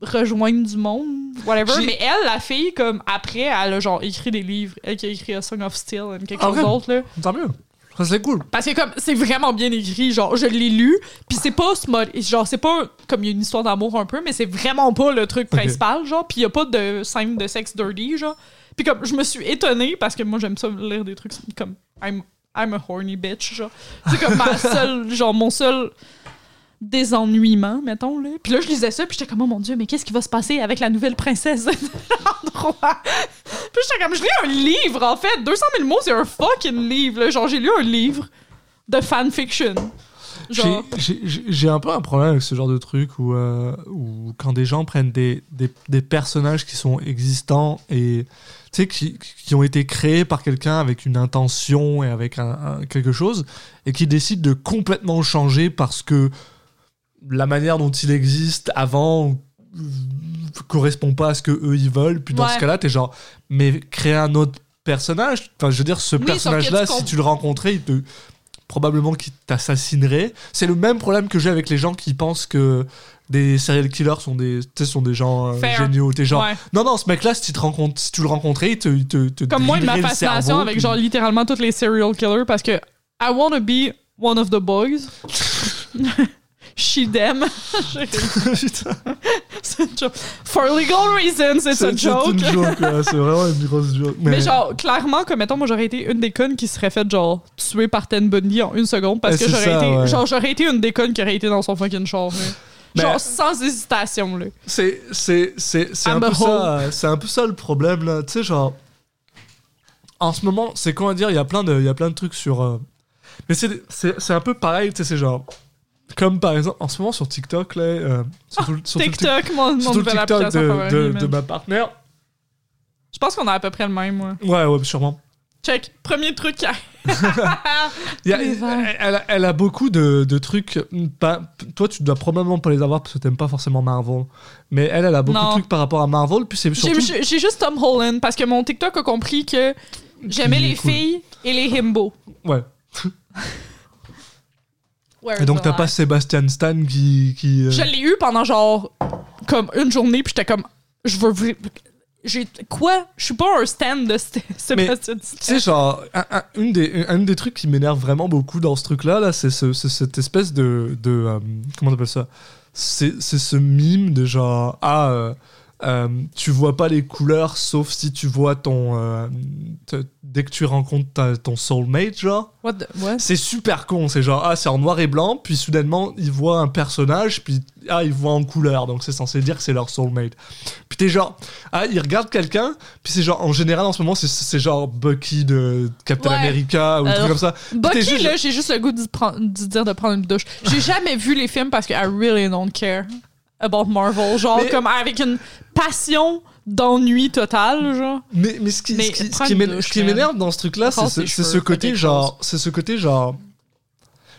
rejoindre du monde, whatever. Mais elle, la fille, comme après, elle a genre écrit des livres. Elle qui a écrit A Song of Steel et quelque Ah chose d'autre, là. Tant mieux. Ça, c'est cool. Parce que comme c'est vraiment bien écrit, genre je l'ai lu, puis c'est pas smut- genre c'est pas comme il y a une histoire d'amour un peu, mais c'est vraiment pas le truc Ok. principal, genre, puis il y a pas de scène de sexe dirty, genre. Puis comme je me suis étonnée parce que moi j'aime ça lire des trucs comme I'm I'm a horny bitch, genre. C'est comme ma seule genre mon seul désennuiement, mettons là. Puis là je lisais ça, puis j'étais comme oh mon dieu, mais qu'est-ce qui va se passer avec la nouvelle princesse de l'endroit? Puis j'étais comme je lis un livre en fait, 200 000 mots c'est un fucking livre, là. genre j'ai lu un livre de fanfiction. Genre J'ai- un peu un problème avec ce genre de truc où, euh, où quand des gens prennent des, des, des personnages qui sont existants et tu sais, qui, qui ont été créés par quelqu'un avec une intention et avec un, un- quelque chose et qui décident de complètement changer parce que la manière dont il existe avant correspond pas à ce que eux ils veulent. Puis dans Ouais. ce cas-là, t'es genre, mais créer un autre personnage. Enfin, je veux dire, ce Oui, personnage-là, si tu le rencontrais, il te probablement qu'il t'assassinerait. C'est le même problème que j'ai avec les gens qui pensent que des serial killers sont des, sont des gens euh, géniaux. T'es genre, Ouais. non, non, ce mec-là, si tu, te rencontres, si tu le rencontrais, il te, il te, te Comme moi, ma fascination cerveau, avec puis- genre littéralement tous les serial killers parce que I wanna be one of the boys. She them. Putain, c'est une joke. For legal reasons, it's a c'est joke. une joke, ouais, c'est vraiment une grosse joke. Mais genre, clairement, comme mettons, moi j'aurais été une des connes qui serait faite genre tuer par Ted Bundy en une seconde parce Eh, que c'est j'aurais ça, été. ouais. Genre, j'aurais été une des connes qui aurait été dans son fucking char. Ben- Genre, sans hésitation, là. C'est c'est c'est c'est un I'm peu ça c'est un peu ça le problème là tu sais genre en ce moment c'est comment dire il y a plein de il y a plein de trucs sur euh, mais c'est c'est c'est un peu pareil tu sais c'est genre comme par exemple en ce moment sur TikTok là euh, surtout le tic- TikTok, mon, mon TikTok application de, de, de ma partenaire Je pense qu'on a à peu près le même, moi. ouais ouais sûrement Check. Premier truc. qui a- Il y a- Les verts. elle, elle a, beaucoup de, de trucs pas, toi tu dois probablement pas les avoir parce que t'aimes pas forcément Marvel mais elle elle a beaucoup Non. de trucs par rapport à Marvel puis c'est surtout j'ai- j'ai juste Tom Holland parce que mon TikTok a compris que j'aimais les cool. filles et les himbos. ouais et donc t'as pas? Sébastien Stan qui, qui euh, Je l'ai eu pendant genre comme une journée puis j'étais comme je veux j'ai quoi? Je suis pas un stand de St- Sébastien Tu sais, genre, un, un- une des, un des trucs qui m'énerve vraiment beaucoup dans ce truc-là, là, c'est ce, cette espèce de. de euh, comment on appelle ça? C'est ce mime de genre. Ah, euh, tu vois pas les couleurs sauf si tu vois ton. Dès que tu rencontres ta- ton soulmate, genre. What the- what? C'est super con, c'est genre, ah, c'est en noir et blanc, puis soudainement, ils voient un personnage, puis ah, ils voient en couleur, donc c'est censé dire que c'est leur soulmate. Puis t'es genre, ah, ils regardent quelqu'un, puis c'est genre, en général, en ce moment, c'est- c'est genre Bucky de Captain Ouais. America, ou un truc Alors, comme ça. Bucky, juste- là, j'ai juste le goût prendre- d'y dire de prendre une douche. J'ai jamais vu les films parce que I really don't care about Marvel. Genre, Mais- comme avec une passion d'ennui total, genre. Mais, mais ce qui, Mais ce qui- ce prends qui une m'éner- douche, ce qui man. m'énerve dans ce truc-là, c'est ce, ce côté genre. C'est ce côté genre.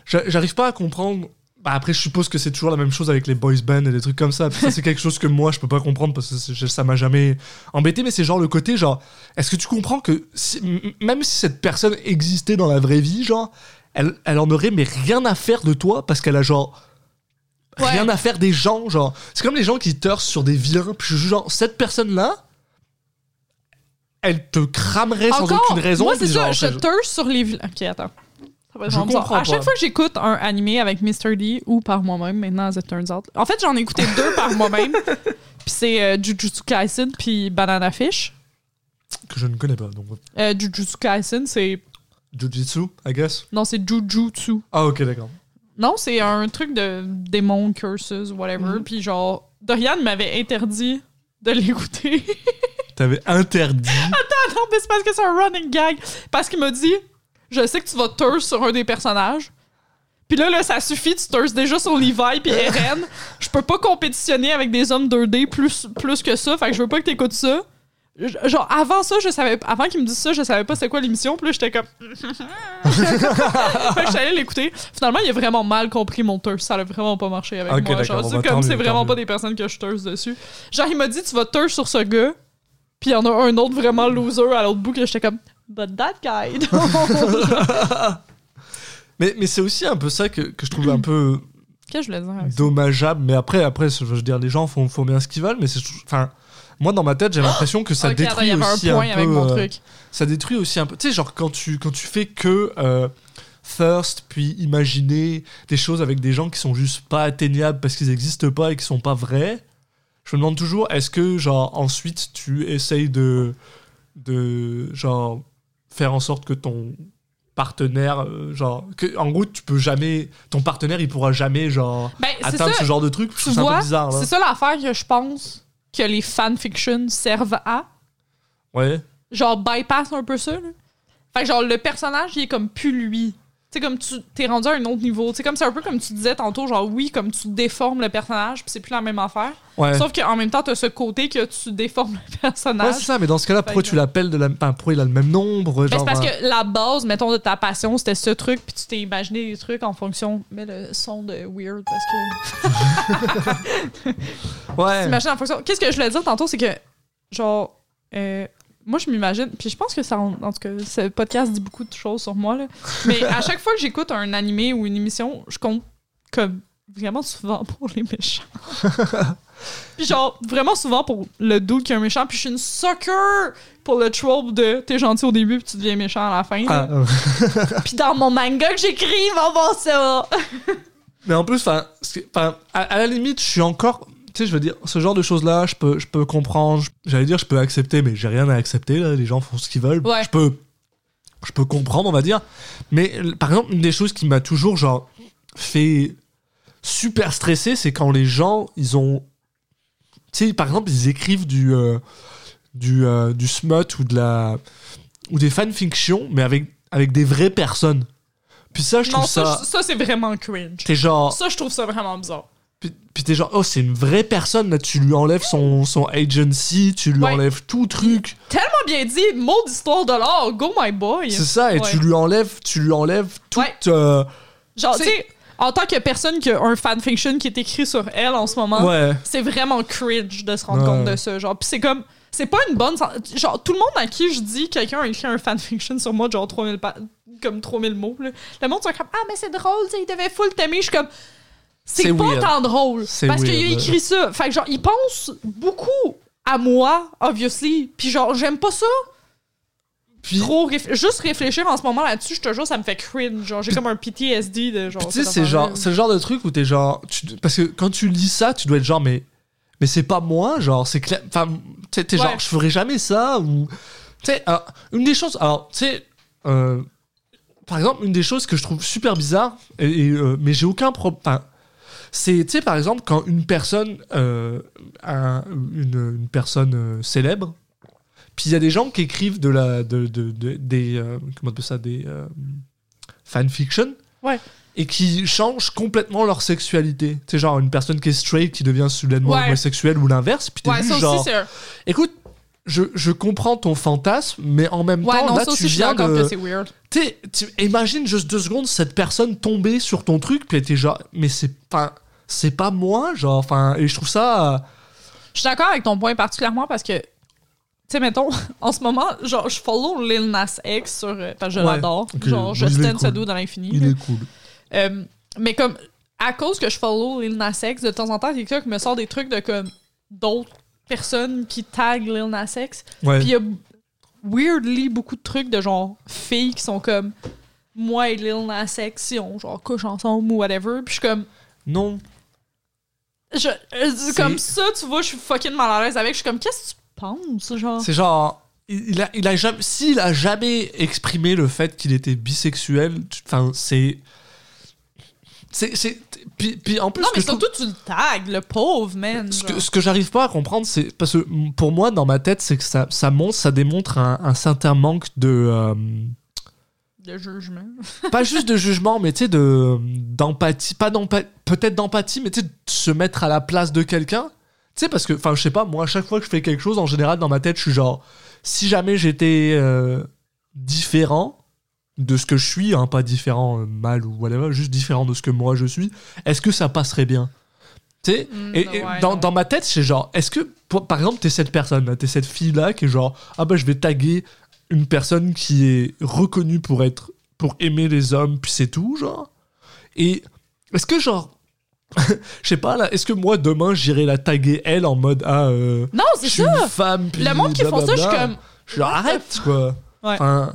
j'a- J'arrive pas à comprendre. Bah après, je suppose que c'est toujours la même chose avec les boys bands et des trucs comme ça. C'est quelque chose que moi, je peux pas comprendre parce que ça m'a jamais embêté. Mais c'est genre le côté genre. Est-ce que tu comprends que si- même si cette personne existait dans la vraie vie, genre, elle, elle en aurait mais rien à faire de toi parce qu'elle a genre. Ouais. Rien à faire des gens, genre. C'est comme les gens qui turfent sur des vilains. Puis je suis genre, cette personne-là, elle te cramerait sans Encore, aucune raison. moi, c'est puis ça, genre, je c'est- sur les... vil- Ok, attends. Ça va être Je vraiment bizarre. comprends À chaque fois que j'écoute un animé avec Mr. D ou par moi-même, maintenant, as it turns out. En fait, j'en ai écouté deux par moi-même. Puis c'est euh, Jujutsu Kaisen puis Banana Fish. que je ne connais pas. Donc, Euh, Jujutsu Kaisen, c'est... Jujitsu, I guess. Non, c'est Jujutsu. Ah, ok, d'accord. Non, c'est un truc de démon, curses, whatever. Mhm. Puis genre, Dorian m'avait interdit de l'écouter. T'avais interdit? non, mais c'est parce que c'est un running gag. Parce qu'il m'a dit Je sais que tu vas thirst sur un des personnages. Puis là, là, ça suffit, tu thirst déjà sur Levi puis Eren. Je peux pas compétitionner avec des hommes 2D plus, plus que ça, fait que je veux pas que t'écoutes ça. Genre, avant ça, je savais avant qu'il me dise ça, je savais pas c'était quoi l'émission, puis là, j'étais comme. fait que j'allais l'écouter. Finalement, il a vraiment mal compris mon thirst. Ça a vraiment pas marché avec Ok, moi. Genre, c'est bah, comme c'est vraiment pas des personnes que je thirst dessus. Genre, il m'a dit, tu vas thirst sur ce gars, puis il y en a un autre vraiment loser à l'autre bout que j'étais comme. But that guy. Mais, mais c'est aussi un peu ça que, que je trouve un peu que je dire dommageable. Mais après, après, je veux dire, les gens font, font bien ce qu'ils veulent. Mais c'est, enfin, moi dans ma tête, j'ai l'impression que ça Ok, attends, détruit aussi un un peu. mon euh, ça détruit aussi un peu. Tu sais, genre quand tu quand tu fais que euh, thirst puis imaginer des choses avec des gens qui sont juste pas atteignables parce qu'ils n'existent pas et qui sont pas vrais. Je me demande toujours, est-ce que genre ensuite tu essayes de de genre faire en sorte que ton partenaire euh, genre que en gros tu peux jamais ton partenaire il pourra jamais genre Ben, c'est atteindre ça. ce genre de truc trouve ça un vois, peu bizarre c'est ça l'affaire que je pense que les fanfictions servent à? ouais Genre, bypass un peu ça, là? Fait que genre, le personnage, il est comme plus lui. Sais, comme tu t'es rendu à un autre niveau. Sais, comme c'est un peu comme tu disais tantôt, genre, oui, comme tu déformes le personnage, puis c'est plus la même affaire. ouais Sauf qu'en même temps, t'as ce côté que tu déformes le Ouais, personnage. c'est ça mais dans ce cas-là pourquoi tu l'appelles de la enfin, pourquoi il a le même nombre Ben, c'est genre, parce euh, que la base, mettons, de ta passion, c'était ce truc, puis tu t'es imaginé des trucs en fonction. Mais le son de weird, parce que. ouais T'imagines en fonction. Qu'est-ce que je voulais dire tantôt, c'est que, genre, euh, moi, je m'imagine, puis je pense que ça, en en tout cas, ce podcast dit beaucoup de choses sur moi, là. Mais à chaque fois que j'écoute un animé ou une émission, je compte comme vraiment souvent pour les méchants. puis genre, vraiment souvent pour le doute qui est un méchant, puis je suis une sucker pour le trope de t'es gentil au début puis tu deviens méchant à la fin. Ah, euh, Puis dans mon manga que j'écris, ils vont voir ça. Mais en plus, à la limite, je suis encore. Tu sais, je veux dire, ce genre de choses-là, je peux, je peux comprendre. J'allais dire, je peux accepter, mais j'ai rien à accepter. Là, les gens font ce qu'ils veulent. Ouais. Je peux, je peux comprendre, on va dire. Mais par exemple, une des choses qui m'a toujours genre fait super stresser, c'est quand les gens, ils ont, tu sais, par exemple, ils écrivent du, euh, du, euh, du smut ou de la, ou des fanfictions, mais avec, avec des vraies personnes. Puis ça, je Non, trouve ça, ça. je- ça, c'est vraiment cringe. T'es genre. Ça, je trouve ça vraiment bizarre. Puis, puis t'es genre, oh, c'est une vraie personne, là, tu lui enlèves son, son agency, tu lui Ouais. enlèves tout truc. Tellement bien dit, mot d'histoire de l'art, go my boy. C'est ça, et Ouais. tu lui enlèves, tu lui enlèves. Ouais. euh, Genre, C'est- tu sais, en tant que personne qui a un fanfiction qui est écrit sur elle en ce moment, ouais. c'est vraiment cringe de se rendre Ouais. compte de ça. Genre, pis c'est comme. C'est pas une bonne. sen- Genre, tout le monde à qui je dis quelqu'un a écrit un fanfiction sur moi, de genre 3000, pa- comme 3000 mots, là, le monde sont comme Ah, mais c'est drôle, tu sais, il devait full t'aimer. Je suis comme. C'est pas weird. tant drôle. Parce qu'il a écrit ça. Fait que, genre, il pense beaucoup à moi, obviously. Puis, genre, j'aime pas ça. Puis, Trop réf- juste réfléchir en ce moment là-dessus, je te jure, ça me fait cringe. Genre, j'ai comme un PTSD de genre. tu sais, c'est genre, c'est le genre de truc où t'es genre. tu- parce que quand tu lis ça, tu dois être genre, mais. Mais c'est pas moi, genre, c'est clair. Enfin, t'es Ouais. genre, je ferais jamais ça, ou. Tu sais, une des choses. Alors, tu sais. euh, par exemple, une des choses que je trouve super bizarre, et, et, euh, mais j'ai aucun problème. C'est, tu sais, par exemple, quand une personne, euh, un- une, une personne euh, célèbre, puis il y a des gens qui écrivent de la, de, de- de- des, euh, comment on appelle ça, des euh, fanfiction, Ouais. et qui changent complètement leur sexualité. C'est genre une personne qui est straight qui devient soudainement Ouais. homosexuelle ou l'inverse, puis t'es Ouais, juste ça genre, aussi, c'est un. écoute. Je, je comprends ton fantasme, mais en même Ouais, temps, non, là, ça aussi, tu je suis viens d'accord de. que c'est weird. T'sais, tu imagines juste deux secondes cette personne tomber sur ton truc, puis elle était genre, mais c'est pas, c'est pas moi, genre, enfin, et je trouve ça. euh, Je suis d'accord avec ton point particulièrement parce que, tu sais, mettons, en ce moment, genre, je follow Lil Nas X sur. euh, Parce que je Ouais, l'adore. ok, Genre, je il est ce l'infini. Il est cool. Euh, mais comme, à cause que je follow Lil Nas X, de temps en temps, TikTok me sort des trucs de comme d'autres personnes qui taguent Lil Nas X. Ouais. Puis il y a weirdly beaucoup de trucs de genre filles qui sont comme moi et Lil Nas X, si on genre couche ensemble ou whatever. Puis je suis comme. Non. Je, euh, comme ça, tu vois, je suis fucking mal à l'aise avec. Je suis comme, qu'est-ce que tu penses? Genre? C'est genre. Il a, il a jamais, s'il a jamais exprimé le fait qu'il était bisexuel, enfin, c'est. c'est, c'est, puis, puis en plus, Non, mais trouve- surtout, tu le tags, le pauvre, man. ce genre. que, ce que j'arrive pas à comprendre, c'est parce que pour moi, dans ma tête, c'est que ça, ça montre, ça démontre un, un certain manque de, euh, Le jugement. pas juste de jugement, mais tu sais, de d'empathie, pas d'empathie, peut-être d'empathie, mais tu sais, de se mettre à la place de quelqu'un. Tu sais, parce que, enfin, je sais pas, moi, à chaque fois que je fais quelque chose, en général, dans ma tête, je suis genre, si jamais j'étais euh, différent de ce que je suis, hein, pas différent euh, mal ou whatever, juste différent de ce que moi je suis, est-ce que ça passerait bien? Tu sais Mm, et, et ouais, dans, dans ma tête, c'est genre, est-ce que, par exemple, t'es cette personne, t'es cette fille-là qui est genre, ah bah je vais taguer une personne qui est reconnue pour être, pour aimer les hommes, puis c'est tout, genre. Et est-ce que genre, je sais pas là, est-ce que moi demain j'irai la taguer elle en mode ah, euh, Non, c'est ça. une femme, puis Le monde qui font ça, je suis comme. Je genre, arrête, quoi. Ouais. Enfin,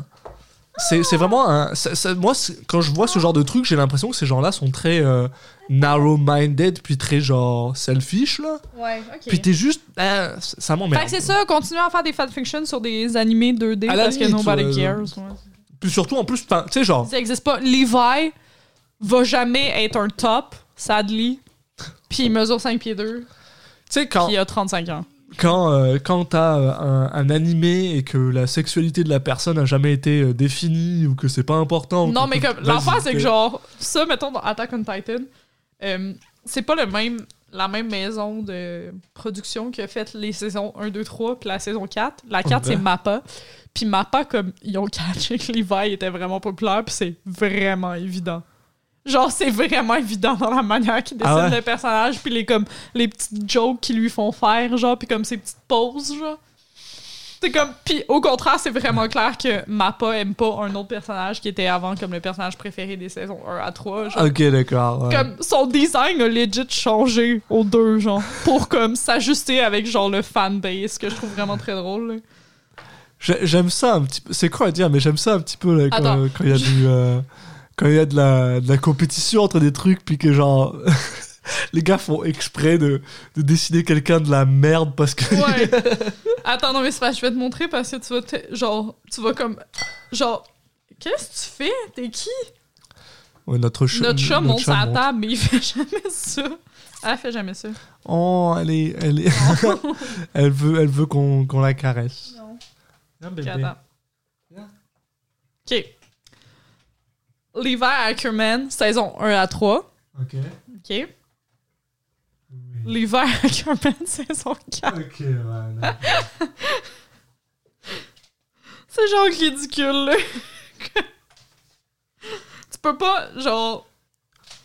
c'est, vraiment un. ça- ça- moi, quand je vois ce genre de truc, j'ai l'impression que ces gens-là sont très euh, narrow-minded, puis très genre selfish, là. Ouais, ok. Puis t'es juste. ah, ça Fait m'emmerde. que c'est ça, continuer à faire des fanfictions sur des animés 2D À parce que limite, nobody ouais, cares. ouais. Puis surtout, en plus, tu sais, genre. Ça existe pas. Levi va jamais être un top, sadly. Puis il mesure 5 pieds 2, Tu sais, quand, puis il a 35 ans. Quand, euh, quand t'as euh, un, un animé et que la sexualité de la personne a jamais été euh, définie ou que c'est pas important. Non, mais comme, l'affaire, c'est que genre, ça, mettons, dans Attack on Titan, euh, c'est pas le même, la même maison de production qui a fait les saisons 1, 2, 3, puis la saison 4. La 4, Ok. c'est Mappa. Puis Mappa, comme, ils ont catché que Levi était vraiment populaire, puis c'est vraiment évident. Genre, c'est vraiment évident dans la manière qu'il dessine Ah ouais? le personnage, puis les, comme, les petites jokes qu'ils lui font faire, genre, puis comme ses petites poses, genre. C'est comme. Puis au contraire, c'est vraiment clair que Mappa aime pas un autre personnage qui était avant comme le personnage préféré des saisons 1 à 3. Genre. Ok, d'accord. ouais. Comme son design a legit changé aux deux, genre, pour comme s'ajuster avec genre le fanbase, que je trouve vraiment très drôle. là. J'aime ça un petit peu. C'est quoi à dire, mais j'aime ça un petit peu là, quand Attends. quand il y a du. euh, quand il y a de la, de la compétition entre des trucs, puis que genre. les gars font exprès de, de décider quelqu'un de la merde parce que. Ouais. Attends, non, mais c'est pas, je vais te montrer parce que tu vas, te- genre, tu vas comme, genre, qu'est-ce que tu fais? T'es qui? Ouais, notre, ch- Notre chat monte chat sa table, mais il fait jamais ça. Elle fait jamais ça. Oh, elle est. Elle, est elle veut, elle veut qu'on qu'on la caresse. Non. Viens, Ok, bébé. Ok. Levi Ackerman, saison 1 à 3. Ok. Ok. Levi Ackerman, saison 4. Ok, voilà. C'est genre ridicule, là. tu peux pas, genre.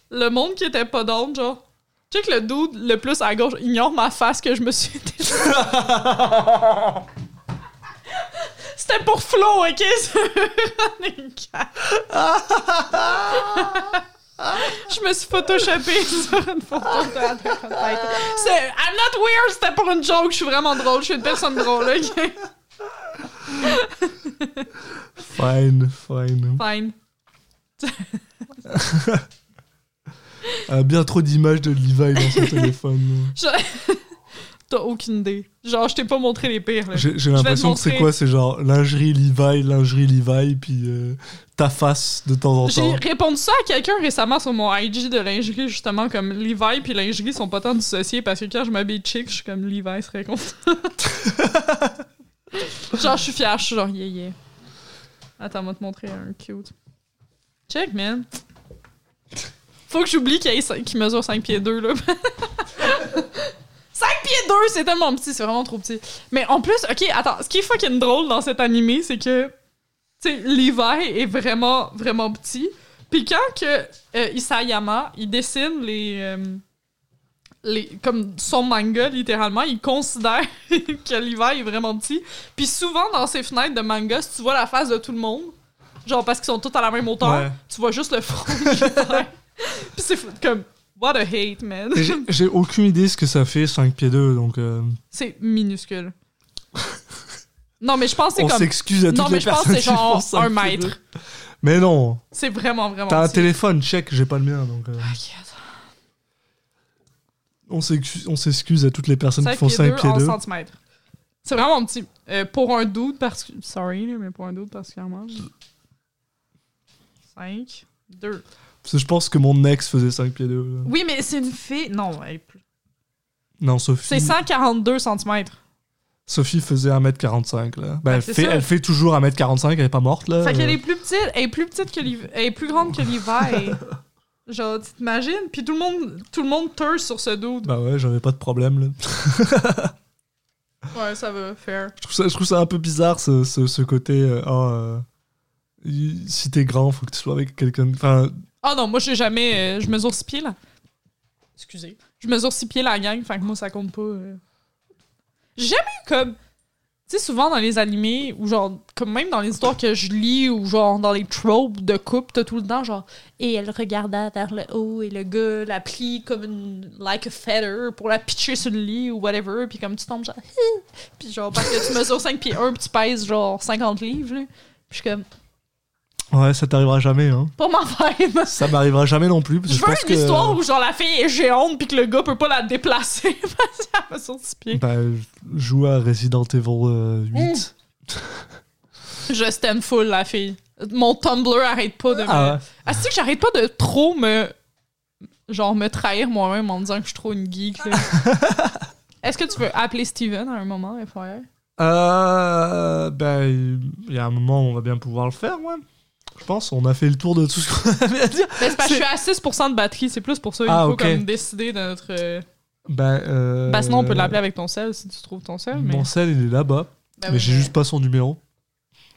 Le monde qui était pas down, genre. Tu sais que le dude le plus à gauche ignore ma face que je me suis C'était pour Flo, ok? Je me suis photoshopée sur une photo de I'm not weird, c'était pour une joke, je suis vraiment drôle, je suis une personne drôle, ok? Fine, fine. Fine. Elle a bien trop d'images de Levi dans son téléphone. Je- T'as aucune idée. Genre, je t'ai pas montré les pires, là. J'ai j'ai te l'impression que c'est montrer. quoi? C'est genre lingerie Levi, lingerie Levi, puis euh, ta face de temps en J'ai temps. répondu ça à quelqu'un récemment sur mon IG de lingerie, justement, comme Levi puis lingerie sont pas tant dissociés parce que quand je m'habille chic, je suis comme Levi serait content. genre, je suis fière, je suis genre yeah yeah. Attends, on va te montrer un cute. Check, man. Faut que j'oublie qu'il y ait cin- qu'il mesure 5 pieds 2, là. 5 pieds 2, c'est tellement petit, c'est vraiment trop petit. Mais en plus, ok, attends, ce qui est fucking drôle dans cet animé, c'est que, tu sais, Levi est vraiment, vraiment petit. Puis quand que euh, Isayama, il dessine les, euh, les. Comme son manga, littéralement, il considère que Levi est vraiment petit. Puis souvent, dans ses fenêtres de manga, si tu vois la face de tout le monde, genre parce qu'ils sont tous à la même hauteur, Ouais. tu vois juste le front de. Puis c'est comme. What a hate, man. J'ai- aucune idée ce que ça fait 5 pieds 2, donc euh, C'est minuscule. non, mais je pense que c'est on comme. s'excuse à toutes Non, mais les je pense que c'est genre 5 un pieds mètre. 2. Mais non, C'est vraiment, vraiment. t'as un téléphone, check, j'ai pas le mien, donc euh, on s'excuse- on à toutes les personnes qui 5 font pieds 5 2 pieds en 2. centimètres. C'est vraiment petit. Euh, pour un doute, parce que. Sorry, mais pour un doute particulièrement. 5, 2. Parce que je pense que mon ex faisait 5 pieds 2. là. Oui, mais c'est une fille. Non, elle est plus- Non, Sophie. c'est 142 cm. Sophie faisait 1m45 là. Ben, elle, c'est fait, ça. elle fait toujours 1m45, elle est pas morte là. Fait qu'elle est plus petite, elle est plus petite que l'hiver, elle est plus grande que l'hiver. Genre, tu t'imagines? Puis tout le monde, tout le monde sur ce dude. Bah ouais, j'avais pas de problème là. Ouais, ça va, faire. Je trouve ça, je trouve ça un peu bizarre ce, ce, ce côté. euh, ah, euh, si t'es grand, faut que tu sois avec quelqu'un. Enfin, Ah non, moi, j'ai jamais. euh, je mesure 6 pieds, là. Excusez. Je mesure 6 pieds la gang, fait que moi, ça compte pas. euh. J'ai jamais eu comme. Tu sais, souvent dans les animés, ou genre, comme même dans les histoires que je lis, ou genre dans les tropes de couple, t'as tout le temps genre. Et elle regarda vers le haut, et le gars la plie comme une. like a feather pour la pitcher sur le lit, ou whatever, puis comme tu tombes genre. puis genre, parce que tu mesures 5 pieds 1, puis tu pèses genre 50 livres, là. Puis je suis comme. Ouais, ça t'arrivera jamais. Hein. Pas ma vibe! Ça m'arrivera jamais non plus. Parce Je je veux pense une que. histoire où genre la fille est géante puis que le gars peut pas la déplacer parce qu'elle va sur six pieds. Bah, je joue à Resident Evil euh, 8. Je full la fille. Mon Tumblr arrête pas de me. Ah ouais. Ah, que j'arrête pas de trop me. Genre me trahir moi-même en disant que je suis trop une geek. Est-ce que tu veux appeler Steven à un moment, FYI? Euh, ben, il y a un moment où on va bien pouvoir le faire, ouais. Je pense, on a fait le tour de tout ce qu'on avait à dire. C'est parce que je suis à 6% de batterie, c'est plus pour ça. Il Ah, faut ok. comme décider de notre. euh, Ben, euh, Ben, sinon, on peut l'appeler avec ton sel si tu trouves ton sel. Mais, Mon sel, il est là-bas, Ben mais oui, j'ai juste pas son numéro.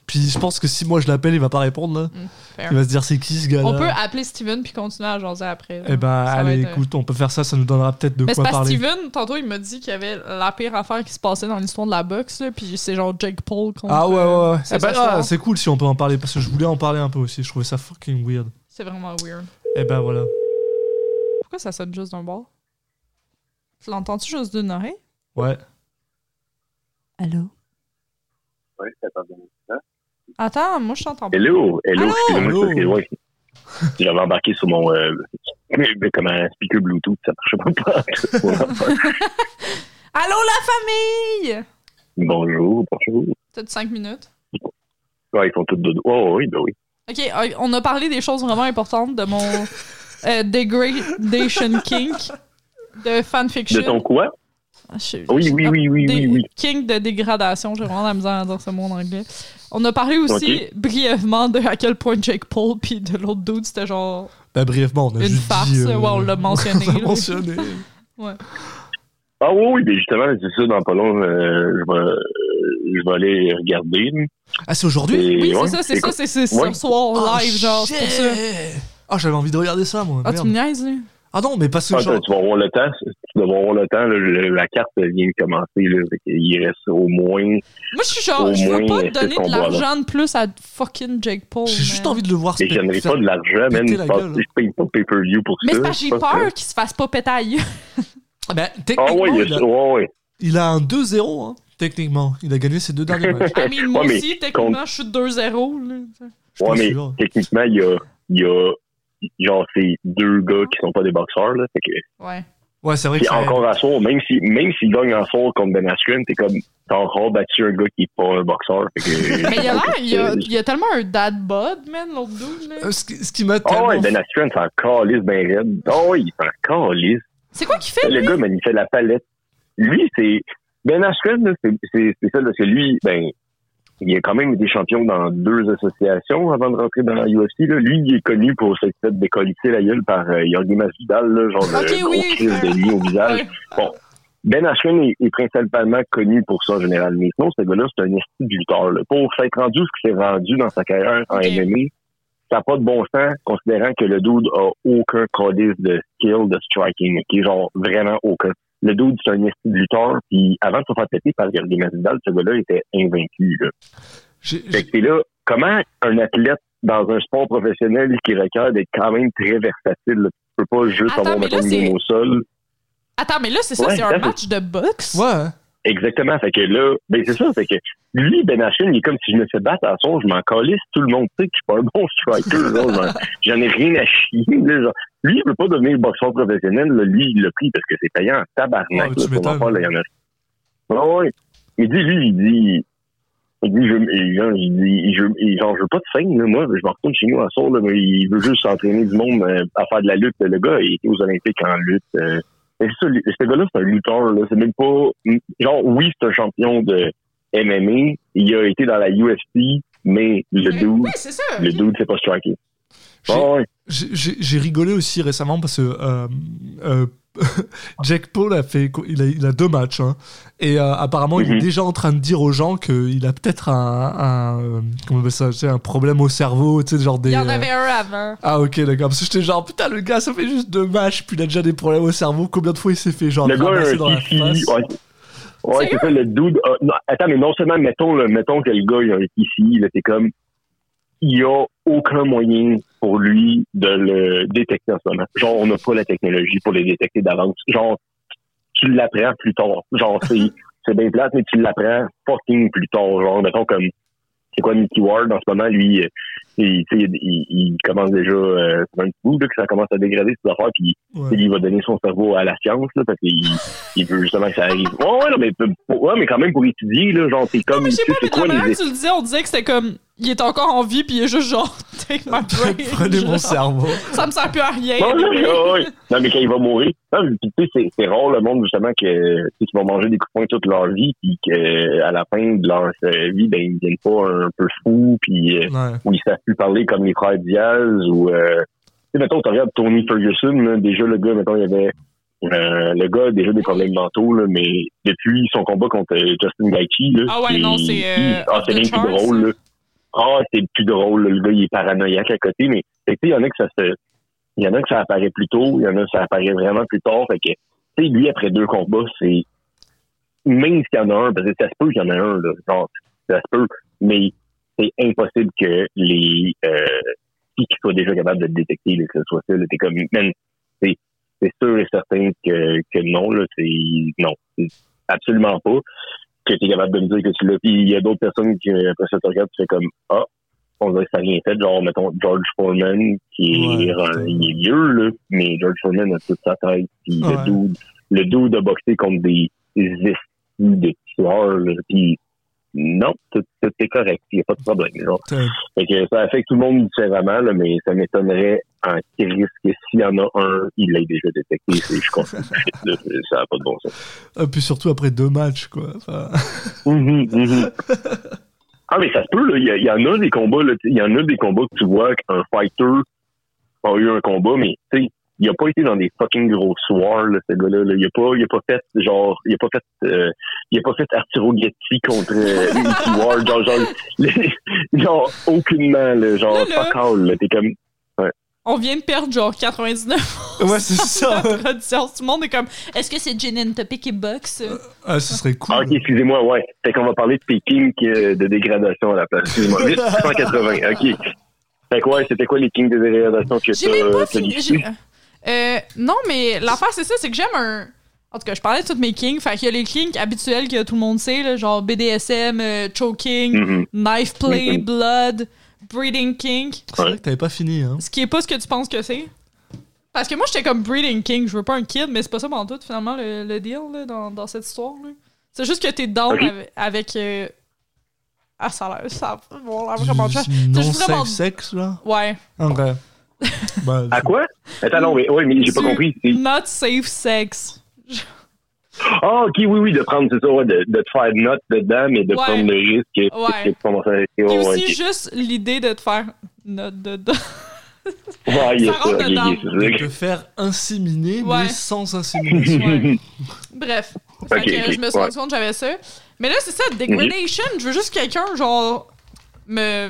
Puis je pense que si moi je l'appelle, il va pas répondre. Là. fair. Il va se dire c'est qui ce gars-là? On peut appeler Steven puis continuer à jaser après. là. Eh ben, Ça allez, être, euh, écoute, on peut faire ça, ça nous donnera peut-être de Mais c'est quoi parce que parler. Steven, tantôt, il m'a dit qu'il y avait la pire affaire qui se passait dans l'histoire de la boxe, là, puis c'est genre Jake Paul contre. Ah ouais, ouais, ouais. c'est Eh ben, ah, c'est cool si on peut en parler, parce que je voulais en parler un peu aussi. Je trouvais ça fucking weird. C'est vraiment weird. Eh ben voilà. Pourquoi ça sonne juste d'un bord? Tu l'entends-tu juste d'une oreille? Ouais. Allô? Ouais, attendez. Hein? Attends, moi je t'entends pas. Hello, hello, Allô? excusez-moi, Allô? c'est J'avais embarqué sur mon euh, comme un speaker Bluetooth, ça marchait pas. Allô la famille! bonjour, bonjour. T'as 5 minutes? Ouais, ils sont tous dodo. Oh oui, ben oui. Ok, euh, on a parlé des choses vraiment importantes de mon euh, Degradation Kink de fanfiction. De ton quoi? Je- Oui, je- oui, oui, oui, des oui, oui. King de dégradation, j'ai vraiment la misère à dire ce mot en anglais. On a parlé aussi brièvement de à quel point Jake Paul puis de l'autre dude c'était genre Ben brièvement, on a une juste farce. dit, euh, Ouais, on l'a mentionné. on l'a mentionné. Ah oui, oui, ben justement, c'est ça, dans pas long, euh, je, vais, je vais aller regarder. Ah, c'est aujourd'hui? Oui, ouais, c'est ça, c'est ça, c'est c'est Ouais. ce soir Oh, live, genre, c'est pour ça. shit. Ah, j'avais envie de regarder ça, moi. Ah, tu me niaises, là? Ah non, mais que Ah, genre... tu vas avoir le temps, tu vas avoir le temps, là, le- la carte vient de commencer, là, qu'il reste au moins, Moi, je suis genre, Au je veux moins, pas donner ce de l'argent de plus à fucking Jake Paul. J'ai juste mais- envie de le voir mais je faire- pas de l'argent, même, la pense gueule, que je paye pas pay-per-view pour Mais ça. c'est parce que j'ai peur qu'il se fasse pas péter à. Ah, ben, Ah techniquement, ouais, il a il, ouais, ouais. il a un 2-0, hein, techniquement. Il a gagné ses deux derniers matchs. I mean, moi Ouais, mais aussi, techniquement, je suis 2-0. là. Je suis Ouais, pas mais sûr. techniquement, il y a, il y a, genre, c'est deux gars qui sont pas des boxeurs, là. Fait que, Ouais. Ouais, c'est vrai que encore à soir, même si, même s'il gagne en soir contre Ben Askren, t'es comme, t'as encore battu un gars qui est pas un boxeur. Fait que, Mais il y a l'air, il y a, il y a tellement un dad bod, man, l'autre dude. là. Euh, ce, qui, ce qui m'a Ah tellement... ouais, Ben Askren, c'est un calice ben raide. Ah ouais, il est un calice. C'est quoi qu'il fait, Le lui? gars, man, il fait la palette. Lui, c'est. Ben Askren, là, c'est c'est- c'est ça, parce que lui, ben, il a quand même été champion dans deux associations avant de rentrer dans la UFC. Là. Lui, il est connu pour s'être fait décollisser la gueule par euh, Jorge Masvidal, là, genre Ok, de oui. gros de nuit au visage. Ouais. Ben Askren est, est principalement connu pour ça en général. Mais sinon, ce gars-là, c'est un esti de lutteur. Là. Pour s'être rendu ce qu'il s'est rendu dans sa carrière en Ok. MMA, ça n'a pas de bon sens, considérant que le dude a aucun codice de skill de striking, qui est genre vraiment aucun. Le dude, c'est un lutteur, puis avant de se faire péter par Jorge Masvidal, ce gars-là était invaincu. Là. Fait que c'est là, comment un athlète dans un sport professionnel qui requiert d'être quand même très versatile, là, tu peux pas juste Attends, avoir game au sol? Attends, mais là, c'est ça, Ouais, c'est un match de boxe? Ouais, hein. Exactement. Fait que là, ben c'est ça. Fait que lui, Ben Hachin, il est comme si je me fais battre à son, je m'en calisse. Tout le monde sait que je suis pas un bon striker. J'en- ai rien à chier. là. Genre, lui, il veut pas devenir boxeur professionnel. là. Lui, il l'a pris parce que c'est payant en tabarnak. Là, il y en a. Ouais, ouais. Il dit, lui, il dit, Il dit, je, genre, il dit, je, genre, je veux pas de fame, là. Moi, je me retourne chez nous à soir, là, mais il veut juste s'entraîner du monde euh, à faire de la lutte. Le gars, il était aux Olympiques en lutte. euh. Mais c'est ça, ce gars-là, c'est un lutteur, là. C'est même pas, genre, oui, c'est un champion de MMA. Il a été dans la UFC, mais le dude, Oui, c'est ça. le dude, c'est pas striker. J'ai- ouais. J'ai- J'ai j'ai rigolé aussi récemment parce que euh, euh, Jack Paul a fait il a, il a deux matchs hein. et euh, apparemment il est Mhm. déjà en train de dire aux gens qu'il a peut-être un, un euh, comment on appelle ça tu sais, un problème au cerveau tu sais genre des Il y en euh, avait un avant. ah ok d'accord parce que j'étais genre putain le gars ça fait juste deux matchs puis il a déjà des problèmes au cerveau combien de fois il s'est fait genre Le gars dans la face? Ouais, ouais c'est ça, le dude. non, attends, mais non seulement, mettons, là, mettons que le gars, il a un TCI, là, c'est comme, il y a aucun moyen pour lui de le détecter en ce moment. Genre, on n'a pas la technologie pour le détecter d'avance. Genre, tu l'apprends plus tard. Genre, c'est, c'est bien plate, mais tu l'apprends fucking plus tard. Genre, mettons comme, c'est quoi Mickey Ward en ce moment, lui, il, commence déjà, euh, c'est un petit bout, là, que ça commence à dégrader ses affaires, puis Ouais. il va donner son cerveau à la science, là, parce qu'il il veut justement que ça arrive. Ouais, ouais, non, mais, pour- ouais, mais quand même pour étudier, là, genre, c'est comme, Mais je sais pas, mais tu le disais, on disait que c'était comme. Il est encore en vie, puis il est juste genre. Take my brain. prenez mon cerveau Ça me sert plus à rien. Non, non, anyway. non, ouais. non, mais quand il va mourir, tu sais, c'est, rare le monde justement que qu'ils vont manger des coups de poing toute leur vie, puis qu'à la fin de leur euh, vie, ben ils viennent pas un peu fous, puis euh, ou ils savent plus parler comme les frères Diaz, ou euh, tu sais, mettons, tu regardes Tony Ferguson, là, déjà le gars, mettons, il y avait euh, le gars a déjà des problèmes mentaux, là, mais depuis son combat contre euh, Justin Gaethje, là, Ah ouais, non, c'est, euh, ah, c'est bien plus drôle, là. Ah, c'est plus drôle, là, le gars, il est paranoïaque à côté, mais il y en a que ça se, il y en a que ça apparaît plus tôt, il y en a que ça apparaît vraiment plus tard, fait que, tu sais, lui, après deux combats, c'est, même s'il y en a un, parce que ça se peut qu'il y en a un, là, genre, ça se peut, mais c'est impossible que les, euh, qui soient déjà capables de le détecter, là, que ce soit ça, t'es comme, man, c'est, c'est sûr et certain que, que non, là, c'est, non, absolument pas que tu es capable de me dire que tu l'as. Puis il y a d'autres personnes qui, après ça, te regardent, tu fais comme, ah, on dirait que ça n'a rien fait. Genre, mettons, George Foreman, qui est, euh, il est vieux, là, mais George Foreman a toute sa tête. Puis Ouais. le dude, le dude a boxé contre des, des de tueurs, là. Puis non, tout, tout est correct. Il n'y a pas de problème, Fait que ça affecte tout le monde différemment, là, mais ça m'étonnerait en crise que s'il y en a un, il l'ait déjà détecté. Je comprends. ça n'a pas de bon sens. et puis surtout après deux matchs quoi Enfin, Mhm, mhm. ah, mais ça se peut, là. Il y, y en a des combats, Il y en a des combats que tu vois qu'un fighter a eu un combat, mais, tu sais, il a pas été dans des fucking gros soirs, là, ce gars-là. là. Il a pas, il a pas fait, genre, il a pas fait, euh, il a pas fait Arturo Gatti contre euh, Mickey Ward, genre, genre, le- genre, aucunement, là, genre, Là, là. fuck all, là. T'es comme, On vient de perdre genre 99 ouais c'est ça. Tout le monde est comme Est-ce que c'est Gin and Topic et Box? Ah, ce serait cool ah, ok, excusez-moi, ouais. Fait qu'on va parler de Peking euh, de dégradation à la place. Excusez-moi. 180, ok. Fait que ouais, c'était quoi les kings de dégradation que J'ai même t'as pas t'as fini. Euh, non, mais l'affaire, c'est ça, c'est que j'aime un. En tout cas, je parlais de tous mes kinks. Fait qu'il y a les kinks habituels que tout le monde sait, là, genre BDSM, euh, choking, Mhm. knife play, Mhm. blood, breeding kink. c'est vrai que t'avais pas fini hein Ce qui est pas ce que tu penses que c'est. Parce que moi, j'étais comme breeding king. Je veux pas un kid, mais c'est pas ça pour tout, finalement, le, le deal là, dans, dans cette histoire. là. C'est juste que t'es down Ok. avec. avec, euh, Ah, ça a l'air. Ça a bon, l'air vraiment trash. non juste vraiment- sexe là Ouais. ok bah, À quoi? Attends, non, mais, ouais, mais j'ai pas compris. Not safe sex. Ah, ok, oui, oui, de prendre, c'est ça, ouais, de, de te faire une note dedans, mais de Ouais. prendre le risque que, Ouais. à. Et aussi, juste l'idée de te faire note dedans. Ouais, il y a ça rentre dedans. de faire inséminer Ouais. mais sans insémination Ouais. Bref. Que je me suis rendu compte que j'avais ça. Mais là, c'est ça, degradation. Je veux juste que quelqu'un, genre, me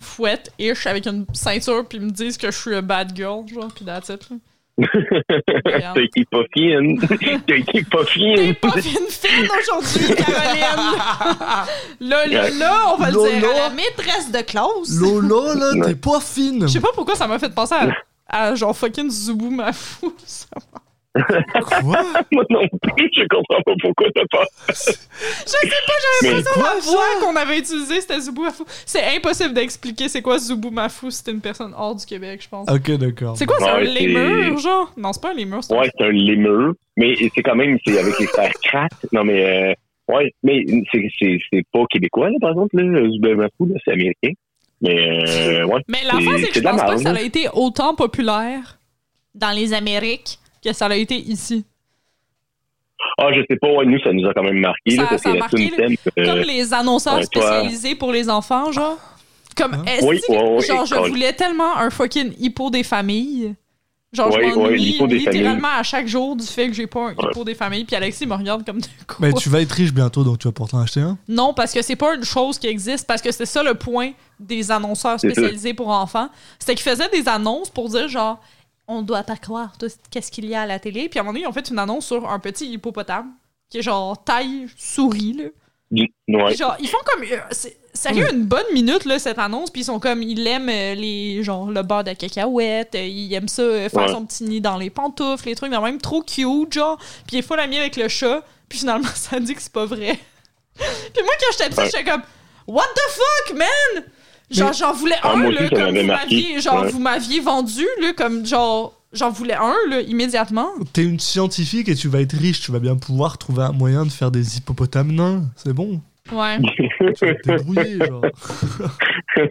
fouette, ish, avec une ceinture, puis me dise que je suis a bad girl, genre, puis that's it. là. T'as été pas fine. T'as été pas T'es fine. pas fine fine aujourd'hui, Caroline! là, là, là, on va le dire à la maîtresse de classe. Lolo là t'es pas fine Je sais pas pourquoi ça m'a fait penser à, à genre fucking Zubu Mafou. ça. Quoi? Moi non plus, je comprends pas pourquoi t'as pas. Je sais pas, j'avais l'impression que la voix qu'on avait utilisée, c'était Zubu Mafou. C'est impossible d'expliquer c'est quoi Zubu Mafou, c'était une personne hors du Québec, je pense. ok d'accord C'est quoi, c'est un Ouais, lémur, genre? Non, c'est pas un lémur, c'est un- Ouais, c'est un lémur, mais c'est quand même, c'est avec les frères Krat. Non, mais, euh, Ouais, mais c'est, c'est, c'est pas québécois, là, par exemple, là, le WMFU, là, c'est américain. Mais, euh, ouais. Mais l'affaire, c'est que c'est je pense pas que ça a été autant populaire dans les Amériques que ça a été ici? Ah, je sais pas, ouais, nous, ça nous a quand même marqué, Ça- là, parce ça a marqué, Thème, euh, Comme les annonceurs ouais, toi- spécialisés pour les enfants, genre. Comme, Hein? est-ce Oui, que- ouais, ouais, genre, je voulais tellement un fucking hippo des familles. Genre, Ouais, je m'ennuie littéralement à chaque jour du fait que j'ai pas un hippo des familles. Puis Alexis me regarde comme de quoi? Mais tu vas être riche bientôt, donc tu vas pourtant acheter un. Non, parce que c'est pas une chose qui existe, parce que c'est ça le point des annonceurs spécialisés pour enfants. C'était qu'ils faisaient des annonces pour dire genre on doit pas croire tout ce- qu'est-ce qu'il y a à la télé. Puis à un moment donné, ils ont fait une annonce sur un petit hippopotame qui est genre taille souris là. ouais. Genre ils font comme euh, sérieux une bonne minute là cette annonce puis ils sont comme ils aiment euh, les genre le beurre de cacahuète, euh, ils aiment ça euh, faire Ouais. son petit nid dans les pantoufles, les trucs dans même trop cute genre. Puis il est full ami avec le chat, puis finalement ça dit que c'est pas vrai. puis moi quand j'étais petite, Ouais. j'étais comme What the fuck man? Genre j'en voulais Ah, un là aussi, comme vous m'aviez genre Ouais. vous m'aviez vendu là comme genre j'en voulais un là immédiatement. T'es une scientifique et tu vas être riche, tu vas bien pouvoir trouver un moyen de faire des hippopotames nains. C'est bon. Ouais. Tu vas te débrouiller, genre.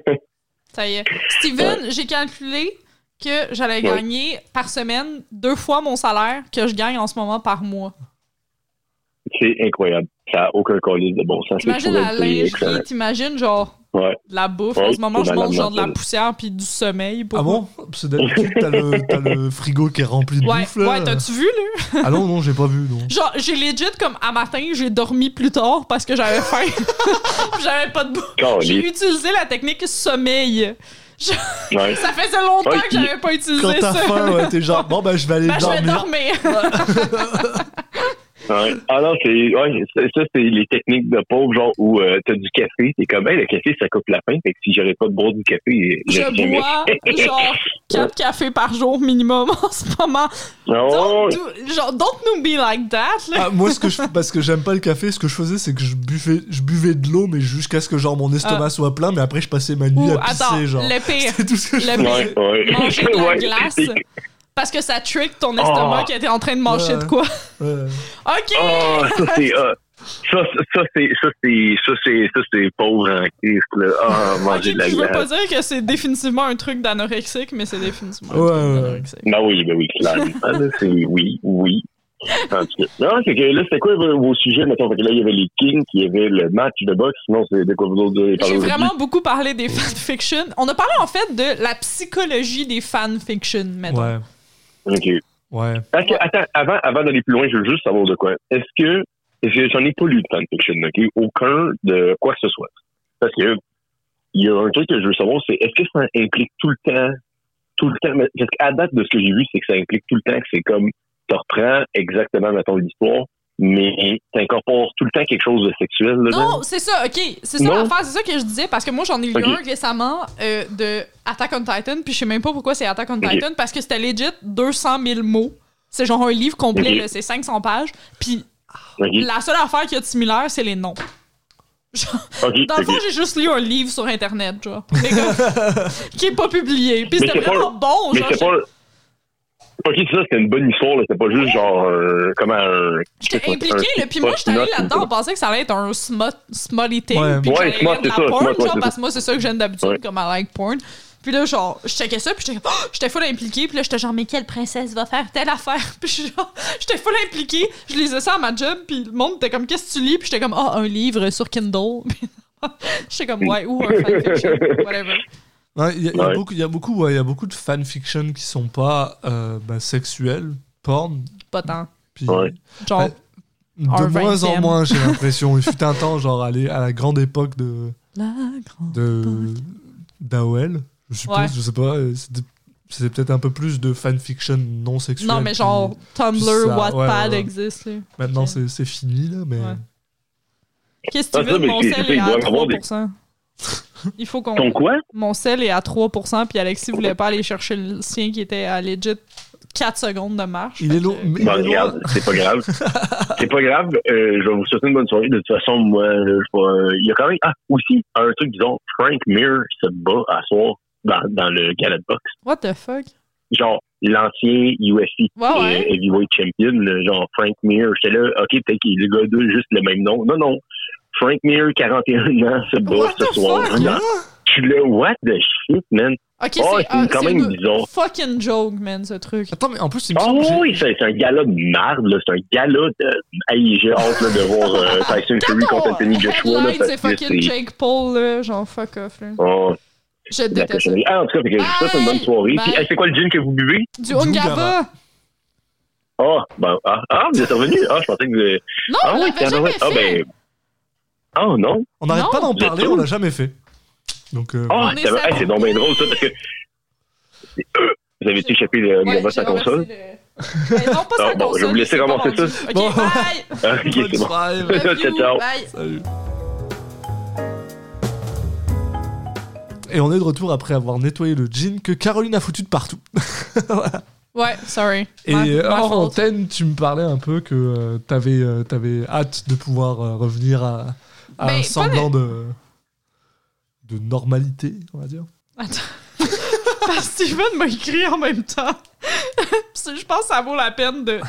Ça y est. Steven, j'ai calculé que j'allais Ouais. gagner par semaine deux fois mon salaire que je gagne en ce moment par mois. C'est incroyable. Ça n'a aucun colis de bon sens. T'imagines la c'est lingerie, t'imagines genre Ouais. de la bouffe. Ouais, en ce moment, je c'est mange genre de la poussière puis du sommeil. Pour Ah bon? Parce que d'habitude, t'as le, t'as le frigo qui est rempli de Ouais, bouffe, là. ouais, t'as-tu vu, là? Ah non, non, j'ai pas vu, non. Genre, j'ai legit comme à matin, j'ai dormi plus tard parce que j'avais faim. J'avais pas de bouffe. J'ai utilisé la technique sommeil. Ouais. Ça faisait longtemps Ouais, que j'avais pas utilisé Quand t'as ça. faim, ouais, t'es genre, bon, bah, je vais aller Ben, je vais dormir. Ouais. Ah non, c'est ouais, ça, ça, c'est les techniques de pauvre, genre où euh, t'as du café, t'es comme hey, le café ça coupe la faim, fait que si j'aurais pas de boire du café, Je jamais. bois genre 4 cafés par jour minimum en ce moment. Non, Don't do- genre, don't nous be like that. Là. Ah, moi, ce que je, parce que j'aime pas le café, ce que je faisais, c'est que je buvais, je buvais de l'eau, mais jusqu'à ce que genre mon estomac soit plein, mais après je passais ma nuit à pisser, attends, genre. le pire, C'est tout ce que je le pire. ouais, ouais. manger de la Ouais. glace parce que ça trick ton Oh. estomac qui était en train de manger Ouais. de quoi. Ouais. Ok! Oh, ça c'est ah, ça, ça, ça, c'est ça c'est ça c'est ça c'est pauvre en Christ là. Ah, manger de la puis je veux pas glace. dire que c'est définitivement un truc d'anorexique, mais c'est définitivement un Ouais, truc d'anorexique. Ben oui, ben oui, clairement. là, c'est oui, oui. En tout cas. Non, c'est que là, c'était quoi vos, vos sujets, mettons? Fait que là, il y avait les Kings, il y avait le match de boxe, sinon c'est de quoi vous autres avez parlé J'ai aujourd'hui? vraiment beaucoup parlé des fanfictions. On a parlé en fait de la psychologie des fanfictions, mettons. Ouais. OK. Ouais. Parce que, attends, avant, avant d'aller plus loin, je veux juste savoir de quoi. Est-ce que, j'en ai pas lu de fanfiction, OK? Aucun de quoi que ce soit. Parce que, il y a un truc que je veux savoir, c'est est-ce que ça implique tout le temps, tout le temps, parce qu'à date de ce que j'ai vu, c'est que ça implique tout le temps que c'est comme, tu reprends exactement, mettons, l'histoire, mais t'incorpores tout le temps quelque chose de sexuel, là. Non, c'est ça, ok. C'est ça l'affaire, c'est ça que je disais, parce que moi j'en ai lu un récemment euh, de Attack on Titan, puis je sais même pas pourquoi c'est Attack on. Titan, parce que c'était legit 200 000 mots. C'est genre un livre complet, Ok. là, c'est 500 pages, puis la seule affaire qu'il y a de similaire, c'est les noms. Genre, OK, dans le fond, j'ai juste lu un livre sur Internet, genre, mais comme- qui est pas publié. Puis c'était pas- vraiment bon, genre. C'est pas. Ok, ça, c'était une bonne histoire, là. C'était pas juste genre, euh, comment un. J'étais un là, puis moi, j'étais ou là-dedans, on pensait que ça allait être un smut, smutty thing, Ouais. Ouais, j'allais smut, c'est la ça, porn, smut, genre, parce que moi, c'est ça que j'aime d'habitude, Ouais. comme I like porn. Puis là, genre, je checkais ça, puis j'étais comme, oh, j'étais full impliquée, puis là, j'étais genre, mais quelle princesse va faire telle affaire? Puis genre, j'étais full impliquée, je lisais ça à ma job, puis le monde était comme, qu'est-ce que tu lis? Puis j'étais comme, ah, un livre sur Kindle. J'étais comme, ouais, ou un fanfiction, whatever. Ouais, Il y, a- il y a Ouais. beaucoup, il y a beaucoup, ouais, y a beaucoup de fanfiction qui sont pas euh, bah, sexuelles, porn. Pas tant. Puis Ouais. Genre, de moins en moins, j'ai l'impression. Il fut un temps, genre, aller à la grande époque de, la grande. de d'AOL, je suppose, Ouais. je sais pas. euh, c'était- peut-être un peu plus de fanfiction non sexuelle. Non, mais genre, puis Tumblr, ça, Wattpad ouais, ouais. existe. Maintenant, Ok. c'est c'est fini, là, mais. Ouais. Qu'est-ce que Ah, tu ça, veux? mais Mon sel c'est- est il à doit y avoir 3%. Il faut qu'on. Ton quoi? Mon sel est à 3%, puis Alexis voulait pas aller chercher le sien qui était à legit 4 secondes de marche. Il est que- lourd. Bon, loin. regarde, c'est pas grave. c'est pas grave. Euh, je vais vous souhaiter une bonne soirée. De toute façon, moi, je sais pas, euh, il y a quand même. Ah, aussi, un truc, disons, Frank Mir se bat à soir dans, dans le gala de boxe. What the fuck? Genre, l'ancien UFC Ouais, ouais. heavyweight champion, le genre Frank Mir. J'étais là, ok, peut-être qu'il le gars deux juste le même nom. Non, non. Frank Mir, 41 ans, se bat ce soir. Je suis là, what the shit, man? Ok, Oh, c'est c'est ah, quand c'est même une bizarre. fucking joke, man, ce truc. Attends, mais en plus, il me Ah j'ai- oui, c'est c'est un gala de marde, là. C'est un gala de. Hey, j'ai hâte là, de voir euh, Tyson Fury contre Anthony Joshua. Là, c'est fucking c'est. Jake Paul, là. Genre, fuck off, là. Oh, Je la déteste. Ah, en tout cas, fait que souhaite une bonne Bye. soirée. Puis, hey, c'est quoi le gin que vous buvez? Du Ungava. Ah, ben, ah, ah, vous êtes revenu? Ah, je pensais que vous. Non, Ah on oui, l'avait jamais tabarouette. Ah, fait. ben. Ah, non. On n'arrête Non, pas d'en parler, on l'a jamais fait. Donc, euh, On est c'est hey, donc bien drôle, ça, parce que. Vous avez échappé le Ouais, sa console? le- Mais non, pas sa Ah, bon, je vais vous laisser vendu. ça. Ok, Bon. bye! Ok, c'est bon. Ciao, ciao. Bye! Salut. Et on est de retour après avoir nettoyé le jean que Caroline a foutu de partout. Ouais, sorry. Et my hors antenne, tu me parlais un peu que euh, t'avais euh, t'avais hâte de pouvoir euh, revenir à, à un semblant de, de normalité, on va dire. Attends. Steven m'a écrit en même temps. Je pense que ça vaut la peine de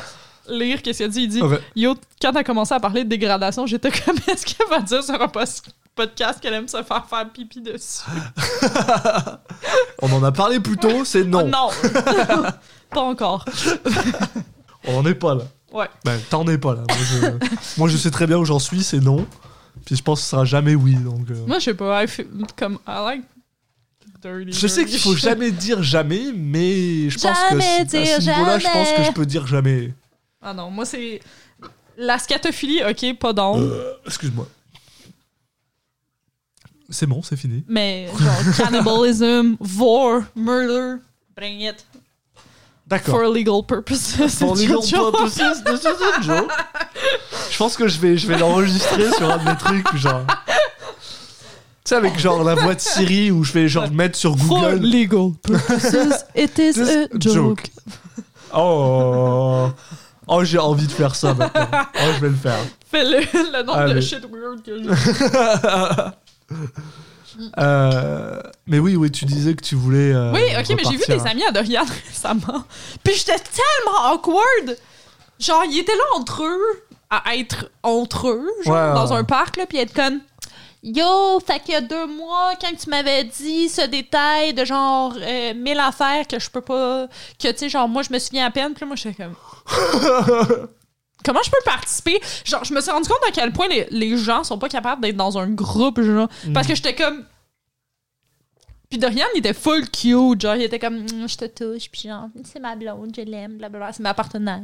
lire qu'est-ce qu'il a dit. Il dit Ok. Yo, quand t'as commencé à parler de dégradation, j'étais comme est-ce qu'elle va dire sur un podcast qu'elle aime se faire faire pipi dessus? On en a parlé plus tôt, c'est non. Oh, non Pas encore. On n'en est pas là. Ouais. Ben, t'en es pas là. Moi je, moi, je sais très bien où j'en suis, c'est non. Puis je pense que ce sera jamais oui. Donc, euh, Moi, je sais pas. I feel- comme, I like dirty. Je sais dirty qu'il faut shit. jamais dire jamais, mais je pense Jamais que à dire ce niveau-là, je pense que je peux dire jamais. Ah non, moi, c'est. La scatophilie, ok, pas d'onde. Euh, Excuse-moi. C'est bon, c'est fini. Mais genre, cannibalism, vor, murder, bring it. D'accord. For legal purposes. For legal purposes, this is a joke. Je pense que je vais, je vais l'enregistrer sur un de mes trucs, genre. Tu sais, avec genre la voix de Siri où je vais genre mettre sur For Google. legal purposes, it is a joke. joke. Oh, oh j'ai envie de faire ça maintenant. Oh, je vais le faire. Fais le, le nombre de Allez. shit weird que j'ai. Euh, mais oui, oui, tu disais que tu voulais. euh, Oui, ok, mais j'ai vu des amis à Dorian récemment. Puis j'étais tellement awkward. Genre, ils étaient là entre eux, à être entre eux, genre, Ouais, dans un parc, là, puis être comme. Yo, fait qu'il y a deux mois, quand tu m'avais dit ce détail de genre euh, mille affaires que je peux pas. que tu sais, genre, moi, je me souviens à peine, puis là, moi, j'étais comme. Comment je peux participer? Genre, je me suis rendu compte à quel point les, les gens sont pas capables d'être dans un groupe, genre. Parce que j'étais comme. Puis Dorian, il était full cute, genre, il était comme, Hum, je te touche, puis genre, c'est ma blonde, je l'aime, blablabla, c'est ma partenaire.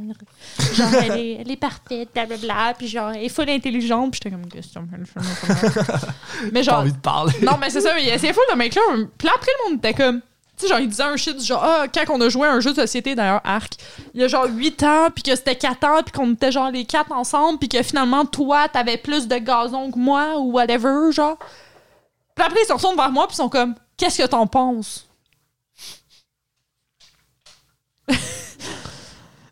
Genre, elle est, elle est parfaite, blablabla, puis genre, elle est full intelligente, puis j'étais comme, question, Mais genre, envie de parler. non, mais c'est ça, mais il essayait full de là. Puis après, le monde était comme. Tu sais, genre, il disait un shit, genre, ah, quand on a joué à un jeu de société, d'ailleurs, Arc, il y a genre 8 ans, puis que c'était 4 ans, puis qu'on était genre les 4 ensemble, puis que finalement, toi, t'avais plus de gazon que moi, ou whatever, genre. Puis après, ils se retournent vers moi, puis ils sont comme, qu'est-ce que t'en penses?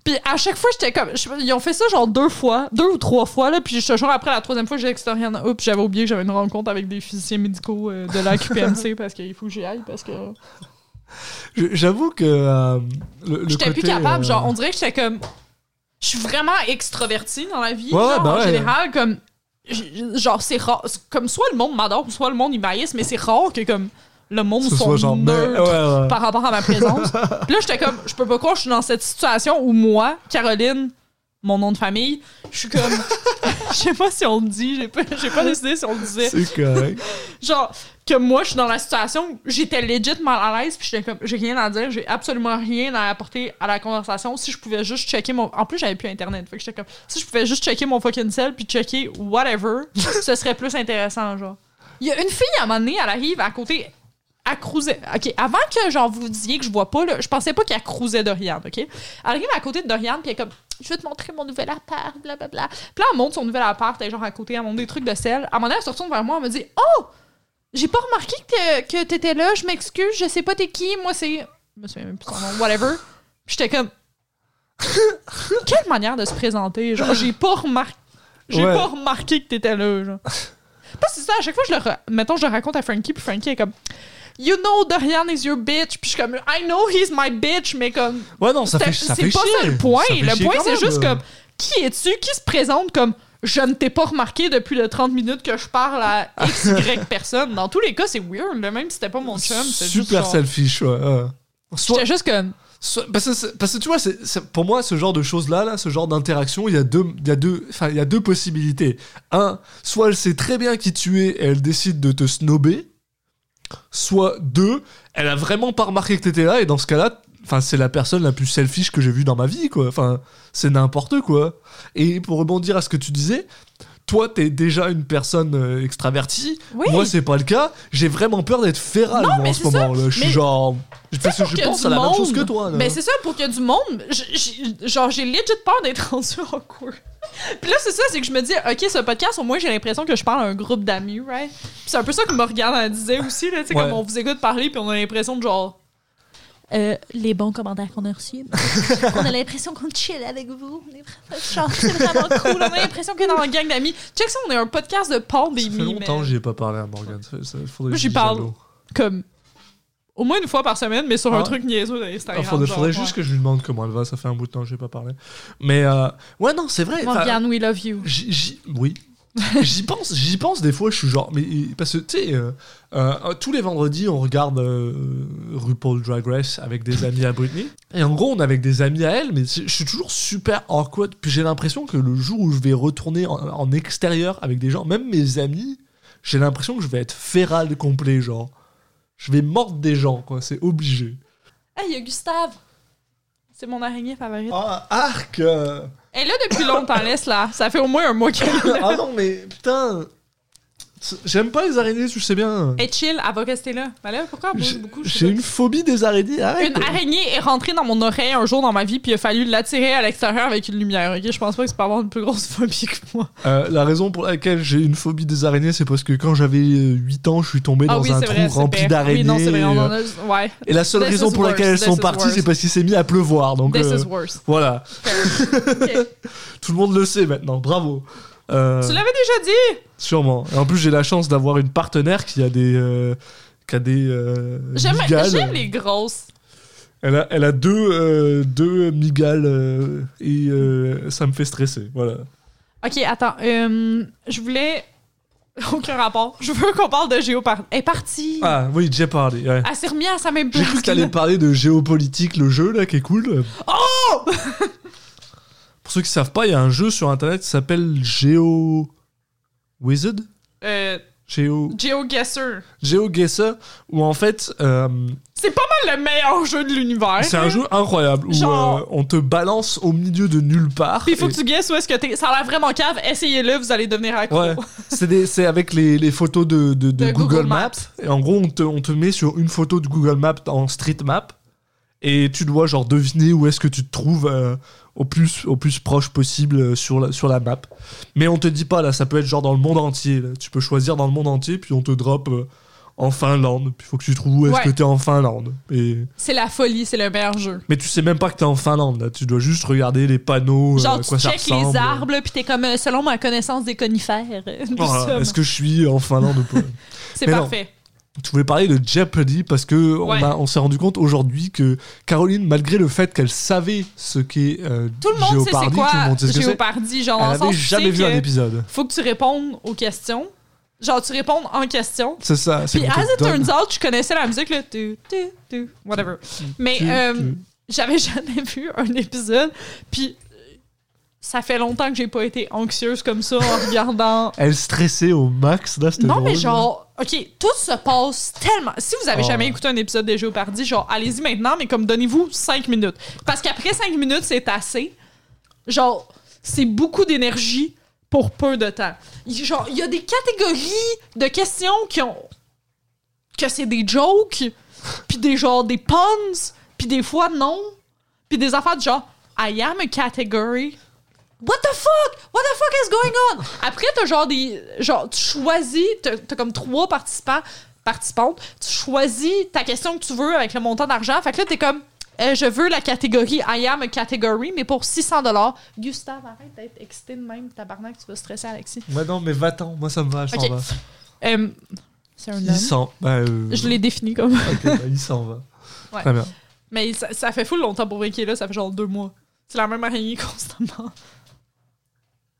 Puis à chaque fois, j'étais comme. ils ont fait ça genre deux fois, deux ou trois fois, là. Puis je jure, après la troisième fois, j'ai dit que c'était rien. Oups, j'avais oublié que j'avais une rencontre avec des physiciens médicaux euh, de la QPMC parce qu'il faut que j'y aille. Parce que. J'avoue que euh, J'étais plus capable. euh, Genre, on dirait que j'étais comme. Je suis vraiment extrovertie dans la vie. Ouais, genre, en ouais. général, comme. Genre, c'est rare. Comme soit le monde m'adore, soit le monde il m'haïsse, mais c'est rare que comme. Le monde soit genre. mais- neutre ouais, ouais. par rapport à ma présence. Puis là, j'étais comme, je peux pas croire que je suis dans cette situation où moi, Caroline, mon nom de famille, je suis comme, je sais pas si on le dit, j'ai pas, j'ai pas décidé si on le disait. C'est correct. Genre, que moi, je suis dans la situation où j'étais legit mal à l'aise, puis j'étais comme, j'ai rien à dire, j'ai absolument rien à apporter à la conversation. Si je pouvais juste checker mon. En plus, j'avais plus Internet, fait que j'étais comme, si je pouvais juste checker mon fucking cell, puis checker whatever, ce serait plus intéressant, genre. Il y a une fille, à un moment donné, elle arrive à côté. Elle cruisait. OK, avant que genre vous disiez que je vois pas, là, je pensais pas qu'elle cruisait Dorian, OK? Elle arrive à côté de Dorian, puis elle est comme Je vais te montrer mon nouvel appart, blablabla. Puis là, elle montre son nouvel appart, elle est genre à côté, elle montre des trucs de sel. À un moment donné, elle se retourne vers moi, elle me dit Oh J'ai pas remarqué que, que t'étais là, je m'excuse, je sais pas t'es qui, moi c'est. Je me souviens même plus son nom, whatever. J'étais comme Quelle manière de se présenter, genre, j'ai pas remarqué. J'ai Ouais. pas remarqué que t'étais là, genre. Pas c'est ça, à chaque fois, je le. Mettons, je le raconte à Frankie, puis Frankie est comme. You know Dorian is your bitch. Puis je suis comme I know he's my bitch, mais comme. Ouais, non, ça fait, ça fait C'est pas chier. ça le point. Ça Le point, c'est juste comme qui es-tu qui se présente comme je ne t'ai pas remarqué depuis les 30 minutes que je parle à X, Y personne. Dans tous les cas, c'est weird. là. Même si c'était pas mon chum, c'est juste. Super genre- selfish, ouais. ouais. Soit- juste comme. soit- parce, que, parce que tu vois, pour moi, ce genre de choses-là, là, ce genre d'interaction, il y a deux, il y a deux, enfin, il y a deux possibilités. Un, soit elle sait très bien qui tu es et elle décide de te snober. Soit deux, elle a vraiment pas remarqué que t'étais là et dans ce cas-là, enfin, c'est la personne la plus selfish que j'ai vue dans ma vie, quoi. Enfin, c'est n'importe quoi. Et pour rebondir à ce que tu disais, toi, t'es déjà une personne euh, extravertie. Oui. Moi, c'est pas le cas. J'ai vraiment peur d'être féral moi, mais en ce c'est ça. moment. Là. Je suis Mais- genre. Parce que pour je qu'il y ait pense du à la même chose monde. que toi. là. Ben c'est ça, pour qu'il y ait du monde, j- j- genre j'ai legit peur d'être rendu awkward. Puis là, c'est ça, c'est que je me dis, ok, ce podcast, au moins j'ai l'impression que je parle à un groupe d'amis, right? Puis c'est un peu ça que Morgane elle disait aussi, là, tu sais, Ouais. comme on vous écoute parler, puis on a l'impression de genre. Euh, les bons commentaires qu'on a reçus. on a l'impression qu'on chill avec vous. On est vraiment- c'est vraiment cool. On a l'impression que dans la gang d'amis. Check ça, on est un podcast de Ça pandémie. fait longtemps mais que j'y ai pas parlé à Morgan. Ça, ça, j'y parle. Comme. Au moins une fois par semaine, mais sur Ah. un truc niaiseux Ah, d'Instagram. faudrait genre, faudrait ouais. juste que je lui demande comment elle va. Ça fait un bout de temps que j'ai pas parlé. Mais euh, ouais, non, c'est vrai. enfin, Morgane, we love you. J'y- oui. j'y pense, j'y pense des fois, je suis genre, mais parce que tu sais, euh, euh, tous les vendredis, on regarde euh, RuPaul Drag Race avec des amis à Britney. Et en gros, on est avec des amis à elle, mais je suis toujours super awkward. Puis j'ai l'impression que le jour où je vais retourner en, en extérieur avec des gens, même mes amis, j'ai l'impression que je vais être féral complet, genre. Je vais mordre des gens, quoi, c'est obligé. Hey, il y a Gustave. C'est mon araignée favorite. Ah, arc. Elle est là depuis longtemps, laisse là. Ça fait au moins un mois qu'elle est là. Ah non, mais putain. J'aime pas les araignées, tu sais bien. Est chill, elle va rester là. Mais là, pourquoi elle bouge J'ai beaucoup? je j'ai une phobie des araignées, arrête. Une araignée est rentrée dans mon oreille un jour dans ma vie, puis il a fallu l'attirer à l'extérieur avec une lumière. Ok, je pense pas que c'est pas avoir une plus grosse phobie que moi. Euh, la raison pour laquelle j'ai une phobie des araignées, c'est parce que quand j'avais euh, 8 ans, je suis tombé ah dans oui, un c'est trou vrai. c'est rempli d'araignées. Oui, non, c'est vrai. on en euh, a- Ouais. Et la seule This raison is pour laquelle elles sont this parties, c'est parce qu'il s'est mis à pleuvoir. Donc This euh, is worse. voilà, tout le monde le sait maintenant. Bravo. Euh, Tu l'avais déjà dit! sûrement. Et en plus, j'ai la chance d'avoir une partenaire qui a des, euh, qui a des euh, J'aime les grosses. Elle a, elle a deux, euh, deux migales euh, et ça me fait stresser. Voilà. Ok, attends. je voulais. Aucun rapport. Je veux qu'on parle de Géopard. Elle est partie. Ah oui, j'ai parlé. ouais. Elle s'est remise à sa même J'ai cru que t'allais parler de géopolitique, le jeu là, qui est cool. Oh Pour ceux qui savent pas, il y a un jeu sur internet qui s'appelle Geo Wizard, Euh, Geo GeoGuessr. GeoGuessr, où en fait euh, C'est pas mal le meilleur jeu de l'univers. c'est un jeu incroyable où euh, on te balance au milieu de nulle part. Il faut et- que tu guesses où est-ce que t'es. Ça a l'air vraiment cave. Essayez-le, vous allez devenir accro. Ouais, c'est avec les, les photos de, de- de De Google, Google Maps. Maps. Et en gros, on te, on te met sur une photo de Google Maps en street map. Et tu dois genre deviner où est-ce que tu te trouves euh, au, plus, au plus proche possible euh, sur la, sur la map. Mais on te dit pas là, ça peut être genre dans le monde entier. là. Tu peux choisir dans le monde entier, puis on te drop euh, en Finlande. Puis il faut que tu trouves où est-ce Ouais. que t'es en Finlande. Et... C'est la folie, c'est le meilleur jeu. Mais tu sais même pas que t'es en Finlande. Là. Tu dois juste regarder les panneaux, euh, Genre, à quoi tu ça check ressemble. les arbres, puis t'es comme, euh, selon ma connaissance des conifères. euh, Est-ce que je suis en Finlande ou pas? C'est non. Tu voulais parler de Jeopardy parce que Ouais. on, s'est rendu compte aujourd'hui que Caroline, malgré le fait qu'elle savait ce qu'est euh, Tout le monde sait c'est Jeopardy, quoi tout le monde sait ce c'est, Géopardie. Genre, elle le sens avait où tu sais jamais vu un épisode. Faut que tu répondes aux questions. Genre, tu réponds en question. C'est ça. Puis, as it turns out, je connaissais la musique, là. Tu, tu, tu, whatever. Mais euh, j'avais jamais vu un épisode. Puis, ça fait longtemps que j'ai pas été anxieuse comme ça en regardant. Elle stressait au max, là, Non, mais genre, ok, tout se passe tellement. Si vous avez Oh. jamais écouté un épisode de Géopardy, genre, allez-y maintenant, mais comme donnez-vous 5 minutes. Parce qu'après 5 minutes, c'est assez. Genre, c'est beaucoup d'énergie pour peu de temps. Genre, il y a des catégories de questions qui ont. que c'est des jokes, puis des genre des puns, puis des fois non, puis des affaires du genre I am a category. What the fuck? What the fuck is going on? Après, t'as genre des. Genre, tu choisis, t'as t'as comme trois participants, participantes, tu choisis ta question que tu veux avec le montant d'argent. Fait que là, t'es comme. euh, je veux la catégorie I am a category, mais pour 600 Gustave, arrête d'être excité de même, tabarnak, tu vas stresser Alexis. Ouais, non, mais va-t'en, moi ça me va, je Ok. m'en vais. Euh, C'est un Il s'en... Bah, euh, Je l'ai défini comme. ok, bah, il s'en va. Ouais. Très bien. Mais ça, ça fait full longtemps pour qu'il est là, ça fait genre deux mois. C'est la même araignée constamment.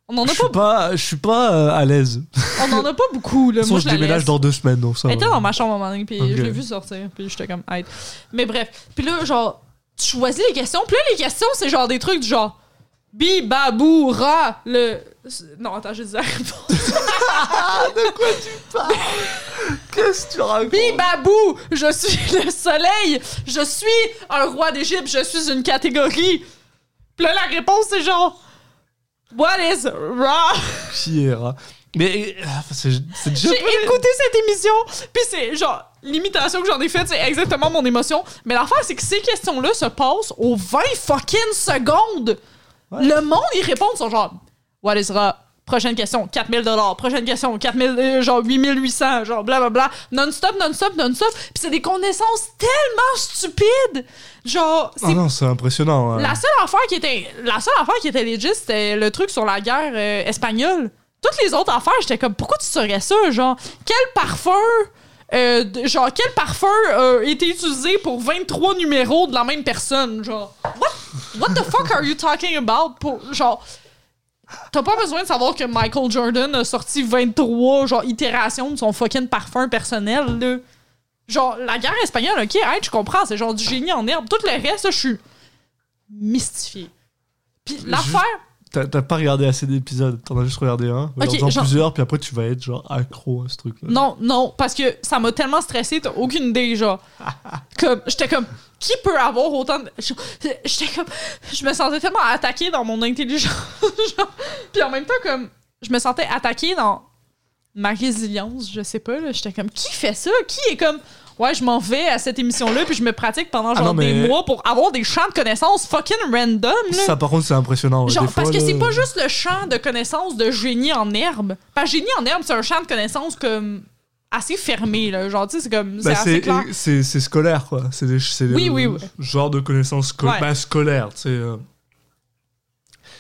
On en Je a suis pas, pas, je suis pas euh, à l'aise. on en a pas beaucoup, là. Moi, je je déménage dans deux semaines, donc ça Elle était dans ma chambre à un moment donné, puis Ok. je l'ai vu sortir, puis j'étais comme, hey. Mais bref. Puis là, genre, tu choisis les questions, puis là, les questions, c'est genre des trucs du genre, bi, babou, ra, le. Non, attends, j'ai dit la réponse. De quoi tu parles? Qu'est-ce que tu racontes? Bi, babou, je suis le soleil, je suis un roi d'Égypte, je suis une catégorie. Puis là, la réponse, c'est genre, what is ra? Qui est rat Mais euh, c'est c'est déjà... J'ai écouté cette émission, puis c'est genre l'imitation que j'en ai faite, c'est exactement mon émotion. Mais l'affaire, c'est que ces questions-là se passent aux 20 fucking secondes. Ouais. Le monde, ils répondent, ils sont genre, what is ra? Prochaine question, 4000 dollars. Prochaine question, 4000, euh, genre 8800, genre blablabla. Non-stop, non-stop, non-stop. Puis c'est des connaissances tellement stupides. Genre, Ah non, c'est impressionnant. hein. la seule affaire qui était la seule affaire qui était legit, c'était le truc sur la guerre euh, espagnole. Toutes les autres affaires, j'étais comme pourquoi tu saurais ça genre? Quel parfum euh, genre quel parfum a été utilisé pour 23 numéros de la même personne genre? What what the fuck are you talking about? Pour genre T'as pas besoin de savoir que Michael Jordan a sorti 23 genre itérations de son fucking parfum personnel là. Genre la guerre espagnole, OK, hey, je comprends, c'est genre du génie en herbe. Tout le reste, je suis mystifié. Puis l'affaire, T'as pas regardé assez d'épisodes, t'en as juste regardé un. Genre- plusieurs, puis après tu vas être genre accro à ce truc-là. non, non, parce que ça m'a tellement stressé, t'as aucune idée, genre. comme, j'étais comme, qui peut avoir autant de. J'étais comme, je me sentais tellement attaquée dans mon intelligence. genre. Puis en même temps, comme, je me sentais attaquée dans ma résilience, je sais pas, là. J'étais comme, qui fait ça? Qui est comme. Ouais, je m'en vais à cette émission-là, puis je me pratique pendant Ah genre non, mais- des mois pour avoir des champs de connaissances fucking random, là. Ça, par contre, c'est impressionnant. ouais. Genre, Des fois, parce que là, c'est pas juste le champ de connaissances de génie en herbe. Parce que génie en herbe, c'est un champ de connaissances comme assez fermé, là. Genre, tu sais, c'est comme. C'est bah, assez c'est clair. c'est- c'est scolaire, quoi. C'est des- c'est Oui, oui, oui. genre de connaissances sco Ouais. bah, scolaires. tu sais, euh.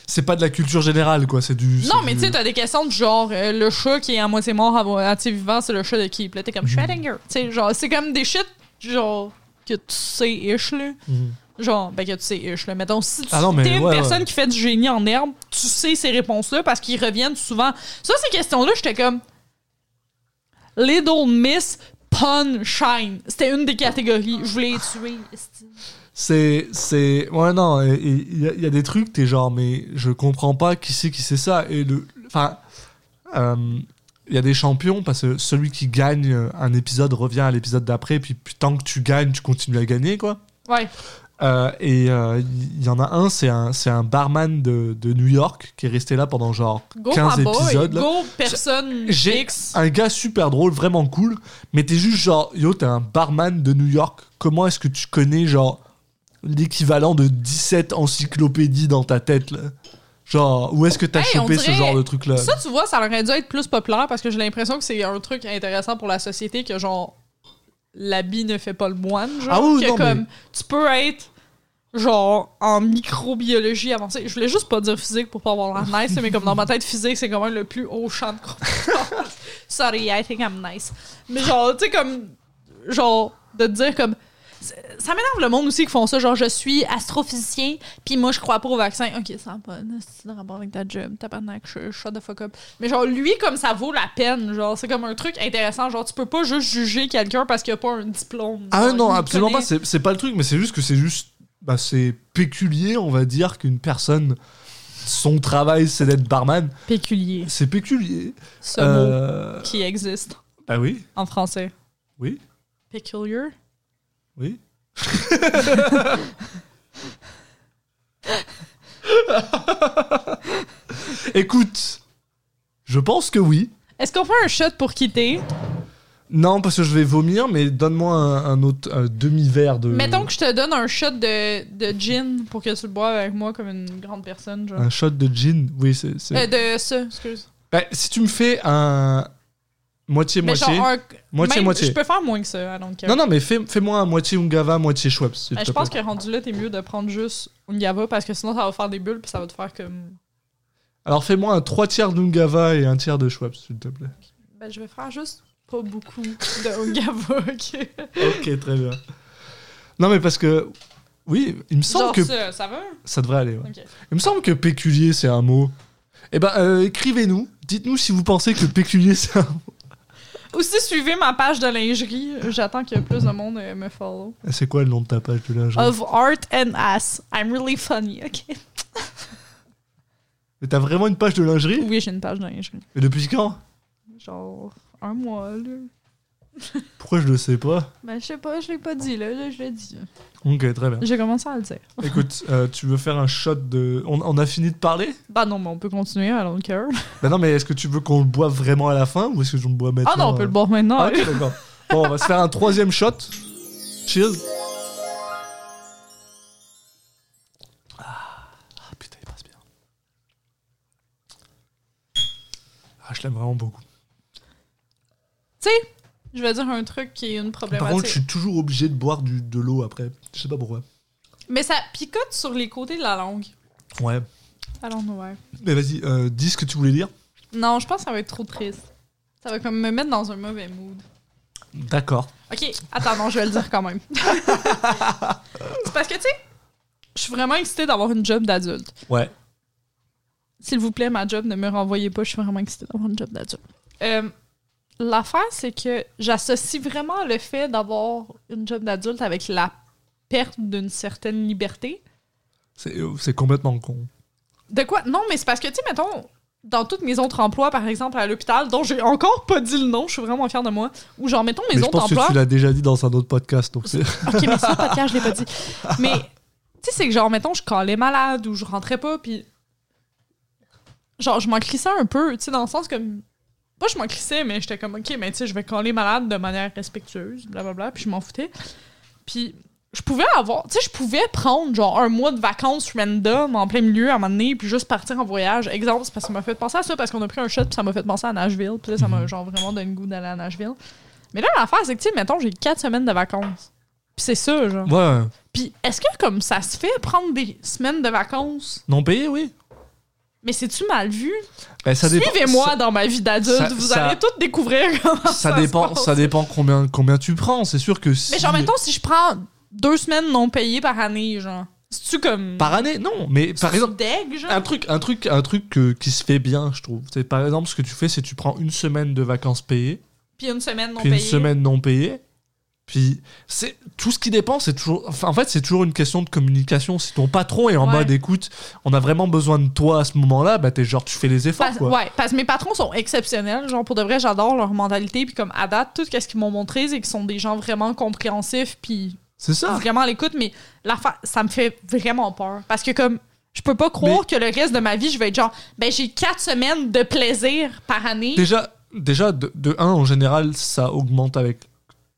C'est pas de la culture générale, quoi. C'est du. Non, mais du- tu sais, t'as des questions du genre, euh, le chat qui est à moitié mort, à moitié vivant, c'est le chat de qui? Puis t'es Mhm. comme Schrödinger. Tu sais, genre, c'est comme des shit, genre, que tu sais ish, là. Mhm. Genre, ben que tu sais ish, là. Mettons, si tu Ah non, mais t'es une ouais, personne ouais. qui fait du génie en herbe, tu sais ces réponses-là parce qu'ils reviennent souvent. Ça, ces questions-là, j'étais comme. Little Miss Pun Shine. C'était une des catégories. Je voulais les tuer. C'est. c'est Ouais, non, il y, a- il y a des trucs, t'es genre, mais je comprends pas qui c'est qui c'est ça. Et le. Enfin. euh, Il y a des champions parce que celui qui gagne un épisode revient à l'épisode d'après, puis, puis tant que tu gagnes, tu continues à gagner, quoi. Ouais. Euh, et euh, il y, en a un, c'est un, c'est un barman de, de New York qui est resté là pendant genre Go 15 my boy. épisodes. Go personne J'ai un gars super drôle, vraiment cool, mais t'es juste genre, yo, t'es un barman de New York. Comment est-ce que tu connais genre l'équivalent de 17 encyclopédies dans ta tête là Genre, où est-ce que t'as Hey, chopé ce genre de truc là Ça, tu vois, ça aurait dû être plus populaire parce que j'ai l'impression que c'est un truc intéressant pour la société que, genre, l'habit ne fait pas le moine. Genre, Ah oui, que non, comme, mais- tu peux être, genre, en microbiologie avancée. Je voulais juste pas dire physique pour pas avoir l'air nice, mais comme dans ma tête, physique, c'est quand même le plus haut champ de. Sorry, I think I'm nice. Mais genre, tu sais, comme, genre, de te dire comme, ça m'énerve le monde aussi qui font ça, genre je suis astrophysicien, puis moi je crois pas au vaccin. Ok, ça n'a pas de rapport avec ta job, tabarnak, je- shut the fuck up. Mais genre lui, comme ça vaut la peine, genre c'est comme un truc intéressant, genre tu peux pas juste juger quelqu'un parce qu'il a pas un diplôme. Ah Genre, non, absolument connaît- pas, c'est c'est pas le truc, mais c'est juste que c'est juste. Bah, c'est péculier, on va dire, qu'une personne. Son travail, c'est d'être barman. Péculier, C'est péculier. ce mot Euh, qui existe Ah oui, en français. oui, Peculiar? Oui. Écoute, je pense que oui. Est-ce qu'on fait un shot pour quitter? Non, parce que je vais vomir, mais donne-moi un, un autre un demi-verre de. Mettons que je te donne un shot de, de gin pour que tu le boives avec moi comme une grande personne, genre. Un shot de gin. Oui, c'est. c'est- Euh, de ça, excuse. Bah, si tu me fais un. Un- Moitié, même- moitié. Je peux faire moins que ça, I don't care. Non, non, mais fais- fais-moi un moitié Ungava, moitié Schweppes. Ben, je pense que rendu là, t'es mieux de prendre juste Ungava parce que sinon ça va faire des bulles puis ça va te faire comme. Alors fais-moi un 3 tiers d'Ungava et un tiers de Schweppes, s'il te plaît. Ben, je vais faire juste Pas beaucoup de Ungava, ok. Ok, très bien. Non, mais parce que. Oui, il me semble Genre que. ça, ça va? Ça devrait aller, ouais. Il me semble que péculier, c'est un mot. Eh ben, euh, écrivez-nous. Dites-nous si vous pensez que péculier, c'est un mot. Aussi, suivez ma page de lingerie. J'attends que plus de monde euh, me follow. C'est quoi le nom de ta page de lingerie Of art and ass. I'm really funny, ok? Mais t'as vraiment une page de lingerie? Oui, j'ai une page de lingerie. Et depuis quand? Genre, un mois, là. Pourquoi je le sais pas? Ben, je sais pas, je l'ai pas dit, là. Là, je l'ai dit. Ok, très bien. J'ai commencé à le dire. Écoute, euh, tu veux faire un shot de. On, on a fini de parler? Bah non, mais on peut continuer, I don't care. Bah non, mais est-ce que tu veux qu'on le boive vraiment à la fin ou est-ce que je le bois maintenant Ah non, on peut euh le boire maintenant. Ah, ok, d'accord. Bon, on va se faire un troisième shot. Cheers. Ah, ah, putain, il passe bien. Ah, je l'aime vraiment beaucoup. Tu sais, je vais dire un truc qui est une Par contre, problématique. je suis toujours obligé de boire du, de l'eau après. Je sais pas pourquoi. Mais ça picote sur les côtés de la langue. Ouais. Alors, ouais. Mais vas-y, euh, dis ce que tu voulais dire. Non, je pense que ça va être trop triste. Ça va comme me mettre dans un mauvais mood. D'accord. Ok, attends, non, je vais le dire quand même. c'est parce que, tu sais, je suis vraiment excitée d'avoir une job d'adulte. Ouais. S'il vous plaît, ma job, ne me renvoyez pas, je suis vraiment excitée d'avoir une job d'adulte. Euh, L'affaire, c'est que j'associe vraiment le fait d'avoir une job d'adulte avec la perte d'une certaine liberté. C'est euh, c'est complètement con. De quoi? Non, mais c'est parce que, tu sais, mettons, dans tous mes autres emplois, par exemple, à l'hôpital, dont j'ai encore pas dit le nom, je suis vraiment fière de moi, ou genre, mettons, mes Mais je autres pense emplois... que tu l'as déjà dit dans un autre podcast. Donc c'est- Ok, mais ça, podcast, je l'ai pas dit. Mais, tu sais, c'est que genre, mettons, je calais malade ou je rentrais pas, puis. Genre, je m'en crissais un peu, tu sais, dans le sens comme. Pas je m'en crissais, mais j'étais comme, ok, mais tu sais, je vais caler malade de manière respectueuse, blablabla, puis je m'en foutais. Puis, je pouvais avoir. Tu sais, je pouvais prendre, genre, un mois de vacances random en plein milieu à un moment donné, puis juste partir en voyage. Exemple, c'est parce que ça m'a fait penser à ça, parce qu'on a pris un shot, puis ça m'a fait penser à Nashville, puis là, ça m'a, genre, vraiment donné le goût d'aller à Nashville. Mais là, l'affaire, c'est que, tu sais, mettons, j'ai quatre semaines de vacances. Puis c'est ça, genre. Ouais. Puis est-ce que comme ça se fait prendre des semaines de vacances? Non payé, oui. Mais c'est-tu mal vu? Ben, ça dépend- Suivez-moi ça- dans ma vie d'adulte, ça- vous ça- allez tout découvrir comment ça, se dépend, passe. ça dépend combien, combien tu prends. C'est sûr que si. Mais genre, mettons, si je prends deux semaines non payées par année, genre, c'est-tu comme... Par année, non. Mais par exemple, deg, genre? un truc, un truc, un truc que- qui se fait bien, je trouve. C'est par exemple ce que tu fais, c'est tu prends une semaine de vacances payées, Puis une semaine non puis payée. une semaine non payée. Puis c'est tout ce qui dépend, c'est toujours. Enfin, en fait, c'est toujours une question de communication. Si ton patron est en Ouais. mode, écoute, on a vraiment besoin de toi à ce moment-là, bah t'es genre, tu fais les efforts, Parce- quoi. ouais, parce que mes patrons sont exceptionnels. Genre, pour de vrai, j'adore leur mentalité. Puis comme à date, tout ce qu'ils m'ont montré, c'est qu'ils sont des gens vraiment compréhensifs. Puis C'est ça. vraiment à l'écoute, mais l'affaire, ça me fait vraiment peur. Parce que comme je peux pas croire que le reste de ma vie, je vais être genre, ben j'ai quatre semaines de plaisir par année. Déjà, déjà de, de un, en général, ça augmente avec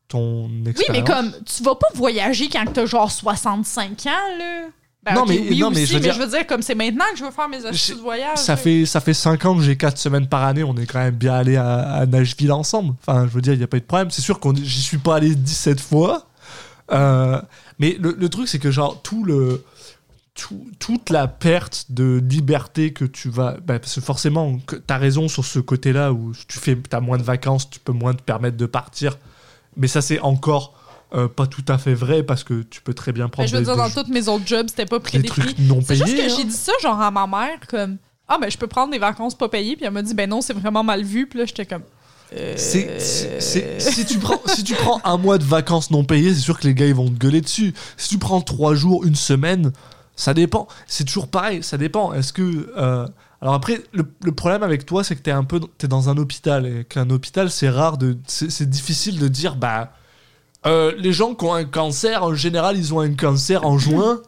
ton Oui, expérience? mais comme tu vas pas voyager quand t'as genre 65 ans, là. Ben, Non, mais- oui non, mais aussi, je veux mais dire- je veux dire, comme c'est maintenant que je veux faire mes astuces de voyage. Ça là. fait, ça fait 5 ans que j'ai 4 semaines par année. On est quand même bien allé à, à Nashville ensemble. Enfin, je veux dire, il n'y a pas eu de problème. C'est sûr que j'y suis pas allé 17 fois. Euh, mais le, le truc, c'est que, genre, tout le. tout- toute la perte de liberté que tu vas. bah, parce que forcément, tu as raison sur ce côté-là où tu fais, as moins de vacances, tu peux moins te permettre de partir. Mais ça, c'est encore euh, pas tout à fait vrai parce que tu peux très bien prendre je veux des, dire, dans des- tous mes autres jobs, c'était pas des prédéfini. trucs non C'est payés. juste que hein. j'ai dit ça, genre, à ma mère, comme, ah, ben, je peux prendre des vacances pas payées. Puis elle m'a dit, ben non, c'est vraiment mal vu. Puis là, j'étais comme, euh, C'est- c'est- c'est- si, tu prends, si tu prends un mois de vacances non payées, c'est sûr que les gars ils vont te gueuler dessus. Si tu prends trois jours, une semaine, ça dépend. C'est toujours pareil, ça dépend. Est-ce que. euh, alors après, le, le problème avec toi, c'est que t'es un peu t'es dans un hôpital. Et qu'un hôpital, c'est rare de. C'est difficile de dire, bah. euh, les gens qui ont un cancer, en général, ils ont un cancer en juin.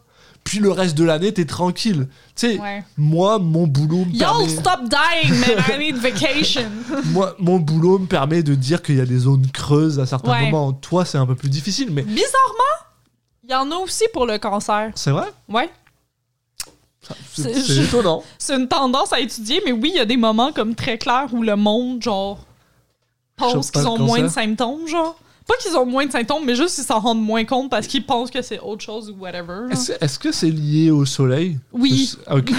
Puis le reste de l'année, t'es tranquille. Tu sais, ouais. moi, mon boulot me Yo, permet... stop dying, man, I need vacation. Moi, mon boulot me permet de dire qu'il y a des zones creuses à certains Ouais. moments. Toi, c'est un peu plus difficile, mais Bizarrement, il y en a aussi pour le cancer. c'est vrai? Ouais. C'est étonnant. C'est une tendance à étudier, mais oui, il y a des moments comme très clairs où le monde, genre, pense qu'ils ont moins de symptômes, genre. Pas qu'ils ont moins de symptômes, mais juste qu'ils s'en rendent moins compte parce qu'ils pensent que c'est autre chose ou whatever. Est-ce que c'est lié au soleil? Oui.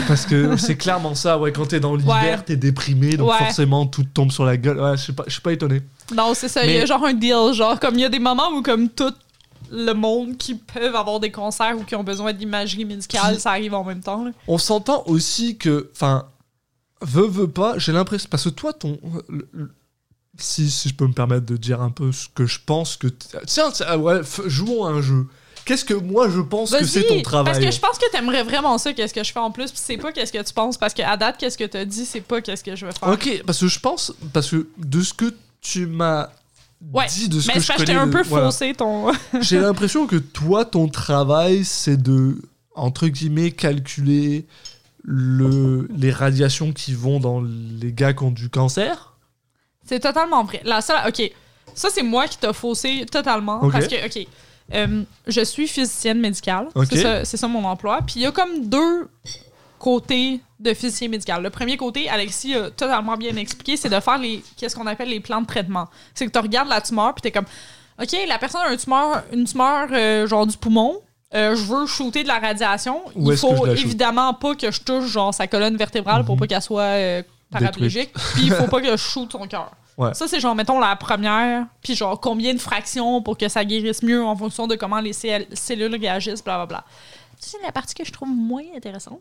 Parce que c'est clairement ça, ouais, quand t'es dans l'hiver, Ouais. t'es déprimé, donc Ouais. forcément tout tombe sur la gueule. Ouais, je suis pas, je suis pas étonné. Non, c'est ça. Il y a genre un deal. Genre, comme il y a des moments où, comme tout le monde qui peuvent avoir des concerts ou qui ont besoin d'imagerie médicale, ça arrive en même temps. là. On s'entend aussi que, enfin, veut, veut pas, j'ai l'impression. Parce que toi, ton. le- le- si, si je peux me permettre de dire un peu ce que je pense que. Tiens, tiens, ouais, f- jouons à un jeu. Qu'est-ce que moi je pense que c'est ton travail? Parce que je pense que t'aimerais vraiment ça, qu'est-ce que je fais en plus, puis c'est pas qu'est-ce que tu penses, parce qu'à date, qu'est-ce que t'as dit, c'est pas qu'est-ce que je veux faire. Ok, parce que je pense. Parce que de ce que tu m'as Ouais, dit, de ce Mais que je connais. un de- peu voilà. faussé ton. J'ai l'impression que toi, ton travail, c'est de, entre guillemets, calculer le, les radiations qui vont dans les gars qui ont du cancer. C'est totalement vrai. La seule, ok, ça c'est moi qui t'ai faussé totalement Ok. parce que, ok, euh, je suis physicienne médicale. Ok. C'est ça, c'est ça mon emploi. Puis il y a comme deux côtés de physicien médical. Le premier côté, Alexis a totalement bien expliqué, c'est de faire les, qu'est-ce qu'on appelle les plans de traitement. C'est que tu regardes la tumeur puis t'es comme, ok, la personne a une tumeur, une tumeur euh, genre du poumon. Euh, je veux shooter de la radiation. Où il faut évidemment pas que je touche genre sa colonne vertébrale pour Mhm. pas qu'elle soit euh, paraplégique. Puis il faut pas que je shoot son cœur. Ouais. Ça, c'est genre, mettons, la première, puis genre, combien de fractions pour que ça guérisse mieux en fonction de comment les cell- cellules réagissent, blablabla. C'est la partie que je trouve moins intéressante.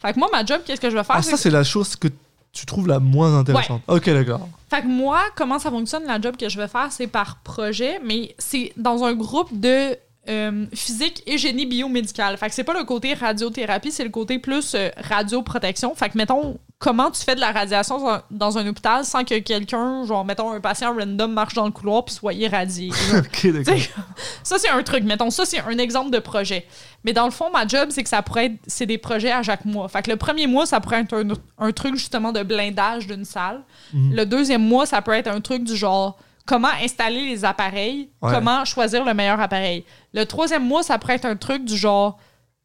Fait que moi, ma job, qu'est-ce que je vais faire? Ah, ça, c'est la chose que tu trouves la moins intéressante. Ok, d'accord. fait que moi, comment ça fonctionne, la job que je vais faire, c'est par projet, mais c'est dans un groupe de euh, physique et génie biomédical. Fait que c'est pas le côté radiothérapie, c'est le côté plus euh, radioprotection. Fait que, mettons, comment tu fais de la radiation dans un, dans un hôpital sans que quelqu'un, genre, mettons, un patient random marche dans le couloir puis soit irradié. ça, c'est un truc. Mettons, ça, c'est un exemple de projet. Mais dans le fond, ma job, c'est que ça pourrait être. C'est des projets à chaque mois. Fait que le premier mois, ça pourrait être un, un truc, justement, de blindage d'une salle. Mhm. Le deuxième mois, ça peut être un truc du genre comment installer les appareils, Ouais. comment choisir le meilleur appareil? Le troisième mois, ça pourrait être un truc du genre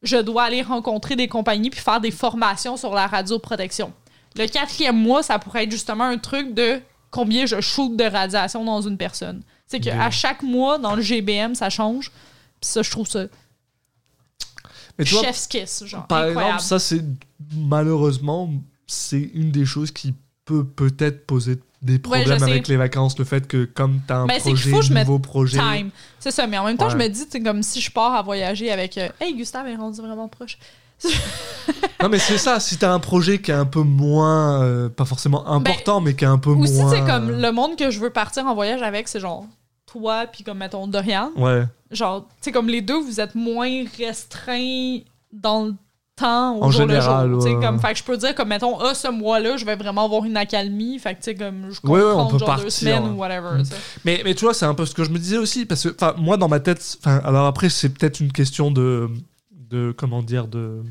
je dois aller rencontrer des compagnies puis faire des formations sur la radioprotection. Le quatrième mois, ça pourrait être justement un truc de combien je shoot de radiation dans une personne. C'est qu'à chaque mois, dans le GBM, ça change. Puis ça, je trouve ça Mais tu vois, chef's kiss, genre. par incroyable. exemple, ça, c'est malheureusement, c'est une des choses qui peut peut-être poser des problèmes avec les vacances. Le fait que, comme tu as un Ben, projet, faut que je mette nouveau projet. C'est ça, mais en même temps, Ouais. je me dis, c'est comme si je pars à voyager avec euh, Hey, Gustave est rendu vraiment proche. Non, mais c'est ça. Si tu as un projet qui est un peu moins, euh, pas forcément important, mais qui est un peu Ben, Aussi, moins. c'est comme le monde que je veux partir en voyage avec, c'est genre toi, puis comme mettons Dorian. Ouais. Genre, tu sais, comme les deux, vous êtes moins restreints dans le temps au En jour général, le jour. tu sais, ouais. comme, fait que je peux dire, comme mettons, ah, ce mois-là, je vais vraiment avoir une accalmie. Fait que, tu sais, comme, je Ouais, ouais, on peut genre partir, deux semaines ou whatever. Mm. Mais, mais tu vois, c'est un peu ce que je me disais aussi, parce que enfin, moi, dans ma tête, alors après, c'est peut-être une question de, de comment dire, de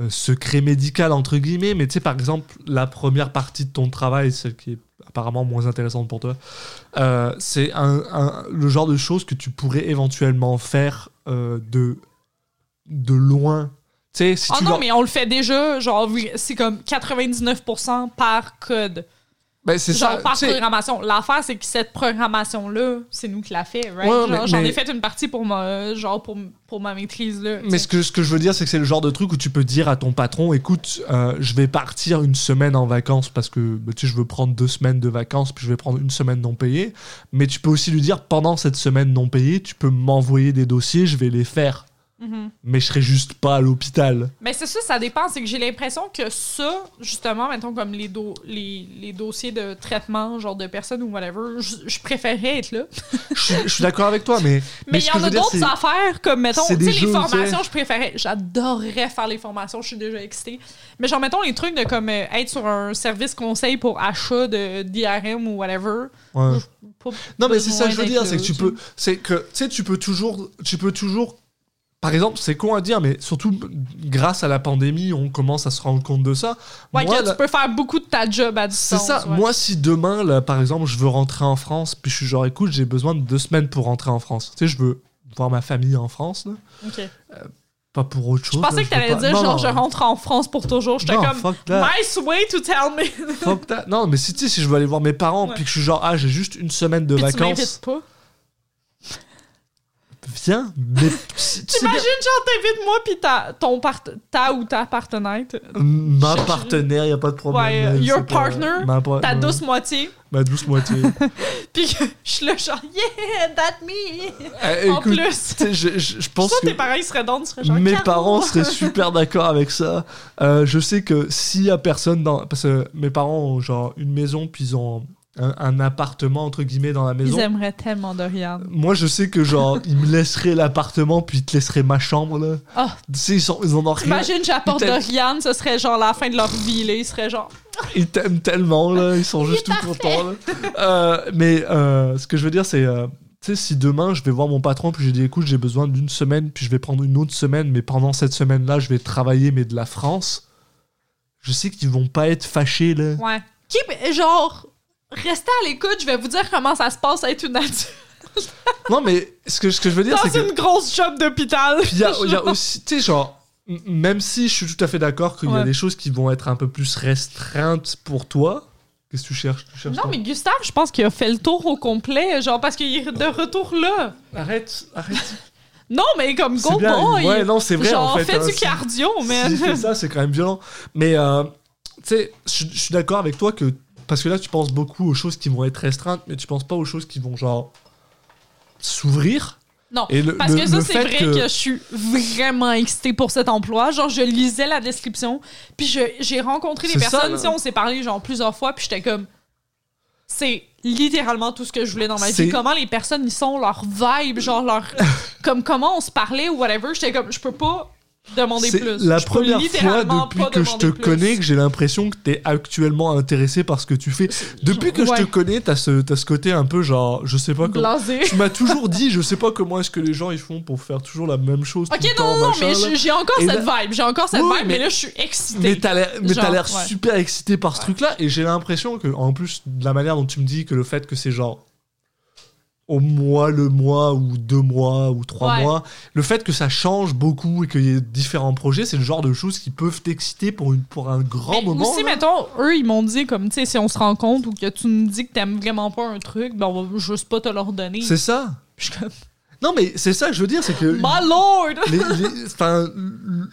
euh, secret médical, entre guillemets, mais tu sais, par exemple, la première partie de ton travail, celle qui est apparemment moins intéressante pour toi, euh, c'est un, un- le genre de choses que tu pourrais éventuellement faire euh, de, de loin. Tu sais, si tu non, leur- mais on le fait déjà, genre, c'est comme 99% par code. Ben, c'est Genre ça, par tu sais, programmation. L'affaire, c'est que cette programmation-là, c'est nous qui l'a fait, right? Ouais, mais- Genre, J'en mais- ai fait une partie pour ma, genre pour, pour ma maîtrise, là. Mais ce que, ce que je veux dire, c'est que c'est le genre de truc où tu peux dire à ton patron, écoute, euh, je vais partir une semaine en vacances parce que bah, tu sais, je veux prendre deux semaines de vacances, puis je vais prendre une semaine non payée. Mais tu peux aussi lui dire, pendant cette semaine non payée, tu peux m'envoyer des dossiers, je vais les faire. Mhm. Mais je serai juste pas à l'hôpital. Mais c'est ça, ça dépend. C'est que j'ai l'impression que ça, justement, mettons comme les, do- les, les dossiers de traitement, genre de personnes ou whatever, je, préférerais être là. Je suis- d'accord avec toi, mais. Mais il y en a d'autres affaires, comme mettons, tu sais, les jeux, formations, je préférais. J'adorerais faire les formations, je suis déjà excitée. Mais genre, mettons les trucs de comme euh, être sur un service conseil pour achat de d'IRM ou whatever. Ouais. Pas Non, mais c'est ça que je veux dire, c'est que tu peux. C'est que, tu sais, tu peux toujours. Tu peux toujours. Par exemple, c'est con à dire, mais surtout grâce à la pandémie, on commence à se rendre compte de ça. Ouais, Moi, que la- tu peux faire beaucoup de ta job à C'est distance. ça. ouais. Moi, si demain, là, par exemple, je veux rentrer en France, puis je suis genre, écoute, j'ai besoin de deux semaines pour rentrer en France. Tu sais, je veux voir ma famille en France. là. Ok. pas pour autre chose. Je pensais là, que t'allais dire Non, genre non. je rentre en France pour toujours. J'étais comme nice way to tell me. Fuck that. Non, mais si, tu si je veux aller voir mes parents, Ouais. puis que je suis genre, ah, j'ai juste une semaine de Puis tu vacances, pas. Viens. Mais T'imagines genre t'invites moi puis ta ton part ta ou ta partenaire, Ma partenaire, y a pas de problème. Ouais, your pas- partner, ma, pa- ta douce moitié, Ma douce moitié. puis que je suis là genre yeah that me. Eh, en écoute, plus. je, je- je pense Soit que tes parents ils seraient dans, ils seraient genre mes parents seraient super d'accord avec ça. Euh, je sais que s'il y a personne dans... Parce que mes parents ont genre une maison, puis ils ont un, un appartement, entre guillemets, dans la Ils maison. aimeraient tellement Dorian. Moi, je sais que genre, ils me laisseraient l'appartement, puis ils te laisseraient ma chambre, là. Ah. Tu sais, ils, sont, ils en ont rien. T'imagines j'apporte Ils Dorian, ce serait genre la fin de leur vie là, ils seraient genre Ils t'aiment tellement, là. Ils sont juste tout contents, là. Euh, mais euh, ce que je veux dire, c'est... euh, tu sais, si demain, je vais voir mon patron, puis j'ai dit, écoute, j'ai besoin d'une semaine, puis je vais prendre une autre semaine, mais pendant cette semaine-là, je vais travailler, mais de la France, je sais qu'ils vont pas être fâchés, là. ouais. Keep genre restez à l'écoute, je vais vous dire comment ça se passe à être une adulte Non, mais ce que, ce que je veux dire, c'est dans une grosse job d'hôpital. Puis il y a, il y a aussi, tu sais, genre, même si je suis tout à fait d'accord qu'il y a des choses qui vont être un peu plus restreintes pour toi, qu'est-ce que tu cherches, tu cherches Non, mais Gustave, je pense qu'il a fait le tour au complet, genre parce qu'il est de retour là. Arrête, arrête. Non, mais comme go bien. boy. Ouais, non, c'est vrai, genre, en fait, fais hein, du si- cardio, Si man. il fait ça, c'est quand même violent. Mais, euh, tu sais, je suis d'accord avec toi que. Parce que là, tu penses beaucoup aux choses qui vont être restreintes, mais tu penses pas aux choses qui vont, genre. s'ouvrir. Non, Et le- parce le- que ça, c'est vrai que- que... je suis vraiment excitée pour cet emploi. Genre, je lisais la description, puis j'ai rencontré des ça, personnes, sais, on s'est parlé genre plusieurs fois, puis j'étais comme... C'est littéralement tout ce que je voulais dans ma vie. Comment les personnes y sont, leur vibe, genre leur... comme comment on se parlait ou whatever. J'étais comme, je peux pas demander C'est plus. la Je première fois depuis que je te plus. connais que j'ai l'impression que t'es actuellement intéressé par ce que tu fais. Depuis que je te connais, t'as ce, t'as ce côté un peu genre, je sais pas comment. Blasé. Tu m'as toujours dit, je sais pas comment est-ce que les gens ils font pour faire toujours la même chose. Ok, tout le non, temps, non, machin, mais j'ai- encore Et cette vibe. J'ai encore cette vibe, mais- là, je suis excitée. Mais t'as l'air, ouais. super excité par ce truc-là, et j'ai l'impression que, en plus de la manière dont tu me dis que le fait que c'est genre au mois, le mois, ou deux mois, ou trois Ouais. mois, le fait que ça change beaucoup et qu'il y ait différents projets, c'est le genre de choses qui peuvent t'exciter pour, une, pour un grand Mais moment. aussi, là. mettons, eux, ils m'ont dit, comme, tu sais, si on se rend compte ou que tu nous dis que t'aimes vraiment pas un truc, ben, on va juste pas te leur donner. C'est ça. Je suis comme, Non, mais c'est ça que je veux dire, c'est que. My lord! les- les- enfin,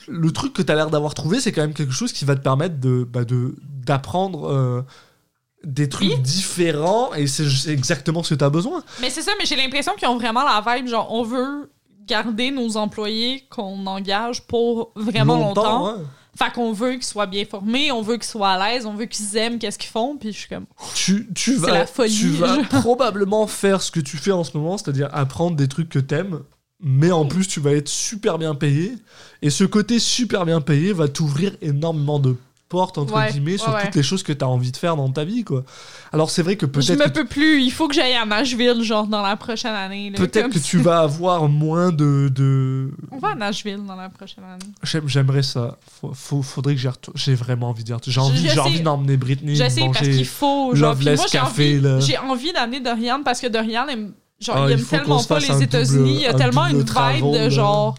le- truc que tu as l'air d'avoir trouvé, c'est quand même quelque chose qui va te permettre de bah, de- d'apprendre euh, des trucs Oui. différents et c'est exactement ce que tu as besoin. Mais c'est ça, mais j'ai l'impression qu'ils ont vraiment la vibe, genre, on veut garder nos employés qu'on engage pour vraiment longtemps. ouais. Fait qu'on veut qu'ils soient bien formés, on veut qu'ils soient à l'aise, on veut qu'ils aiment qu'est-ce qu'ils font, puis je suis comme, Tu, tu vas, la folie, tu vas probablement faire ce que tu fais en ce moment, c'est-à-dire apprendre des trucs que t'aimes, mais en plus tu vas être super bien payé. Et ce côté super bien payé va t'ouvrir énormément de entre Ouais, guillemets, sur ouais, toutes ouais. les choses que tu as envie de faire dans ta vie. quoi. Alors c'est vrai que je peut-être me que peux plus, il faut que j'aille à Nashville, genre, dans la prochaine année. Peut-être que si- tu vas avoir moins de. de... On va à Nashville dans la prochaine année. J'aime- J'aimerais ça. Faut, faudrait que j'y retourne. J'ai vraiment envie d'y retourner. J'ai envie, je j'ai sais. envie d'emmener Britney. Je sais, parce qu'il faut. Genre, moi, j'ai Café, envie, j'ai envie d'amener Dorian parce que Dorian aime, genre, Ah, il aime tellement pas les États-Unis. Il y a tellement une vibe de genre.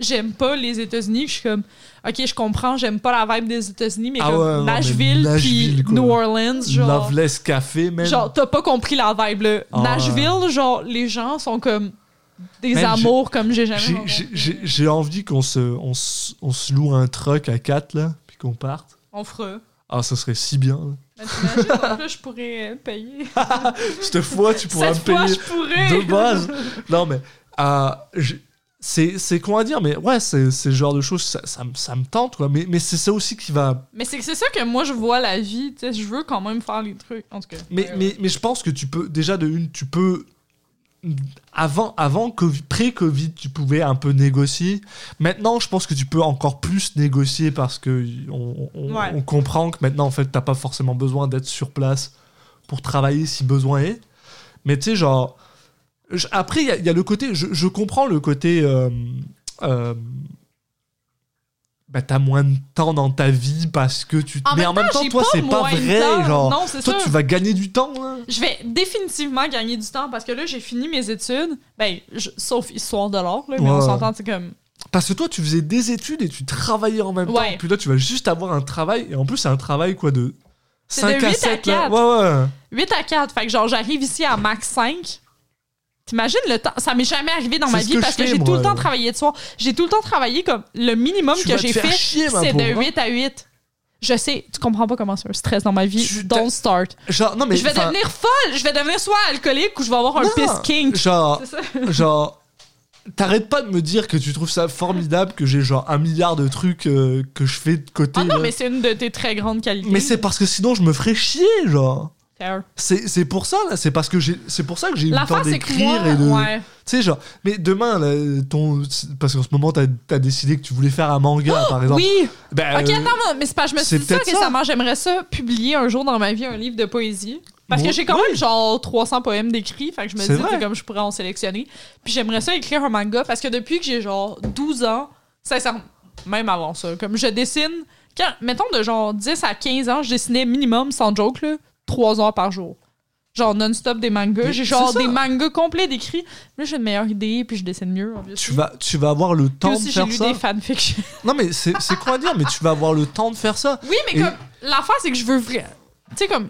J'aime pas les États-Unis. Je suis comme, ok, je comprends, j'aime pas la vibe des États-Unis, mais Ah comme ouais, non, mais Nashville, puis. New Orleans, genre. Loveless Café, même. Genre, t'as pas compris la vibe, là. Ah ouais. Nashville, genre, les gens sont comme des Man, amours comme j'ai jamais J'ai- envie qu'on se, on se, on se loue un truck à 4 là, puis qu'on parte. On fera. Ah, ça serait si bien. là. Mais t'imagines, en plus, je pourrais euh, payer. Cette fois, tu pourras me fois, payer je pourrais. de base. Non, mais. euh, c'est c'est con à dire, mais ouais, c'est c'est le genre de choses, ça, ça, me- ça me tente, quoi. Mais, mais c'est ça aussi qui va Mais c'est c'est ça que moi je vois la vie, tu sais, je veux quand même faire les trucs en tout cas. Mais, Ouais, mais, mais je pense que tu peux, déjà de une, tu peux. Avant, avant Covid- pré-Covid, tu pouvais un peu négocier. Maintenant, je pense que tu peux encore plus négocier parce que on, on- Ouais. on comprend que maintenant, en fait, t'as pas forcément besoin d'être sur place pour travailler si besoin est. Mais tu sais, genre. Je- après, il y, a- il y a le côté. Je, je comprends le côté. euh, euh, bah, t'as moins de temps dans ta vie parce que tu. En mais en même temps, temps, toi, c'est pas vrai. temps. Genre, Non, c'est toi, tu vas gagner du temps. hein. Je vais définitivement gagner du temps parce que là j'ai fini mes études, ben je- sauf histoire de l'art là, mais Ouais. on s'entend c'est comme Parce que toi, tu faisais des études et tu travaillais en même temps. Ouais. Puis là, tu vas juste avoir un travail. Et en plus, c'est un travail quoi de C'est 5 de à 8 à 7. là. 4. Ouais, ouais. 8 à 4. Fait que genre, j'arrive ici à max 5. T'imagines le temps? Ça m'est jamais arrivé dans ma vie que parce je que j'ai tout le temps travaillé de soir. J'ai tout le temps travaillé comme le minimum Tu que j'ai fait, c'est de pauvre. 8 à 8. Je sais, tu comprends pas comment c'est un stress dans ma vie. Tu- Don't start. Genre, non, mais. je vais devenir folle. Je vais devenir soit alcoolique ou je vais avoir un non, piss kink. Genre, ça. genre. T'arrêtes pas de me dire que tu trouves ça formidable que j'ai genre un milliard de trucs euh, que je fais de côté. Ah non, là. mais c'est une de tes très grandes qualités. Mais c'est parce que sinon je me ferais chier, genre. C'est pour ça, là. C'est parce que j'ai. C'est pour ça que j'ai eu le temps d'écrire et de. ouais. Tu sais, genre. Mais demain, là, ton. Parce qu'en ce moment, t'as as décidé que tu voulais faire un manga, par exemple. Oui. Ben, Ok, euh, attends, mais c'est pas, je me suis dit ça récemment. J'aimerais ça publier un jour dans ma vie un livre de poésie. Parce que j'ai quand oui. même genre 300 poèmes d'écrits. Fait que je me dis, comme je pourrais en sélectionner. Puis j'aimerais ça écrire un manga parce que depuis que j'ai genre 12 ans, sincèrement, même avant ça, comme je dessine, quand, mettons de genre 10 à 15 ans, je dessinais minimum, sans joke, là, 3 heures par jour. Genre non-stop des mangas. J'ai genre des mangas complets d'écrits. Là, j'ai une meilleure idée, puis je dessine mieux. tu vas, tu vas avoir le temps de aussi, j'ai faire lu ça. des fanfictions. Non, mais c'est quoi à dire, mais tu vas avoir le temps de faire ça. Oui, mais Et- comme l'affaire, c'est que je veux vraiment. Tu sais, comme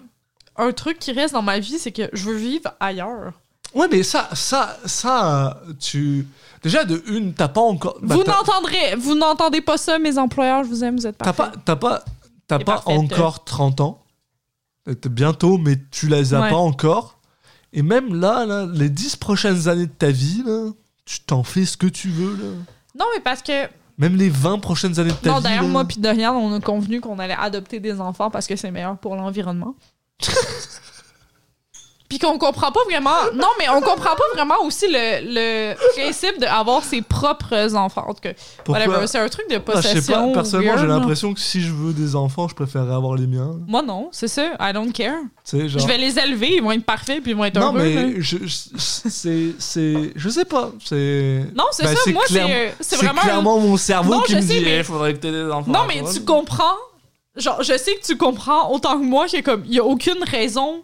un truc qui reste dans ma vie, c'est que je veux vivre ailleurs. Ouais, mais ça, ça, ça, euh, tu. Déjà, de une, t'as pas encore. bah, vous n'entendrez, vous n'entendez pas ça, mes employeurs, je vous aime, vous êtes T'as parfaits. pas, t'as pas, t'as T'es pas parfaite. encore 30 ans. Bientôt, mais tu les as Ouais. pas encore. Et même là, là, les 10 prochaines années de ta vie, là, tu t'en fais ce que tu veux. Là. Non, mais parce que. Même les 20 prochaines années de ta non, vie. d'ailleurs, là. moi puis Dorian, on a convenu qu'on allait adopter des enfants parce que c'est meilleur pour l'environnement. Puis qu'on comprend pas vraiment. Non, mais on comprend pas vraiment aussi le, le principe d'avoir ses propres enfants. En tout cas, whatever. C'est un truc de Ah, Je possession. sais pas, personnellement, j'ai l'impression que si je veux des enfants, je préférerais avoir les miens. Moi, non, c'est ça. I don't care. Genre. Je vais les élever, ils vont être parfaits, puis ils vont être Non, heureux. là. mais je, je- c'est, c'est, je sais pas. C'est. Non, c'est Ben, ça. Moi, c'est c'est C'est vraiment. un- clairement mon cerveau Non, qui je me sais, dit, mais- il faudrait que t'aies des enfants. Non, mais toi. tu comprends. Genre, je sais que tu comprends autant que moi qu'il comme il y a aucune raison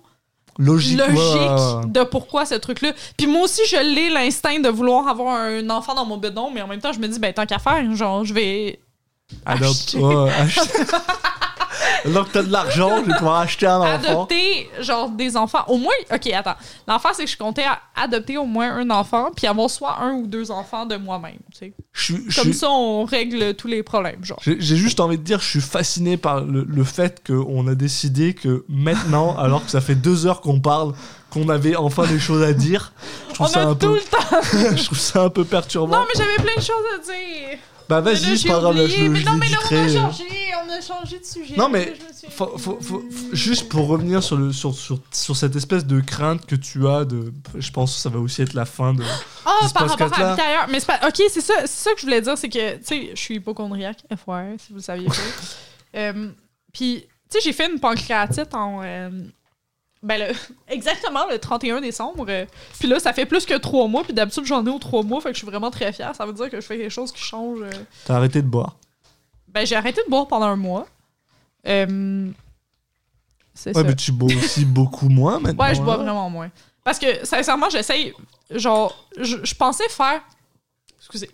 Logique. logique ouais, de pourquoi ce truc-là. Puis moi aussi, je l'ai l'instinct de vouloir avoir un enfant dans mon bedon, mais en même temps, je me dis, ben tant qu'à faire, genre, je vais. Adopte. Acheter. Ouais, acheter. Que t'as de l'argent, je vais pouvoir acheter un enfant. adopter genre des enfants au moins ok attends l'enfant c'est que je comptais à adopter au moins un enfant puis avoir soit un ou deux enfants de moi-même tu sais comme ça on règle tous les problèmes genre J'ai juste envie de dire, je suis fasciné par le, le fait qu'on a décidé que maintenant, alors que ça fait deux heures qu'on parle, qu'on avait enfin des choses à dire. Je on ça a un tout peu, le temps je trouve ça un peu perturbant. non mais j'avais plein de choses à dire bah vas-y, c'est pas grave, là, je, mais je non mais là on a changé on a changé de sujet Non, mais suis- Faut- faut- faut- juste pour revenir sur, le, sur, sur, sur cette espèce de crainte que tu as, de, je pense que ça va aussi être la fin de. De ce par rapport à ailleurs. Mais c'est pas. Ok, c'est ça, ça que je voulais dire, c'est que, tu sais, je suis hypochondriaque, FYI, si vous le saviez pas. Euh, Puis, tu sais, j'ai fait une pancréatite en. euh, ben, le- exactement le 31 décembre. euh, Puis là, ça fait plus que trois mois. Puis d'habitude, j'en ai aux trois mois. Fait que je suis vraiment très fière. Ça veut dire que je fais quelque chose qui change. euh. T'as arrêté de boire? Ben, j'ai arrêté de boire pendant un mois. Euh, C'est Ouais, ça. mais tu bois aussi beaucoup moins maintenant. Ouais, je bois hein? vraiment moins. Parce que, sincèrement, j'essaye. Genre, je, je pensais faire. Excusez.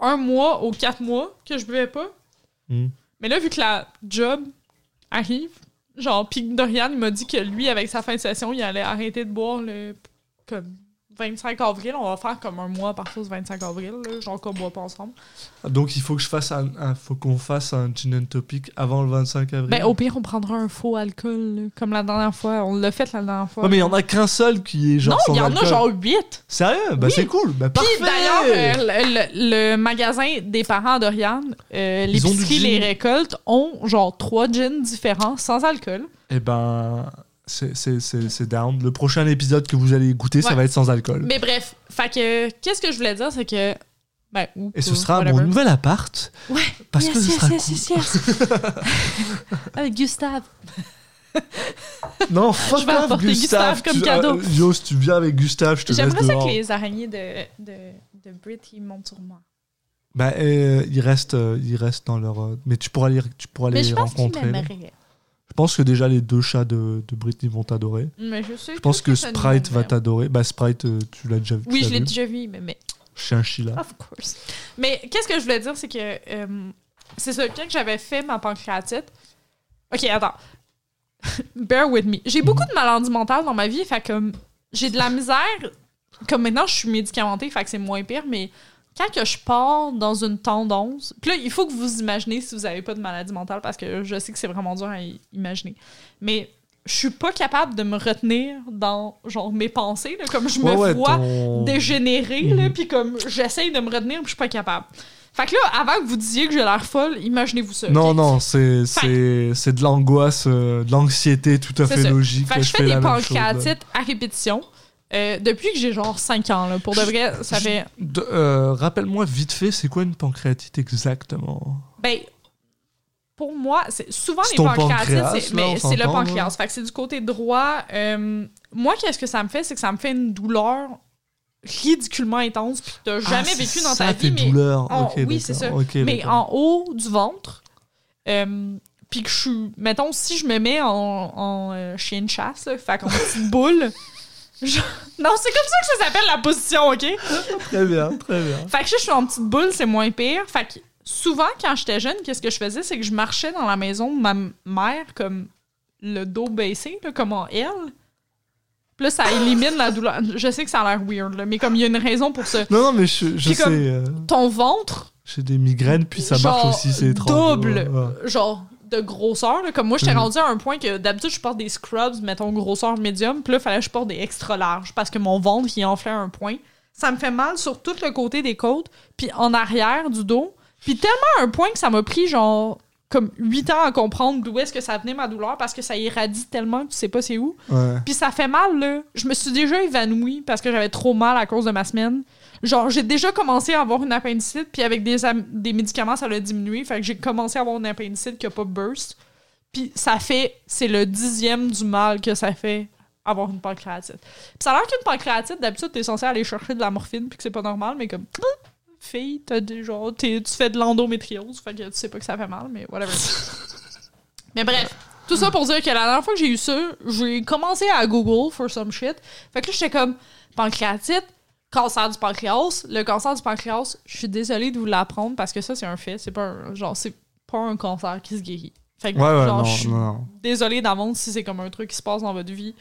Un mois ou quatre mois que je buvais pas. Hmm. Mais là, vu que la job arrive, genre, pis Dorian il m'a dit que lui, avec sa fin de session, il allait arrêter de boire le. Comme 25 avril. On va faire comme un mois à partir du 25 avril, là, genre qu'on boit pas ensemble. Donc il faut que je fasse un, un- faut qu'on fasse un gin and topic avant le 25 avril? Ben, au pire, on prendra un faux alcool, là, comme la dernière fois. On l'a fait la dernière fois. Ouais, mais il y en a qu'un seul qui est genre non, il y en a genre 8. Sérieux? Oui. c'est cool. Puis parfait. d'ailleurs, euh, le, le- le magasin des parents d'Oriane, euh, l'épicerie. Les Récoltes, ont genre trois gins différents sans alcool. Eh ben, c'est down. Le prochain épisode que vous allez goûter, ça Ouais. va être sans alcool. Mais bref, fait que qu'est-ce que je voulais dire, c'est que. Ben, ou Et ce sera whatever. mon nouvel appart. Ouais, Parce yes, que yes, yes, cool. Avec Gustave. Non, fuck Je vais off, apporter Gustave comme Tu- cadeau. euh, yo, si tu viens avec Gustave, je te laisse J'aimerais ça que les araignées de, de, de Brit ils montent sur moi. Bah, euh, ils restent, euh, ils restent dans leur. euh, mais tu pourras les, tu pourras Mais les je pense rencontrer. Je pense que déjà les deux chats de, de Britney vont t'adorer. Mais je sais Je pense que Sprite va t'adorer. Bah, Sprite, euh, tu l'as déjà vu. Oui, je l'ai déjà vu, mais. mais... Chien Sheila. Of course. Mais qu'est-ce que je voulais dire, c'est que euh, c'est ça, quand j'avais fait ma pancréatite. Ok, attends. Bear with me. J'ai beaucoup de maladies mentales dans ma vie, fait que j'ai de la misère. Comme maintenant, je suis médicamentée, fait que c'est moins pire, mais quand que je pars dans une tendance. Là, il faut que vous imaginez si vous n'avez pas de maladie mentale, parce que je sais que c'est vraiment dur à imaginer. Mais je suis pas capable de me retenir dans genre mes pensées, là, comme je me Ouais, vois ton- dégénérer, Mhm. puis comme j'essaye de me retenir, puis je suis pas capable. Fait que là, avant que vous disiez que j'ai l'air folle, imaginez-vous ça. Non, non, c'est c'est c'est de l'angoisse, euh, de l'anxiété tout à fait ça. logique. Fait que je fais fais des pancréatites à répétition. Euh, depuis que j'ai genre 5 ans, là. Pour de vrai, ça fait. Euh, Rappelle-moi vite fait, c'est quoi une pancréatite exactement? Ben, pour moi, c'est souvent C'est les pancréatites, c'est le pancréas. Fait que c'est du côté droit. Euh, moi, qu'est-ce que ça me fait, c'est que ça me fait une douleur ridiculement intense, puis que t'as jamais Ah, vécu c'est dans ça, ta vie, mais douleurs. en- oui, c'est ça. mais en haut du ventre. puis que je suis. Mettons, si je me mets en, en chien de chasse, là, fait qu'en petite boule. je- Non, c'est comme ça que ça s'appelle la position, OK? Très bien, très bien. Fait que je suis en petite boule, c'est moins pire. Fait que souvent, quand j'étais jeune, qu'est-ce que je faisais? C'est que je marchais dans la maison de ma mère comme le dos baissé, là, comme en L. Puis là, ça élimine la douleur. Je sais que ça a l'air weird, là, mais comme il y a une raison pour ça. Non, non, mais je, je sais. comme- euh, Ton ventre, J'ai des migraines, puis ça genre, marche aussi, c'est étrange. double, Ouais, ouais. genre de grosseur. là. Comme moi, j'étais Mhm. rendu à un point que d'habitude, je porte des scrubs, mettons grosseur médium, puis là, il fallait que je porte des extra larges parce que mon ventre, il enflait un point. Ça me fait mal sur tout le côté des côtes, puis en arrière du dos. Puis tellement à un point que ça m'a pris genre comme 8 ans à comprendre d'où est-ce que ça venait ma douleur parce que ça irradie tellement que tu sais pas c'est où. Ouais. Puis ça fait mal, là. Je me suis déjà évanouie parce que j'avais trop mal à cause de ma semaine. Genre, j'ai déjà commencé à avoir une appendicite, puis avec des, des médicaments, ça l'a diminué. Fait que j'ai commencé à avoir une appendicite qui a pas burst. Puis ça fait... C'est le dixième du mal que ça fait avoir une pancréatite. Puis ça a l'air qu'une pancréatite, d'habitude, t'es censé aller chercher de la morphine, puis que c'est pas normal, mais comme... Fille, t'as des, genre, tu fais de l'endométriose, fait que tu sais pas que ça fait mal, mais whatever. mais bref, tout ça pour dire que la dernière fois que j'ai eu ça, j'ai commencé à Google for some shit. Fait que là, j'étais comme pancréatite, cancer du pancréas. Le cancer du pancréas, je suis désolée de vous l'apprendre parce que ça, c'est un fait. C'est pas un, genre, c'est pas un cancer qui se guérit. Fait que, Ouais, ouais, genre, non, je suis non, non. désolée d'avance si c'est comme un truc qui se passe dans votre vie.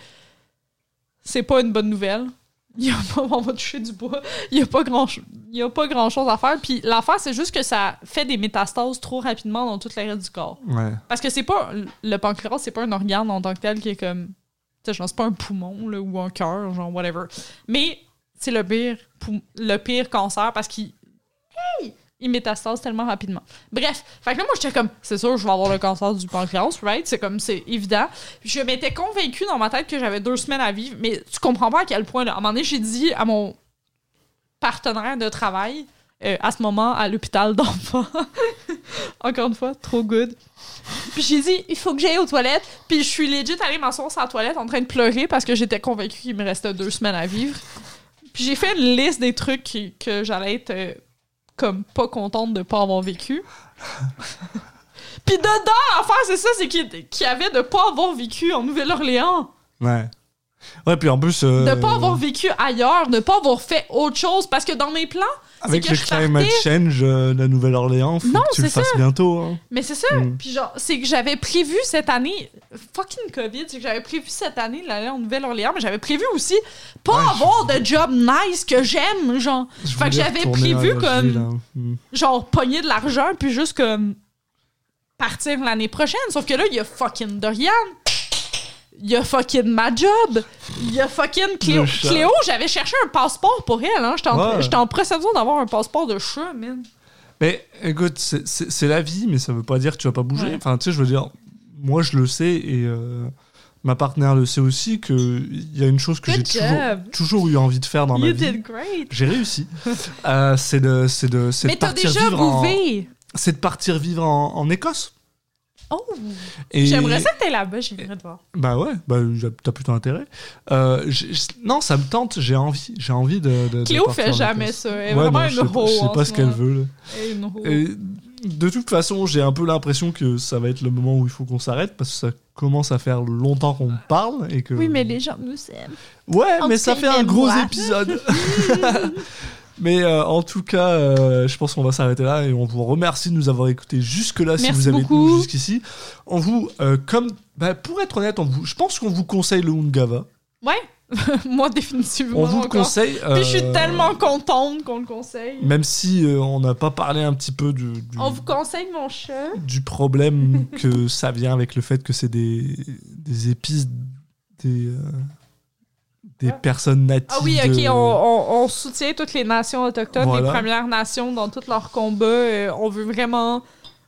C'est pas une bonne nouvelle. Il y a pas, on va toucher du bois. Il y a pas grand, il y a pas grand chose à faire. Puis l'affaire, c'est juste que ça fait des métastases trop rapidement dans toute l'arrêt du corps. Ouais. Parce que c'est pas le pancréas, c'est pas un organe en tant que tel qui est comme tu sais genre c'est pas un poumon là, ou un cœur genre whatever. Mais c'est le pire le pire cancer parce qu'il il métastase tellement rapidement. Bref, fait que là moi j'étais comme c'est sûr je vais avoir le cancer du pancréas, right? C'est comme c'est évident. Je m'étais convaincue dans ma tête que j'avais deux semaines à vivre, mais tu comprends pas à quel point là. À un moment donné, j'ai dit à mon partenaire de travail euh, à ce moment à l'hôpital d'enfants. Encore une fois, trop good. Puis j'ai dit, il faut que j'aille aux toilettes. Puis je suis legit allée m'asseoir sur la toilette en train de pleurer parce que j'étais convaincue qu'il me restait deux semaines à vivre. Puis j'ai fait une liste des trucs qui- que j'allais être euh, comme pas contente de pas avoir vécu. Puis dedans, l'affaire, c'est ça, c'est qu'il qu'il y avait de pas avoir vécu en Nouvelle-Orléans. Ouais. Ouais, puis en plus. euh, De pas avoir vécu ailleurs, de pas avoir fait autre chose. Parce que dans mes plans, Avec le climate change euh, de la Nouvelle-Orléans, faut Non, que tu le fasses bientôt. hein. Mais c'est ça. Mm. Puis genre, c'est que j'avais prévu cette année, fucking COVID, c'est que j'avais prévu cette année d'aller en Nouvelle-Orléans, mais j'avais prévu aussi pas Ouais, avoir de job nice que j'aime, genre. Je Fait que j'avais prévu comme- hein. Mm. Genre, pogner de l'argent, puis juste comme partir l'année prochaine. Sauf que là, il y a fucking Dorian. Il y a fucking ma job. Il y a fucking Cléo. Cléo, j'avais cherché un passeport pour elle. Hein. J'étais en, Ouais. en d'avoir un passeport de chat, man. Mais écoute, c'est- la vie, mais ça veut pas dire que tu vas pas bouger. Ouais. Enfin, tu sais, je veux dire, moi je le sais et euh, ma partenaire le sait aussi qu'il y a une chose que j'ai toujours, eu envie de faire dans ma You vie. did great. J'ai réussi. Euh, c'est de, de, de partir vivre en, c'est de partir vivre en, en Écosse. Oh! Et- J'aimerais ça que t'es là-bas, j'aimerais te voir. Bah ouais, bah t'as plutôt intérêt. Euh, non, ça me tente. J'ai envie, j'ai envie de. de- Cléo fait jamais ça. Elle est Ouais, vraiment non, une hoe. Je sais pas ce qu'elle veut. là. Une. Et de toute façon, j'ai un peu l'impression que ça va être le moment où il faut qu'on s'arrête parce que ça commence à faire longtemps qu'on parle et que. Oui, mais les gens nous aiment. Ouais, En mais ça fait un gros moi. épisode. Mais euh, en tout cas, euh, je pense qu'on va s'arrêter là et on vous remercie de nous avoir écoutés jusque-là si vous avez beaucoup. jusqu'ici. On vous, euh, comme, bah, pour être honnête, on vous, je pense qu'on vous conseille le Ungava. Ouais, moi définitivement. On vous le conseille. Puis je suis tellement contente qu'on le conseille. Même si on n'a pas parlé un petit peu du, du, On vous conseille mon chat. du problème que ça vient avec le fait que c'est des, des épices des, des Ouais. personnes natives. Ah oui, ok, de- on, on- on soutient toutes les nations autochtones, Voilà. les Premières Nations dans tous leurs combats. Euh, on veut vraiment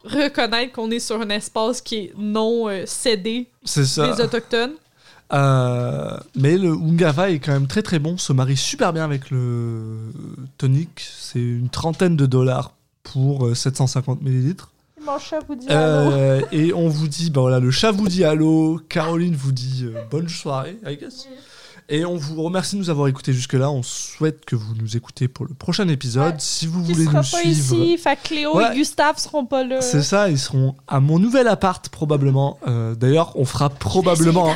reconnaître qu'on est sur un espace qui est non euh, cédé C'est ça. des Autochtones. Euh, mais le Ungava est quand même très très bon, se marie super bien avec le tonic. C'est une trentaine de dollars pour euh, 750 millilitres. Mon chat vous dit allô. Euh, et on vous dit, bah voilà, le chat vous dit allô, Caroline vous dit euh, bonne soirée, I guess. Et on vous remercie de nous avoir écoutés jusque-là. On souhaite que vous nous écoutez pour le prochain épisode. Ouais. Si vous Qui voulez sera nous pas suivre, ici, fait Cléo Ouais. et Gustave seront pas là. c'est ça, ils seront à mon nouvel appart probablement. Euh, D'ailleurs, on fera probablement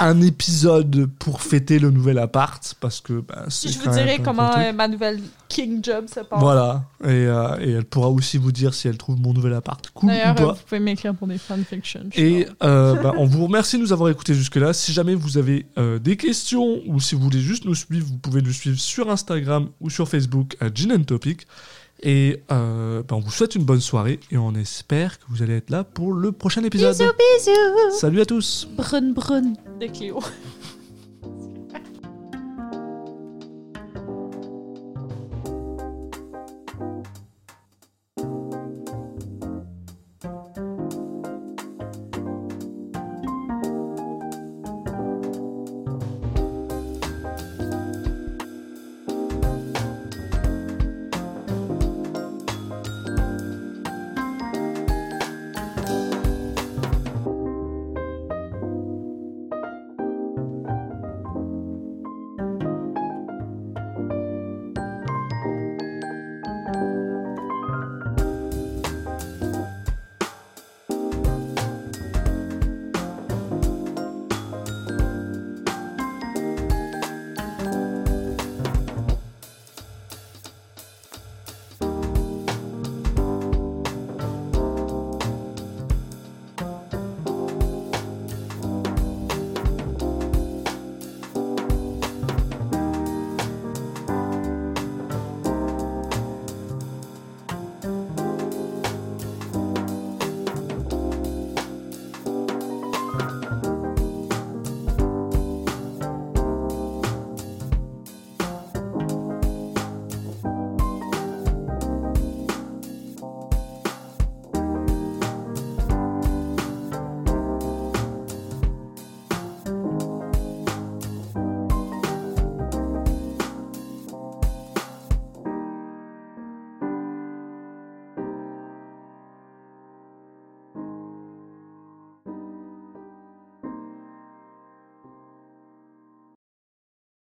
un épisode pour fêter le nouvel appart parce que bah, c'est Je vous dirai comment euh, ma nouvelle King Job se passe. Voilà, et, euh, et elle pourra aussi vous dire si elle trouve mon nouvel appart cool ou D'ailleurs, pas. vous pouvez m'écrire pour des fanfictions. Et euh, bah, on vous remercie de nous avoir écoutés jusque-là. Si jamais vous avez euh, des questions ou si vous voulez juste nous suivre, vous pouvez nous suivre sur Instagram ou sur Facebook à Gin and Topic. Et euh, bah, on vous souhaite une bonne soirée et on espère que vous allez être là pour le prochain épisode. bisous. Salut à tous Brun brun de Cléo.